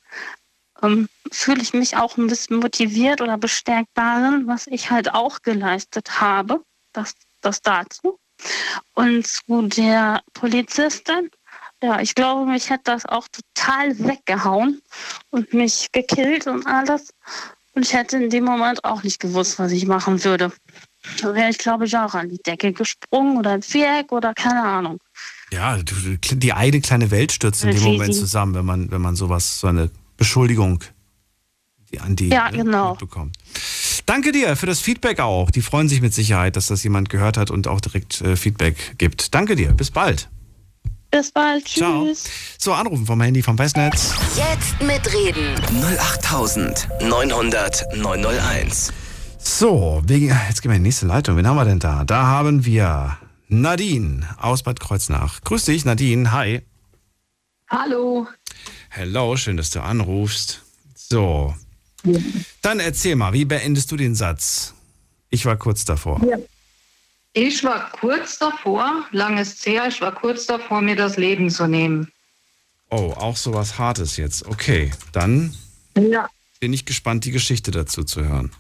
Ähm, Fühle ich mich auch ein bisschen motiviert oder bestärkt darin, was ich halt auch geleistet habe. Das, das dazu. Und zu der Polizistin, ja, ich glaube, mich hätte das auch total weggehauen und mich gekillt und alles. Und ich hätte in dem Moment auch nicht gewusst, was ich machen würde. Da wäre ich, glaube ich, auch an die Decke gesprungen oder ins Viereck oder keine Ahnung. Ja, die eine kleine Welt stürzt in dem Moment zusammen, wenn man, wenn man sowas, so eine Beschuldigung an die ja, ne, genau. bekommt. Danke dir für das Feedback auch. Die freuen sich mit Sicherheit, dass das jemand gehört hat und auch direkt äh, Feedback gibt. Danke dir. Bis bald. Bis bald. Tschüss. Ciao. So, anrufen vom Handy vom Festnetz. Jetzt mitreden. 08900 901. So, jetzt gehen wir in die nächste Leitung. Wen haben wir denn da? Da haben wir Nadine aus Bad Kreuznach. Grüß dich, Nadine. Hi. Hallo. Hello, schön, dass du anrufst. So. Dann erzähl mal, wie beendest du den Satz? Ich war kurz davor. Ja. Ich war kurz davor, langes her, ich war kurz davor, mir das Leben zu nehmen. Oh, auch so was Hartes jetzt. Okay, dann ja. bin ich gespannt, die Geschichte dazu zu hören.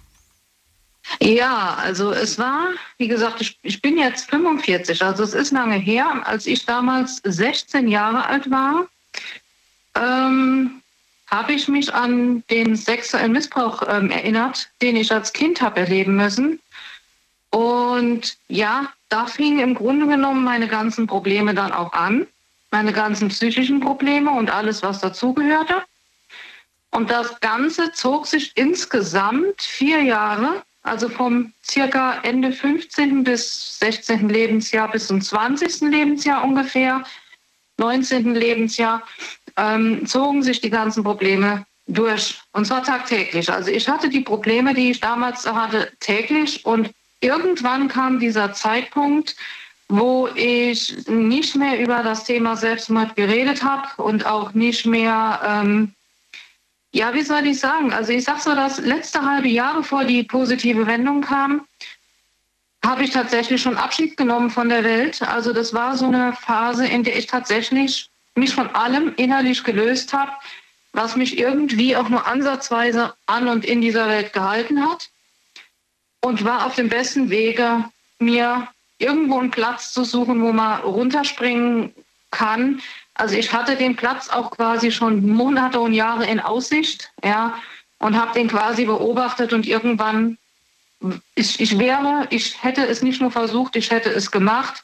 Ja, also es war, wie gesagt, ich, ich bin jetzt 45, also es ist lange her. Als ich damals 16 Jahre alt war, ähm, habe ich mich an den sexuellen Missbrauch ähm, erinnert, den ich als Kind habe erleben müssen. Und ja, da fingen im Grunde genommen meine ganzen Probleme dann auch an. Meine ganzen psychischen Probleme und alles, was dazugehörte. Und das Ganze zog sich insgesamt vier Jahre, also vom circa Ende 15. bis 16. Lebensjahr bis zum 20. Lebensjahr ungefähr, 19. Lebensjahr, ähm, zogen sich die ganzen Probleme durch. Und zwar tagtäglich. Also ich hatte die Probleme, die ich damals hatte, täglich und irgendwann kam dieser Zeitpunkt, wo ich nicht mehr über das Thema Selbstmord geredet habe und auch nicht mehr, ähm, ja, wie soll ich sagen? Also ich sage so, das letzte halbe Jahr, bevor die positive Wendung kam, habe ich tatsächlich schon Abschied genommen von der Welt. Also das war so eine Phase, in der ich tatsächlich mich von allem innerlich gelöst habe, was mich irgendwie auch nur ansatzweise an und in dieser Welt gehalten hat und war auf dem besten Wege, mir irgendwo einen Platz zu suchen, wo man runterspringen kann. Also ich hatte den Platz auch quasi schon Monate und Jahre in Aussicht, ja, und habe den quasi beobachtet und irgendwann, ich, ich wäre, ich hätte es nicht nur versucht, ich hätte es gemacht,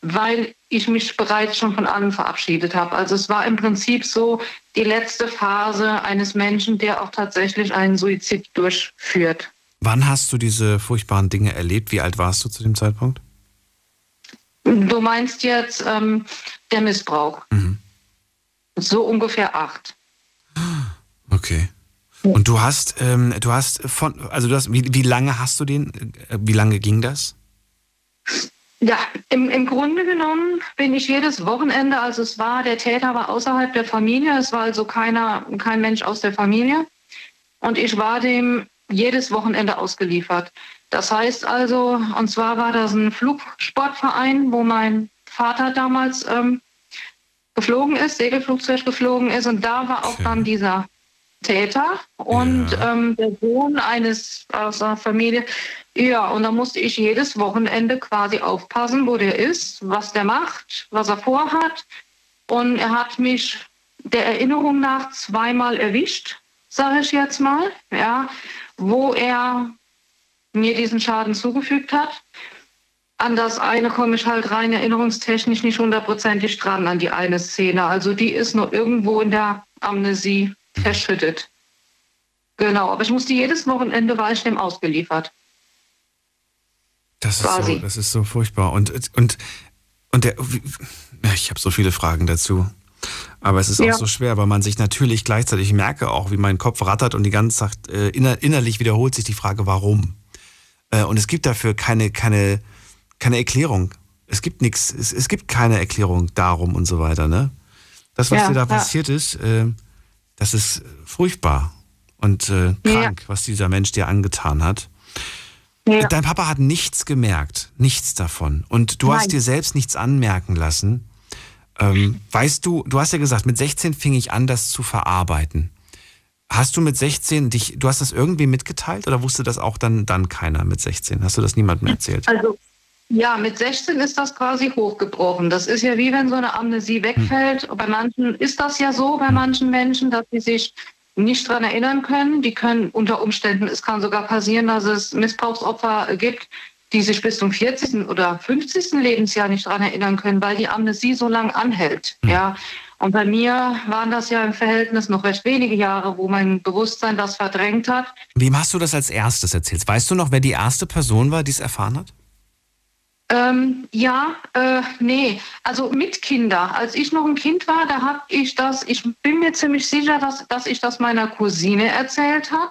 weil ich mich bereits schon von allem verabschiedet habe. Also es war im Prinzip so die letzte Phase eines Menschen, der auch tatsächlich einen Suizid durchführt. Wann hast du diese furchtbaren Dinge erlebt? Wie alt warst du zu dem Zeitpunkt? Du meinst jetzt ähm, der Missbrauch. Mhm. So ungefähr acht. Okay. Und du hast, ähm, du hast von, also du hast, wie, wie lange hast du den, äh, wie lange ging das? Ja, im, im Grunde genommen bin ich jedes Wochenende, also es war, der Täter war außerhalb der Familie, es war also keiner, kein Mensch aus der Familie. Und ich war dem jedes Wochenende ausgeliefert. Das heißt also, und zwar war das ein Flugsportverein, wo mein Vater damals ähm, geflogen ist, Segelflugzeug geflogen ist. Und da war auch dann dieser Täter und ja. ähm, der Sohn eines aus einer Familie. Ja, und da musste ich jedes Wochenende quasi aufpassen, wo der ist, was der macht, was er vorhat. Und er hat mich der Erinnerung nach zweimal erwischt, sage ich jetzt mal. Ja, wo er mir diesen Schaden zugefügt hat. An das eine komme ich halt rein erinnerungstechnisch nicht hundertprozentig dran, an die eine Szene. Also die ist noch irgendwo in der Amnesie verschüttet. Genau, aber ich musste jedes Wochenende, war ich dem ausgeliefert. Das ist, so, das ist so furchtbar. Und, und, und der, ich habe so viele Fragen dazu. Aber es ist ja. auch so schwer, weil man sich natürlich gleichzeitig, ich merke auch, wie mein Kopf rattert und die ganze Zeit äh, inner, innerlich wiederholt sich die Frage, warum. Äh, und es gibt dafür keine, keine, keine Erklärung. Es gibt nichts, es, es gibt keine Erklärung darum und so weiter. Ne? Das, was ja, dir da ja. passiert ist, äh, das ist furchtbar und äh, krank, was dieser Mensch dir angetan hat. Dein Papa hat nichts gemerkt, nichts davon. Und du Nein. hast dir selbst nichts anmerken lassen. Ähm, weißt du, du hast ja gesagt, mit 16 fing ich an, das zu verarbeiten. Hast du mit 16 dich, du hast das irgendwie mitgeteilt oder wusste das auch dann, dann keiner mit 16? Hast du das niemandem erzählt? Also, ja, mit 16 ist das quasi hochgebrochen. Das ist ja wie wenn so eine Amnesie wegfällt. Hm. Bei manchen ist das ja so, bei manchen Menschen, dass sie sich nicht daran erinnern können. Die können unter Umständen, es kann sogar passieren, dass es Missbrauchsopfer gibt, die sich bis zum 40. oder 50. Lebensjahr nicht daran erinnern können, weil die Amnesie so lang anhält. Mhm. Ja. Und bei mir waren das ja im Verhältnis noch recht wenige Jahre, wo mein Bewusstsein das verdrängt hat. Wem hast du das als erstes erzählt? Weißt du noch, wer die erste Person war, die es erfahren hat? Ähm, ja, äh, nee, also mit Kinder. Als ich noch ein Kind war, da habe ich das, ich bin mir ziemlich sicher, dass, dass ich das meiner Cousine erzählt habe.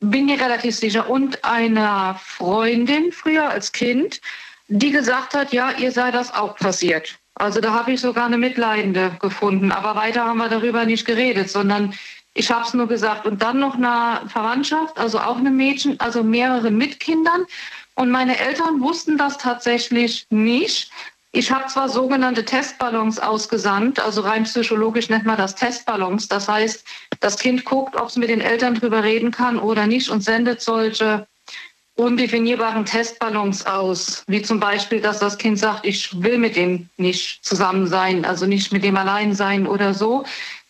Bin mir relativ sicher. Und einer Freundin früher als Kind, die gesagt hat, ja, ihr sei das auch passiert. Also da habe ich sogar eine Mitleidende gefunden. Aber weiter haben wir darüber nicht geredet, sondern ich habe es nur gesagt. Und dann noch eine Verwandtschaft, also auch eine Mädchen, also mehrere mit Kindern. Und meine Eltern wussten das tatsächlich nicht. Ich habe zwar sogenannte Testballons ausgesandt, also rein psychologisch nennt man das Testballons. Das heißt, das Kind guckt, ob es mit den Eltern drüber reden kann oder nicht und sendet solche undefinierbaren Testballons aus, wie zum Beispiel, dass das Kind sagt, ich will mit dem nicht zusammen sein, also nicht mit dem allein sein oder so.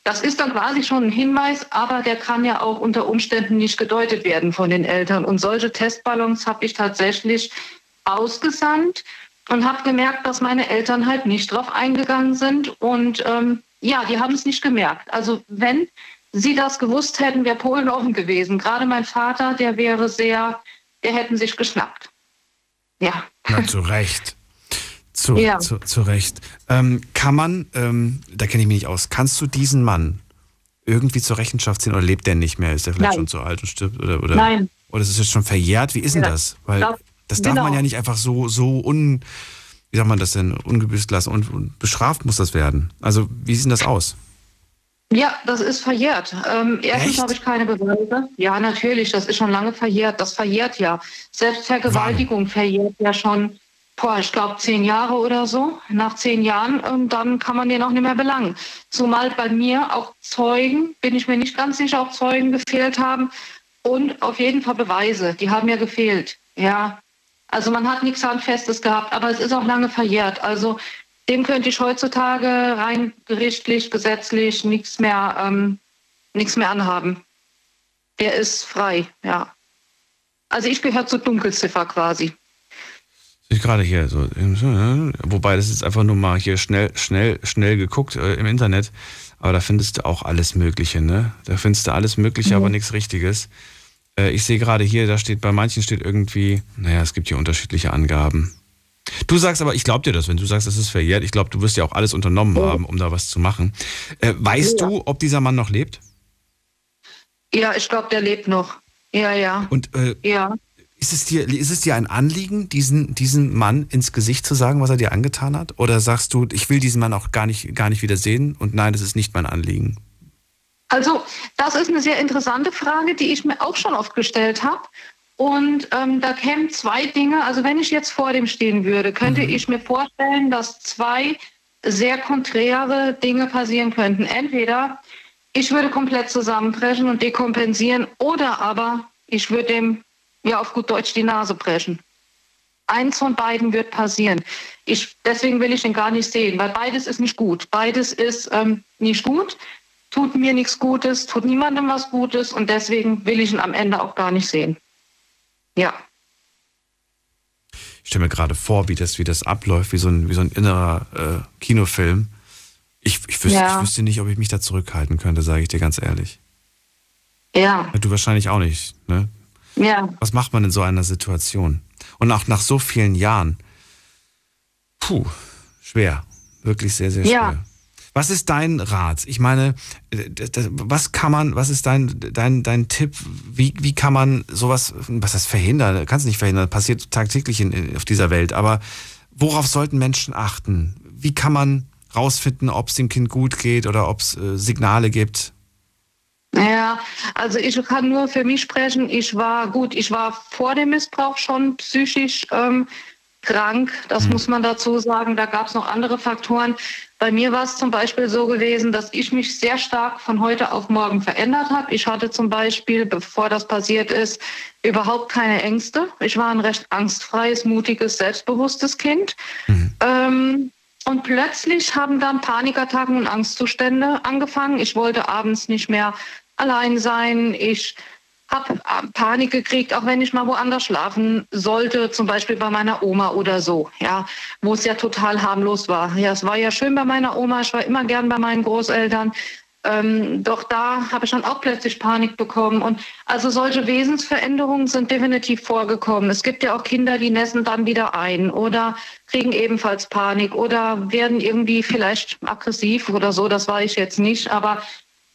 Das ist dann quasi schon ein Hinweis, aber der kann ja auch unter Umständen nicht gedeutet werden von den Eltern. Und solche Testballons habe ich tatsächlich ausgesandt und habe gemerkt, dass meine Eltern halt nicht drauf eingegangen sind. Und ähm, ja, die haben es nicht gemerkt. Also wenn sie das gewusst hätten, wäre Polen offen gewesen. Gerade mein Vater, der wäre sehr, der hätten sich geschnappt. Ja. Na, zu Recht. Zu, ja. zu, zu Recht. Ähm, kann man, ähm, da kenne ich mich nicht aus, kannst du diesen Mann irgendwie zur Rechenschaft ziehen oder lebt der nicht mehr? Ist der vielleicht Nein. schon zu alt und stirbt? Oder, oder, Nein. Oder ist es jetzt schon verjährt? Wie ist denn das? Weil das darf genau. man ja nicht einfach so, so un, wie sagt man das denn, ungebüßt lassen und, und bestraft muss das werden. Also, wie sieht denn das aus? Ja, das ist verjährt. Ähm, erstens habe ich keine Beweise. Ja, natürlich, das ist schon lange verjährt. Das verjährt ja. Selbst Vergewaltigung Wann? verjährt ja schon boah, ich glaube, zehn Jahre oder so. Nach zehn Jahren, ähm, dann kann man den auch nicht mehr belangen. Zumal bei mir auch Zeugen, bin ich mir nicht ganz sicher, auch Zeugen gefehlt haben. Und auf jeden Fall Beweise, die haben ja gefehlt. Ja, also man hat nichts Handfestes gehabt, aber es ist auch lange verjährt. Also dem könnte ich heutzutage rein gerichtlich, gesetzlich nichts mehr, ähm, nichts mehr anhaben. Der ist frei, ja. Also ich gehöre zur Dunkelziffer quasi. Ich gerade hier so, wobei das ist einfach nur mal hier schnell, schnell, schnell geguckt äh, im Internet. Aber da findest du auch alles Mögliche, ne? Da findest du alles Mögliche, mhm. aber nichts Richtiges. Äh, ich sehe gerade hier, da steht, bei manchen steht irgendwie, naja, es gibt hier unterschiedliche Angaben. Du sagst aber, ich glaube dir das, wenn du sagst, es ist verjährt. Ich glaube, du wirst ja auch alles unternommen oh. haben, um da was zu machen. Äh, weißt ja. du, ob dieser Mann noch lebt? Ja, ich glaube, der lebt noch. Ja, ja. Und äh, ja. Ist es dir, ist es dir ein Anliegen, diesen, diesen Mann ins Gesicht zu sagen, was er dir angetan hat? Oder sagst du, ich will diesen Mann auch gar nicht, gar nicht wieder sehen und nein, das ist nicht mein Anliegen? Also, das ist eine sehr interessante Frage, die ich mir auch schon oft gestellt habe. Und ähm, da kämen zwei Dinge. Also, wenn ich jetzt vor dem stehen würde, könnte mhm. ich mir vorstellen, dass zwei sehr konträre Dinge passieren könnten. Entweder ich würde komplett zusammenbrechen und dekompensieren oder aber ich würde dem ja auf gut Deutsch die Nase brechen. Eins von beiden wird passieren. Ich, deswegen will ich den gar nicht sehen, weil beides ist nicht gut. Beides ist ähm, nicht gut, tut mir nichts Gutes, tut niemandem was Gutes und deswegen will ich ihn am Ende auch gar nicht sehen. Ja. Ich stelle mir gerade vor, wie das, wie das abläuft, wie so ein, wie so ein innerer äh, Kinofilm. Ich, ich, wüsste, ja. ich wüsste nicht, ob ich mich da zurückhalten könnte, sage ich dir ganz ehrlich. Ja. Du wahrscheinlich auch nicht, ne? Ja. Was macht man in so einer Situation? Und auch nach so vielen Jahren. Puh, schwer. Wirklich sehr, sehr schwer. Ja. Was ist dein Rat? Ich meine, was kann man, was ist dein, dein, dein Tipp? Wie, wie kann man sowas, was das verhindern? Kannst nicht verhindern, passiert tagtäglich in, auf dieser Welt. Aber worauf sollten Menschen achten? Wie kann man rausfinden, ob es dem Kind gut geht oder ob es äh, Signale gibt? Ja, also ich kann nur für mich sprechen. Ich war gut, ich war vor dem Missbrauch schon psychisch ähm, krank. Das mhm. muss man dazu sagen. Da gab es noch andere Faktoren. Bei mir war es zum Beispiel so gewesen, dass ich mich sehr stark von heute auf morgen verändert habe. Ich hatte zum Beispiel, bevor das passiert ist, überhaupt keine Ängste. Ich war ein recht angstfreies, mutiges, selbstbewusstes Kind. Mhm. Ähm, und plötzlich haben dann Panikattacken und Angstzustände angefangen. Ich wollte abends nicht mehr allein sein. Ich habe Panik gekriegt, auch wenn ich mal woanders schlafen sollte, zum Beispiel bei meiner Oma oder so, ja, wo es ja total harmlos war. Ja, es war ja schön bei meiner Oma, ich war immer gern bei meinen Großeltern. Ähm, doch da habe ich dann auch plötzlich Panik bekommen. Und also solche Wesensveränderungen sind definitiv vorgekommen. Es gibt ja auch Kinder, die nässen dann wieder ein oder kriegen ebenfalls Panik oder werden irgendwie vielleicht aggressiv oder so. Das weiß ich jetzt nicht. Aber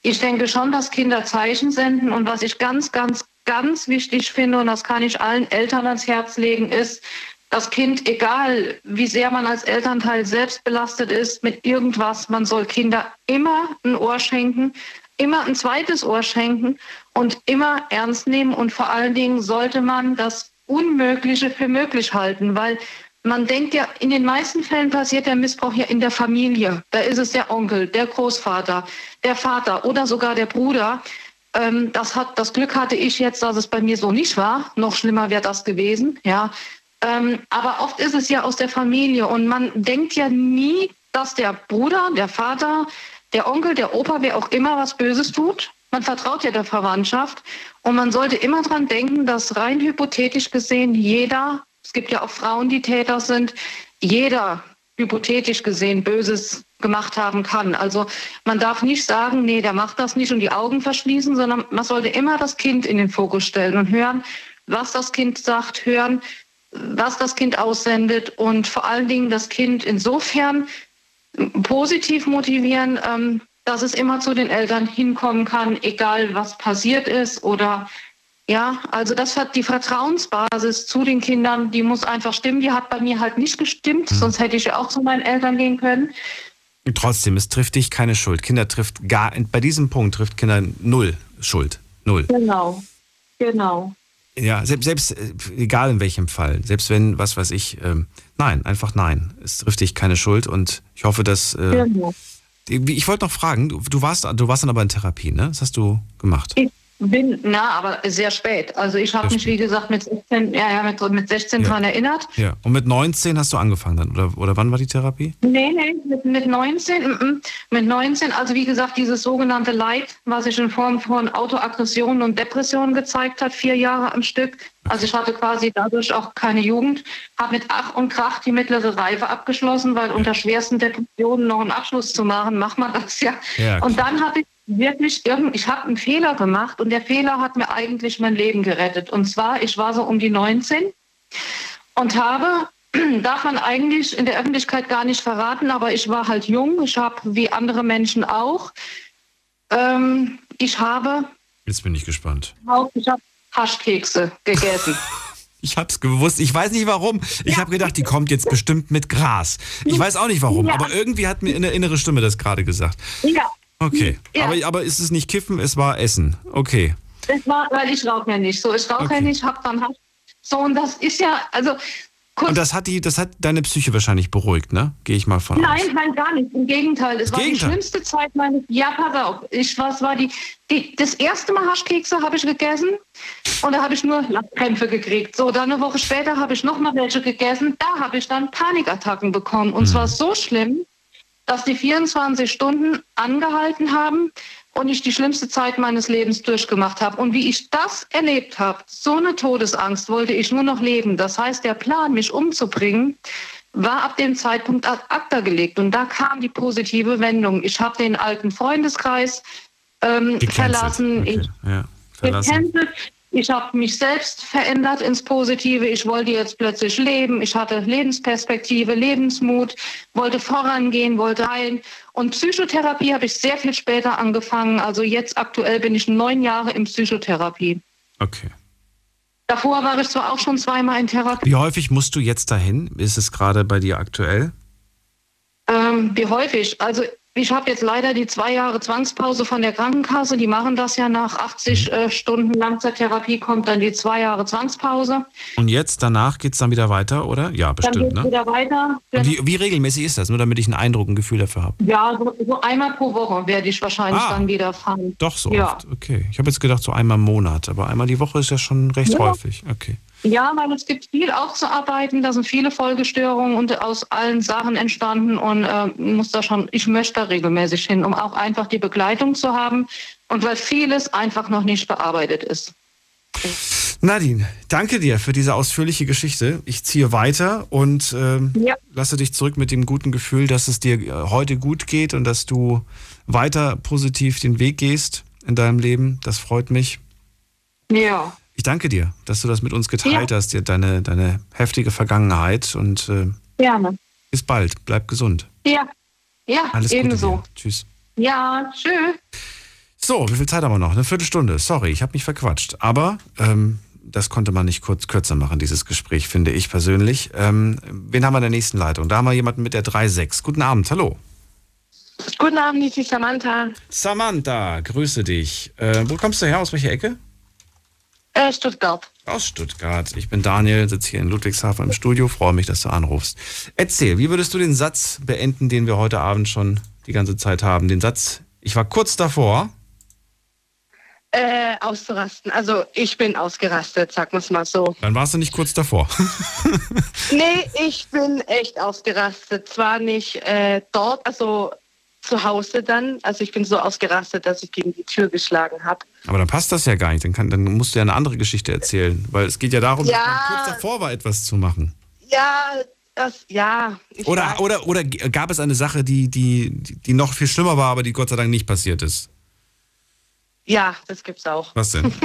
ich denke schon, dass Kinder Zeichen senden. Und was ich ganz, ganz, ganz wichtig finde, und das kann ich allen Eltern ans Herz legen, ist, das Kind, egal wie sehr man als Elternteil selbst belastet ist mit irgendwas, man soll Kinder immer ein Ohr schenken, immer ein zweites Ohr schenken und immer ernst nehmen. Und vor allen Dingen sollte man das Unmögliche für möglich halten, weil man denkt ja, in den meisten Fällen passiert der Missbrauch ja in der Familie. Da ist es der Onkel, der Großvater, der Vater oder sogar der Bruder. Ähm, das, hat, das Glück hatte ich jetzt, dass es bei mir so nicht war. Noch schlimmer wäre das gewesen. Ja. Ähm, aber oft ist es ja aus der Familie und man denkt ja nie, dass der Bruder, der Vater, der Onkel, der Opa, wer auch immer was Böses tut. Man vertraut ja der Verwandtschaft und man sollte immer daran denken, dass rein hypothetisch gesehen jeder es gibt ja auch Frauen, die Täter sind. Jeder hypothetisch gesehen Böses gemacht haben kann. Also man darf nicht sagen, nee, der macht das nicht und die Augen verschließen, sondern man sollte immer das Kind in den Fokus stellen und hören, was das Kind sagt, hören, was das Kind aussendet und vor allen Dingen das Kind insofern positiv motivieren, ähm, dass es immer zu den Eltern hinkommen kann, egal was passiert ist oder ja, also das hat die Vertrauensbasis zu den Kindern, die muss einfach stimmen. Die hat bei mir halt nicht gestimmt, mhm. sonst hätte ich ja auch zu meinen Eltern gehen können. Trotzdem, es trifft dich keine Schuld. Kinder trifft gar, bei diesem Punkt trifft Kinder null Schuld. Null. Genau, genau. Ja, selbst, selbst äh, egal in welchem Fall, selbst wenn, was weiß ich, ähm, nein, einfach nein. Es trifft dich keine Schuld und ich hoffe, dass. Äh, genau. Ich wollte noch fragen, du, du, warst, du warst dann aber in Therapie, ne? Das hast du gemacht. Ich bin, na, aber sehr spät. Also ich habe mich, wie gesagt, mit 16, ja, ja, mit, mit 16 ja. daran erinnert. Ja, und mit 19 hast du angefangen dann, oder, oder wann war die Therapie? Nee, nee, mit, mit 19, m -m, mit 19, also wie gesagt, dieses sogenannte Leid, was sich in Form von Autoaggressionen und Depressionen gezeigt hat, vier Jahre am Stück. Also ich hatte quasi dadurch auch keine Jugend, habe mit Ach und Krach die mittlere Reife abgeschlossen, weil unter schwersten Depressionen noch einen Abschluss zu machen, macht man das ja. ja und dann habe ich wirklich irgend, ich habe einen Fehler gemacht und der Fehler hat mir eigentlich mein Leben gerettet. Und zwar, ich war so um die 19 und habe, darf man eigentlich in der Öffentlichkeit gar nicht verraten, aber ich war halt jung, ich habe wie andere Menschen auch, ähm, ich habe... Jetzt bin ich gespannt. Ich habe Haschkekse gegessen. Ich hab's gewusst. Ich weiß nicht warum. Ich ja. habe gedacht, die kommt jetzt bestimmt mit Gras. Ich weiß auch nicht warum, ja. aber irgendwie hat mir eine innere Stimme das gerade gesagt. Ja, Okay, ja. aber, aber ist es nicht Kiffen, es war Essen. Okay. Es war, weil ich rauche ja nicht so. Ich rauche okay. ja nicht, hab dann halt so und das ist ja, also und das hat die, das hat deine Psyche wahrscheinlich beruhigt, ne? Gehe ich mal von nein, aus. Nein, nein, gar nicht. Im Gegenteil. Es war Gegenteil. die schlimmste Zeit meines. Ja, pass auf. Ich was war die, die das erste Mal Haschkekse habe ich gegessen und da habe ich nur Krämpfe gekriegt. So, dann eine Woche später habe ich noch mal welche gegessen. Da habe ich dann Panikattacken bekommen und mhm. zwar so schlimm, dass die 24 Stunden angehalten haben und ich die schlimmste Zeit meines Lebens durchgemacht habe. Und wie ich das erlebt habe, so eine Todesangst wollte ich nur noch leben. Das heißt, der Plan, mich umzubringen, war ab dem Zeitpunkt ad acta gelegt. Und da kam die positive Wendung. Ich habe den alten Freundeskreis ähm, verlassen. Okay. Ich ja, verlassen. Ich habe mich selbst verändert ins Positive. Ich wollte jetzt plötzlich leben. Ich hatte Lebensperspektive, Lebensmut, wollte vorangehen, wollte heilen. Und Psychotherapie habe ich sehr viel später angefangen. Also jetzt aktuell bin ich neun Jahre in Psychotherapie. Okay. Davor war ich zwar auch schon zweimal in Therapie. Wie häufig musst du jetzt dahin? Ist es gerade bei dir aktuell? Ähm, wie häufig? Also ich habe jetzt leider die zwei Jahre Zwangspause von der Krankenkasse. Die machen das ja nach 80 äh, Stunden Langzeittherapie, kommt dann die zwei Jahre Zwangspause. Und jetzt, danach geht es dann wieder weiter, oder? Ja, bestimmt. Dann geht ne? wieder weiter. Wie, wie regelmäßig ist das? Nur damit ich einen Eindruck, ein Gefühl dafür habe. Ja, so, so einmal pro Woche werde ich wahrscheinlich Ah. dann wieder fahren. Doch so Ja. oft. Okay. Ich habe jetzt gedacht, so einmal im Monat, aber einmal die Woche ist ja schon recht Ja. häufig. Okay. Ja, weil es gibt viel aufzuarbeiten. Da sind viele Folgestörungen und aus allen Sachen entstanden und äh, muss da schon, ich möchte da regelmäßig hin, um auch einfach die Begleitung zu haben und weil vieles einfach noch nicht bearbeitet ist. Nadine, danke dir für diese ausführliche Geschichte. Ich ziehe weiter und ähm, Ja. lasse dich zurück mit dem guten Gefühl, dass es dir äh, heute gut geht und dass du weiter positiv den Weg gehst in deinem Leben. Das freut mich. Ja. Ich danke dir, dass du das mit uns geteilt hast, dir deine, deine heftige Vergangenheit und äh, Gerne. bis bald. Bleib gesund. Ja. Ja, Alles ebenso. Tschüss. Ja, tschüss. So, wie viel Zeit haben wir noch? Eine Viertelstunde. Sorry, ich habe mich verquatscht. Aber ähm, das konnte man nicht kurz kürzer machen, dieses Gespräch, finde ich persönlich. Ähm, wen haben wir in der nächsten Leitung? Da haben wir jemanden mit der 3.6. Guten Abend, hallo. Guten Abend, ich bin Samantha. Samantha, grüße dich. Äh, wo kommst du her? Aus welcher Ecke? Äh, Stuttgart. Aus Stuttgart. Ich bin Daniel, sitze hier in Ludwigshafen im Studio. Freue mich, dass du anrufst. Erzähl, wie würdest du den Satz beenden, den wir heute Abend schon die ganze Zeit haben? Den Satz, ich war kurz davor. Äh, auszurasten. Also ich bin ausgerastet, sagen wir es mal so. Dann warst du nicht kurz davor. Nee, ich bin echt ausgerastet. Zwar nicht äh, dort, also zu Hause dann. Also ich bin so ausgerastet, dass ich gegen die Tür geschlagen habe. Aber dann passt das ja gar nicht. Dann, kann, dann musst du ja eine andere Geschichte erzählen. Weil es geht ja darum, Ja. dass man kurz davor war, etwas zu machen. Ja, das, ja. Oder, weiß. oder, oder gab es eine Sache, die, die, die noch viel schlimmer war, aber die Gott sei Dank nicht passiert ist? Ja, das gibt's auch. Was denn?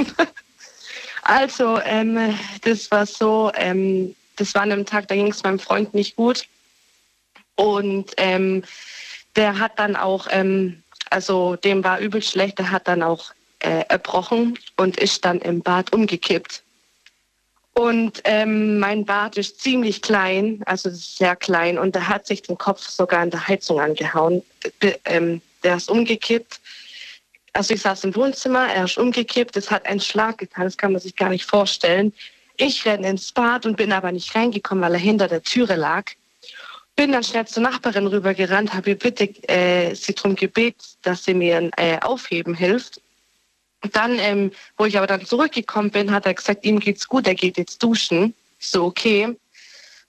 Also, ähm, das war so, ähm, das war an einem Tag, da ging es meinem Freund nicht gut. Und ähm, der hat dann auch, ähm, also dem war übel schlecht, der hat dann auch äh, erbrochen und ist dann im Bad umgekippt. Und ähm, mein Bad ist ziemlich klein, also sehr klein, und der hat sich den Kopf sogar an der Heizung angehauen. Be- ähm, der ist umgekippt. Also ich saß im Wohnzimmer, er ist umgekippt, es hat einen Schlag getan, das kann man sich gar nicht vorstellen. Ich renne ins Bad und bin aber nicht reingekommen, weil er hinter der Türe lag. Bin dann schnell zur Nachbarin rübergerannt, habe ihr bitte äh, sie darum gebeten, dass sie mir äh, aufheben hilft. Und dann, ähm, wo ich aber dann zurückgekommen bin, hat er gesagt, ihm geht's gut, er geht jetzt duschen. Ich so, okay.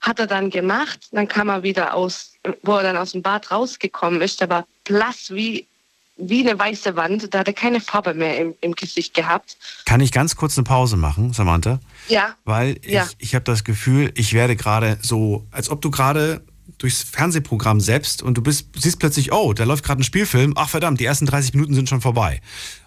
Hat er dann gemacht. Dann kam er wieder aus, wo er dann aus dem Bad rausgekommen ist, der war blass wie, wie eine weiße Wand. Da hat er keine Farbe mehr im, im Gesicht gehabt. Kann ich ganz kurz eine Pause machen, Samantha? Ja. Weil ich, Ja. ich habe das Gefühl, ich werde gerade so, als ob du gerade durchs Fernsehprogramm selbst und du bist, siehst plötzlich, oh, da läuft gerade ein Spielfilm. Ach verdammt, die ersten 30 Minuten sind schon vorbei.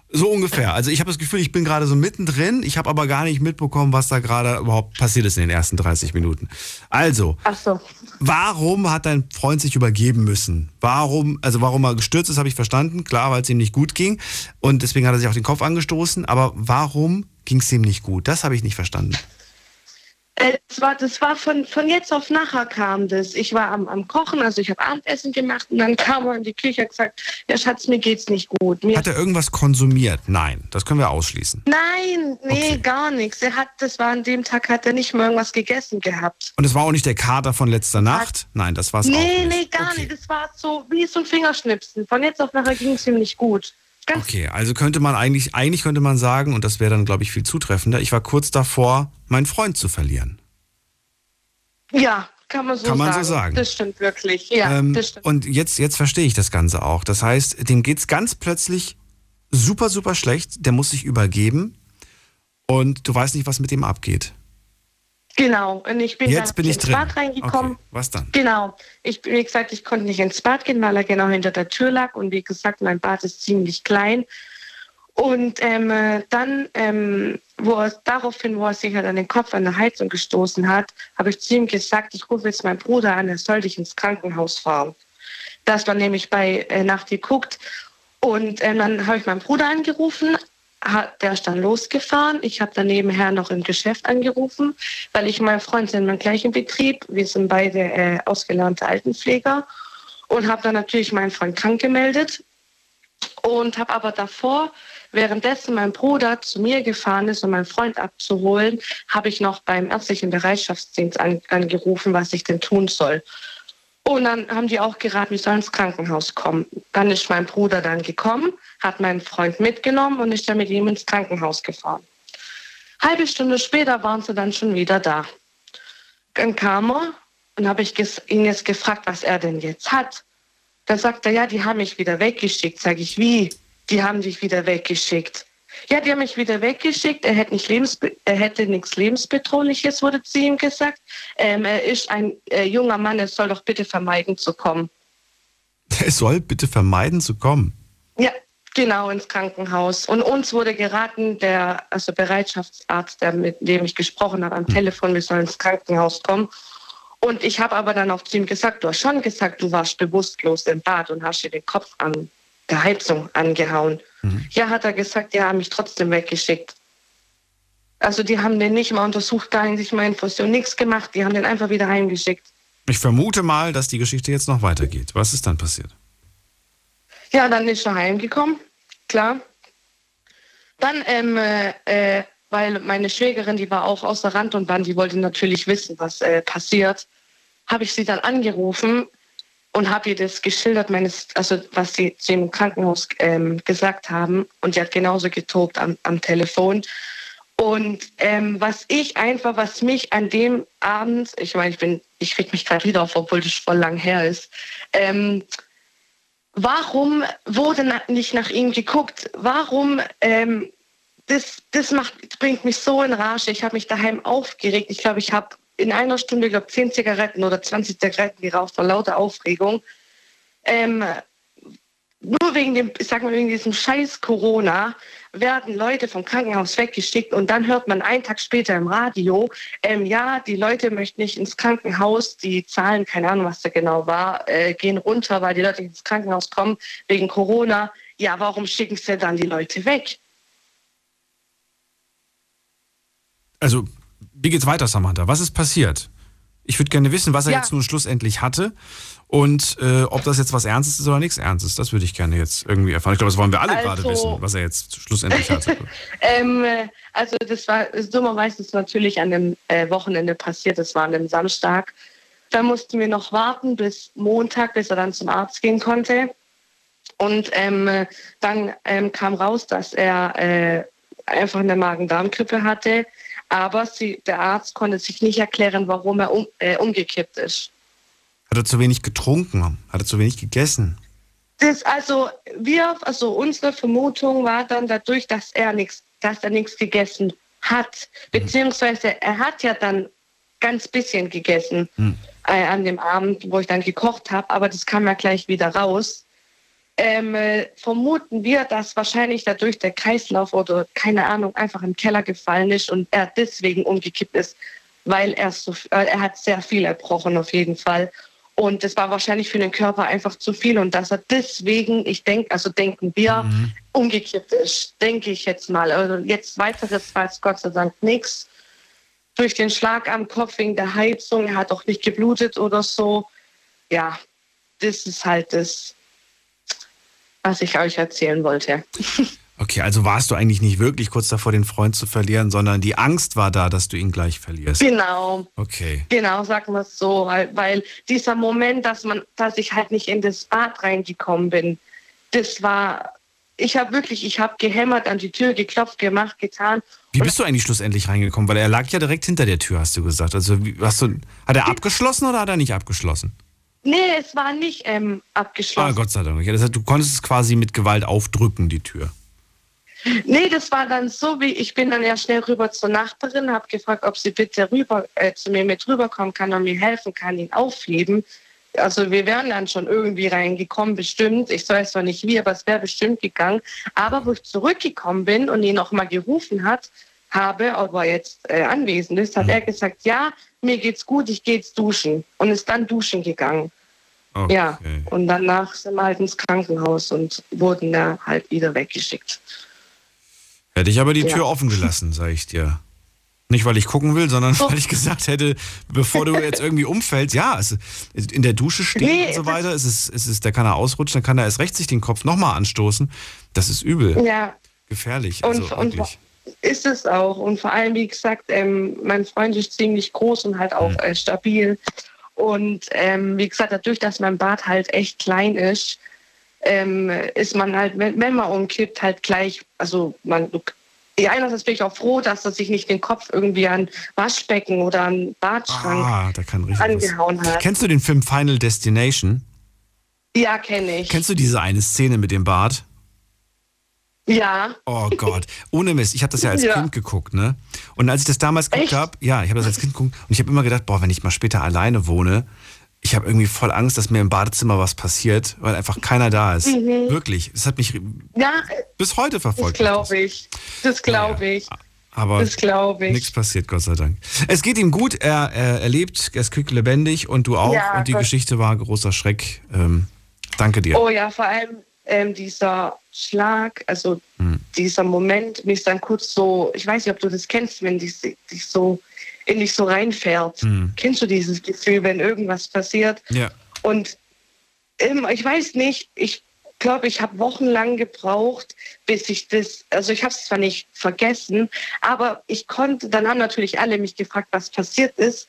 So ungefähr. Also ich habe das Gefühl, ich bin gerade so mittendrin. Ich habe aber gar nicht mitbekommen, was da gerade überhaupt passiert ist in den ersten 30 Minuten. Also, so. warum hat dein Freund sich übergeben müssen? Warum, also warum er gestürzt ist, habe ich verstanden. Klar, weil es ihm nicht gut ging. Und deswegen hat er sich auch den Kopf angestoßen. Aber warum ging es ihm nicht gut? Das habe ich nicht verstanden. Äh, Das war, das war von, von jetzt auf nachher kam das. Ich war am, am Kochen, also ich habe Abendessen gemacht und dann kam er in die Küche und gesagt, ja Schatz, mir geht's nicht gut. Mir Hat er irgendwas konsumiert? Nein, das können wir ausschließen. Nein, nee, gar nichts. Er hat, das war an dem Tag, hat er nicht mal irgendwas gegessen gehabt. Und es war auch nicht der Kater von letzter Nacht? Nein, das war es auch nee, nicht. nee, gar nicht. Das war so wie so ein Fingerschnipsen. Von jetzt auf nachher ging es ihm nicht gut. Okay, also könnte man eigentlich, eigentlich könnte man sagen, und das wäre dann, glaube ich, viel zutreffender, ich war kurz davor, meinen Freund zu verlieren. Ja, kann man so Kann man sagen. so sagen. Das stimmt wirklich. Ja, ähm, das stimmt. und jetzt, jetzt verstehe ich das Ganze auch. Das heißt, dem geht's ganz plötzlich super, super schlecht. Der muss sich übergeben und du weißt nicht, was mit dem abgeht. Genau. Und ich bin Jetzt dann bin ich ins drin. Bad reingekommen. Okay, was dann? Genau. Ich, wie gesagt, ich konnte nicht ins Bad gehen, weil er genau hinter der Tür lag. Und wie gesagt, mein Bad ist ziemlich klein. Und ähm, äh, dann, ähm, wo er, daraufhin, wo er sich halt an den Kopf an der Heizung gestoßen hat, habe ich zu ihm gesagt, ich rufe jetzt meinen Bruder an, er soll dich ins Krankenhaus fahren. Das war nämlich bei äh, Nacht geguckt. Und ähm, dann habe ich meinen Bruder angerufen, hat, der ist dann losgefahren. Ich habe dann nebenher noch im Geschäft angerufen, weil ich und mein Freund sind im gleichen Betrieb. Wir sind beide äh, ausgelernte Altenpfleger. und habe dann natürlich meinen Freund krank gemeldet und habe aber davor, währenddessen mein Bruder zu mir gefahren ist, um meinen Freund abzuholen, habe ich noch beim ärztlichen Bereitschaftsdienst an, angerufen, was ich denn tun soll. Und dann haben die auch geraten, wir sollen ins Krankenhaus kommen. Dann ist mein Bruder dann gekommen, hat meinen Freund mitgenommen und ist dann mit ihm ins Krankenhaus gefahren. Halbe Stunde später waren sie dann schon wieder da. Dann kam er und habe ich ihn jetzt gefragt, was er denn jetzt hat. Dann sagt er, ja, die haben mich wieder weggeschickt. Sag ich, wie? Die haben dich wieder weggeschickt. Ja, die haben mich wieder weggeschickt. Er hätte, nicht Lebensbe er hätte nichts Lebensbedrohliches, wurde zu ihm gesagt. Ähm, er ist ein äh, junger Mann, er soll doch bitte vermeiden zu kommen. Er soll bitte vermeiden zu kommen? Ja, genau, ins Krankenhaus. Und uns wurde geraten, der also Bereitschaftsarzt, der mit dem ich gesprochen habe am hm. Telefon, wir sollen ins Krankenhaus kommen. Und ich habe aber dann auch zu ihm gesagt, du hast schon gesagt, du warst bewusstlos im Bad und hast dir den Kopf an der Heizung angehauen. Mhm. Ja, hat er gesagt, die haben mich trotzdem weggeschickt. Also die haben den nicht mal untersucht, gar nicht mal Infusion, nichts gemacht, die haben den einfach wieder heimgeschickt. Ich vermute mal, dass die Geschichte jetzt noch weitergeht. Was ist dann passiert? Ja, dann ist er heimgekommen, klar. Dann, ähm, äh, weil meine Schwägerin, die war auch außer Rand und Band, die wollte natürlich wissen, was äh, passiert, habe ich sie dann angerufen und habe ihr das geschildert, meines, also was sie zu im Krankenhaus ähm, gesagt haben. Und die hat genauso getobt am, am Telefon. Und ähm, was ich einfach, was mich an dem Abend, ich meine, ich bin, ich krieg mich gerade wieder auf, obwohl das voll lang her ist. Ähm, warum wurde nicht nach ihm geguckt? Warum ähm, das, das macht, bringt mich so in Rage. Ich habe mich daheim aufgeregt. Ich glaube, ich habe in einer Stunde, glaube 10 Zigaretten oder 20 Zigaretten geraucht vor lauter Aufregung. Ähm, nur wegen dem, ich sag mal, wegen diesem scheiß Corona werden Leute vom Krankenhaus weggeschickt und dann hört man einen Tag später im Radio, ähm, ja, die Leute möchten nicht ins Krankenhaus, die Zahlen, keine Ahnung, was da genau war, äh, gehen runter, weil die Leute ins Krankenhaus kommen wegen Corona. Ja, warum schicken sie dann die Leute weg? Also wie geht's weiter, Samantha? Was ist passiert? Ich würde gerne wissen, was er ja. jetzt nun schlussendlich hatte und äh, ob das jetzt was Ernstes ist oder nichts Ernstes. Das würde ich gerne jetzt irgendwie erfahren. Ich glaube, das wollen wir alle also, gerade wissen, was er jetzt schlussendlich hatte. ähm, also das war dummerweise ist natürlich an dem äh, Wochenende passiert. Das war an dem Samstag. Da mussten wir noch warten bis Montag, bis er dann zum Arzt gehen konnte. Und ähm, dann ähm, kam raus, dass er äh, einfach eine Magen-Darm-Grippe hatte aber sie, der Arzt konnte sich nicht erklären, warum er um, äh, umgekippt ist. Hat er zu wenig getrunken? Hat er zu wenig gegessen? Das, also wir, also unsere Vermutung war dann dadurch, dass er nichts, dass er nichts gegessen hat, mhm. beziehungsweise er hat ja dann ganz bisschen gegessen mhm. äh, an dem Abend, wo ich dann gekocht habe, aber das kam ja gleich wieder raus ähm, äh, vermuten wir, dass wahrscheinlich dadurch der Kreislauf oder keine Ahnung einfach im Keller gefallen ist und er deswegen umgekippt ist, weil er so, äh, er hat sehr viel erbrochen auf jeden Fall. Und das war wahrscheinlich für den Körper einfach zu viel und dass er deswegen, ich denke, also denken wir, mhm. umgekippt ist, denke ich jetzt mal. Also jetzt weiteres weiß Gott sei Dank nichts. Durch den Schlag am Kopf wegen der Heizung, er hat auch nicht geblutet oder so. Ja, das ist halt das, was ich euch erzählen wollte. Okay, also warst du eigentlich nicht wirklich kurz davor, den Freund zu verlieren, sondern die Angst war da, dass du ihn gleich verlierst. Genau. Okay. Genau, sagen wir es so, weil, weil dieser Moment, dass man, dass ich halt nicht in das Bad reingekommen bin, das war, ich habe wirklich, ich habe gehämmert, an die Tür geklopft, gemacht, getan. Wie bist du eigentlich schlussendlich reingekommen? Weil er lag ja direkt hinter der Tür, hast du gesagt. Also hast du, hat er abgeschlossen oder hat er nicht abgeschlossen? Nee, es war nicht ähm, abgeschlossen. Ah, Gott sei Dank. Ja, das heißt, du konntest es quasi mit Gewalt aufdrücken, die Tür. Nee, das war dann so, wie ich bin dann ja schnell rüber zur Nachbarin, habe gefragt, ob sie bitte rüber äh, zu mir mit rüberkommen kann und mir helfen kann, ihn aufheben. Also wir wären dann schon irgendwie reingekommen, bestimmt. Ich weiß zwar nicht wie, aber es wäre bestimmt gegangen. Aber wo ich zurückgekommen bin und ihn noch mal gerufen hat, habe, ob er jetzt äh, anwesend ist, hat mhm. er gesagt, ja, mir geht's gut, ich gehe jetzt duschen. Und ist dann duschen gegangen. Okay. Ja, und danach sind wir halt ins Krankenhaus und wurden da halt wieder weggeschickt. Hätte ich aber die ja. Tür offen gelassen, sage ich dir. Nicht, weil ich gucken will, sondern weil ich gesagt hätte, bevor du jetzt irgendwie umfällst, ja, es, in der Dusche stehen Nee, und so weiter, es ist, es ist, da kann er ausrutschen, dann kann er erst recht sich den Kopf nochmal anstoßen. Das ist übel. Ja, Gefährlich. und, Also und wirklich. ist es auch. Und vor allem, wie gesagt, ähm, mein Freund ist ziemlich groß und halt auch Mhm. äh, stabil. Und ähm, wie gesagt, dadurch, dass mein Bad halt echt klein ist, ähm, ist man halt, wenn, wenn man umkippt, halt gleich, also man, ja, einerseits bin ich auch froh, dass er sich nicht den Kopf irgendwie an Waschbecken oder an Badschrank Ah, da kann richtig angehauen was. hat. Kennst du den Film Final Destination? Ja, kenne ich. Kennst du diese eine Szene mit dem Bart? Ja. Oh Gott, ohne Mist. Ich habe das ja als Ja. Kind geguckt, ne? Und als ich das damals geguckt habe, ja, ich habe das als Kind geguckt und ich habe immer gedacht, boah, wenn ich mal später alleine wohne, ich habe irgendwie voll Angst, dass mir im Badezimmer was passiert, weil einfach keiner da ist. Mhm. Wirklich. Das hat mich Ja, bis heute das verfolgt. glaube ich. Das glaube ich. Aber Das glaube ich. nichts passiert, Gott sei Dank. Es geht ihm gut, er, er, er lebt, er ist quicklebendig und du auch. Ja, und die Gott. Geschichte war großer Schreck. Ähm, danke dir. Oh ja, vor allem ähm, dieser Schlag, also Hm. dieser Moment, ist dann kurz so, ich weiß nicht, ob du das kennst, wenn dich, dich so in dich so reinfährt. Hm. Kennst du dieses Gefühl, wenn irgendwas passiert? Ja. Und ähm, ich weiß nicht, ich glaube, ich habe wochenlang gebraucht, bis ich das, also ich habe es zwar nicht vergessen, aber ich konnte, dann haben natürlich alle mich gefragt, was passiert ist.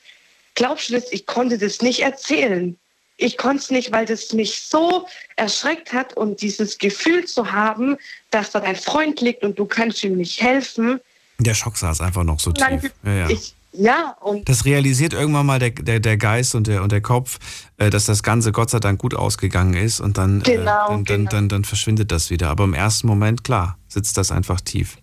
Glaubst du das? Ich konnte das nicht erzählen. Ich konnte es nicht, weil das mich so erschreckt hat und dieses Gefühl zu haben, dass da dein Freund liegt und du kannst ihm nicht helfen. Der Schock saß einfach noch so Dann- tief. Ja, ja. Ich, ja, und Das realisiert irgendwann mal der, der, der Geist und der, und der Kopf, äh, dass das Ganze Gott sei Dank gut ausgegangen ist und dann, Genau, äh, dann, dann, genau. dann, dann verschwindet das wieder. Aber im ersten Moment, klar, sitzt das einfach tief.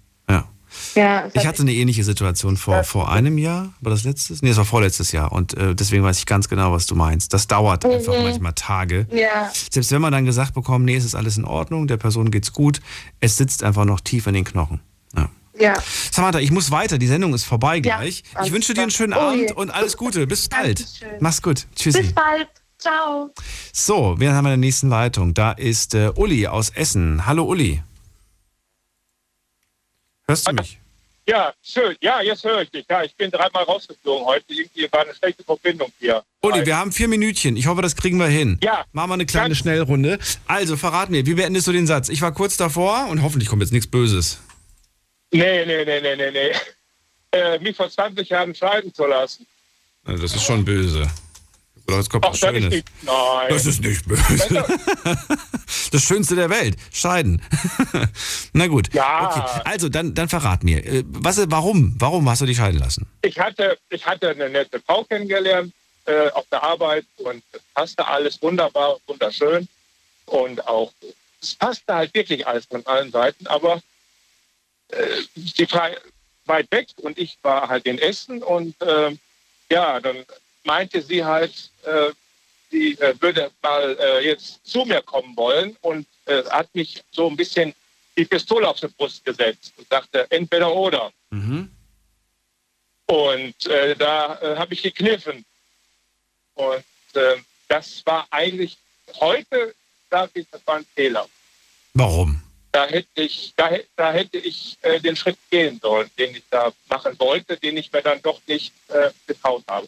Ja. ja, Ich hatte eine ähnliche Situation vor, vor einem Jahr. War das letztes? Nee, das war vorletztes Jahr. Und äh, deswegen weiß ich ganz genau, was du meinst. Das dauert einfach Mhm. manchmal Tage. ja. Selbst wenn man dann gesagt bekommt, nee, es ist alles in Ordnung, der Person geht's gut, es sitzt einfach noch tief in den Knochen. Ja. Ja. Samantha, ich muss weiter. Die Sendung ist vorbei Ja, gleich. ich alles wünsche dir einen schönen. Oh. Abend und alles Gute. Bis bald. Dankeschön. Mach's gut. Tschüssi. Bis bald. Ciao. So, wir haben in der nächsten Leitung. Da ist äh, Uli aus Essen. Hallo Uli. Hörst du mich? Ja, schön. Ja, jetzt höre ich dich. Ja, ich bin dreimal rausgeflogen heute. Irgendwie war eine schlechte Verbindung hier. Uli, wir haben vier Minütchen. Ich hoffe, das kriegen wir hin. Ja. Machen wir eine kleine Schnellrunde. Also, verrat mir, wie beendest du den Satz? Ich war kurz davor und hoffentlich kommt jetzt nichts Böses. Nee, nee, nee, nee, nee, nee. Äh, mich vor 20 Jahren scheiden zu lassen. Also, das ist schon böse. Oder jetzt kommt Ach, was das ist Schönes. nicht. Nein. Das ist nicht böse. Das Schönste der Welt. Scheiden. Na gut. Ja. Okay. Also, dann, dann verrat mir. äh, Was, warum? Warum hast du dich scheiden lassen? Ich hatte, ich hatte eine nette Frau kennengelernt äh, auf der Arbeit und es passte alles wunderbar, wunderschön. Und auch, es passte halt wirklich alles von allen Seiten, aber äh, sie war weit weg und ich war halt in Essen und äh, ja, dann meinte sie halt, äh, sie äh, würde mal äh, jetzt zu mir kommen wollen und hat mich so ein bisschen die Pistole auf die Brust gesetzt und sagte, entweder oder. Mhm. Und äh, da äh, habe ich gekniffen. Und äh, das war eigentlich, heute sage ich, das war ein Fehler. Warum? Da hätte ich, da, da hätte ich den Schritt gehen sollen, den ich da machen wollte, den ich mir dann doch nicht getraut habe.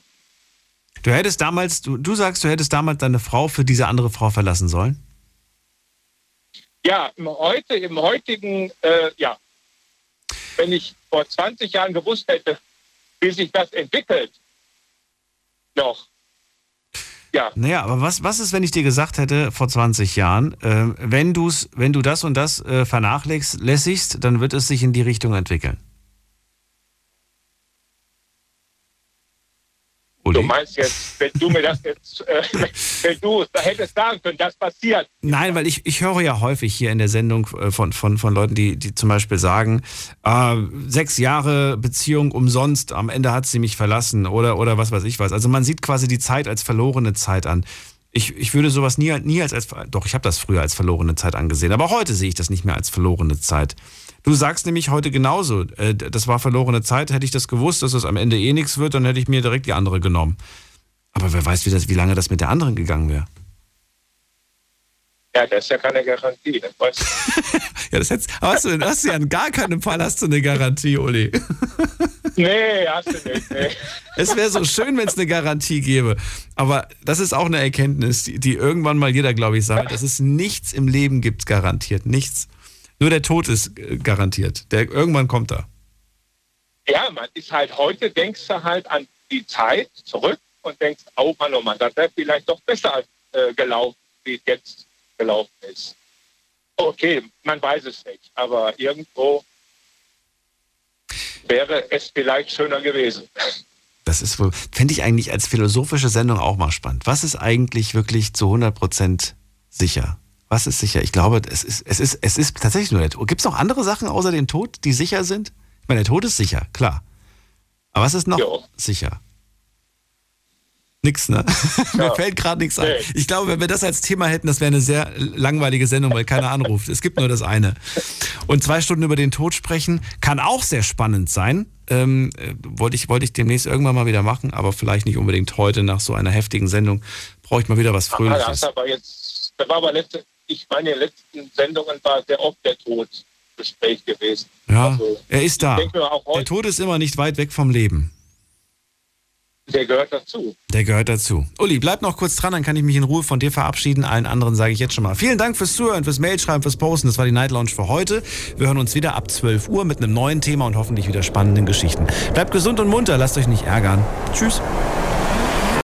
Du hättest damals, du, du sagst, du hättest damals deine Frau für diese andere Frau verlassen sollen? Ja, im, heute, im heutigen, äh, ja, wenn ich vor 20 Jahren gewusst hätte, wie sich das entwickelt, noch, ja, Naja, aber was, was ist, wenn ich dir gesagt hätte vor 20 Jahren, äh, wenn, du's, wenn du das und das äh, vernachlässigst, dann wird es sich in die Richtung entwickeln? Du meinst jetzt, wenn du mir das jetzt, äh, wenn du da hättest sagen können, das passiert. Nein, weil ich, ich höre ja häufig hier in der Sendung äh, von, von, von Leuten, die, die zum Beispiel sagen, äh, sechs Jahre Beziehung umsonst, am Ende hat sie mich verlassen oder, oder was weiß ich was. Also man sieht quasi die Zeit als verlorene Zeit an. Ich, ich würde sowas nie, nie als, als, doch, ich habe das früher als verlorene Zeit angesehen, aber heute sehe ich das nicht mehr als verlorene Zeit. Du sagst nämlich heute genauso, äh, das war verlorene Zeit, hätte ich das gewusst, dass das am Ende eh nichts wird, dann hätte ich mir direkt die andere genommen. Aber wer weiß, wie, das, wie lange das mit der anderen gegangen wäre. Ja, das ist ja keine Garantie. Das weißt du. ja, das hättest, hast, du, hast du ja in gar keinem Fall hast du eine Garantie, Uli. nee, hast du nicht. Nee. Es wäre so schön, wenn es eine Garantie gäbe. Aber das ist auch eine Erkenntnis, die, die irgendwann mal jeder, glaube ich, sammelt, dass es nichts im Leben gibt, garantiert. Nichts. Nur der Tod ist äh, garantiert. Der, irgendwann kommt er. Ja, man ist halt heute, denkst du halt an die Zeit zurück und denkst, oh Mann, oh Mann, das wäre vielleicht doch besser äh, gelaufen, wie es jetzt gelaufen ist. Okay, man weiß es nicht, aber irgendwo wäre es vielleicht schöner gewesen. Das ist wohl, fände ich eigentlich als philosophische Sendung auch mal spannend. Was ist eigentlich wirklich zu 100% sicher? Was ist sicher? Ich glaube, es ist, es ist, es ist tatsächlich nur der Tod. Gibt es noch andere Sachen außer dem Tod, die sicher sind? Ich meine, der Tod ist sicher, klar. Aber was ist noch jo. sicher? Nix, ne? Ja. Mir fällt gerade nichts ein. Ich glaube, wenn wir das als Thema hätten, das wäre eine sehr langweilige Sendung, weil keiner anruft. Es gibt nur das eine. Und zwei Stunden über den Tod sprechen kann auch sehr spannend sein. Ähm, äh, wollte, ich, wollte ich demnächst irgendwann mal wieder machen, aber vielleicht nicht unbedingt heute nach so einer heftigen Sendung. Brauche ich mal wieder was Fröhliches. Ach, aber jetzt, da war aber letzte, ich meine, in den letzten Sendungen war sehr oft der Tod Gespräch gewesen. Ja, also, er ist da. Der Tod ist immer nicht weit weg vom Leben. Der gehört dazu. Der gehört dazu. Uli, bleib noch kurz dran, dann kann ich mich in Ruhe von dir verabschieden. Allen anderen sage ich jetzt schon mal. Vielen Dank fürs Zuhören, fürs Mailschreiben, fürs Posten. Das war die Night Lounge für heute. Wir hören uns wieder ab 12 Uhr mit einem neuen Thema und hoffentlich wieder spannenden Geschichten. Bleibt gesund und munter, lasst euch nicht ärgern. Tschüss.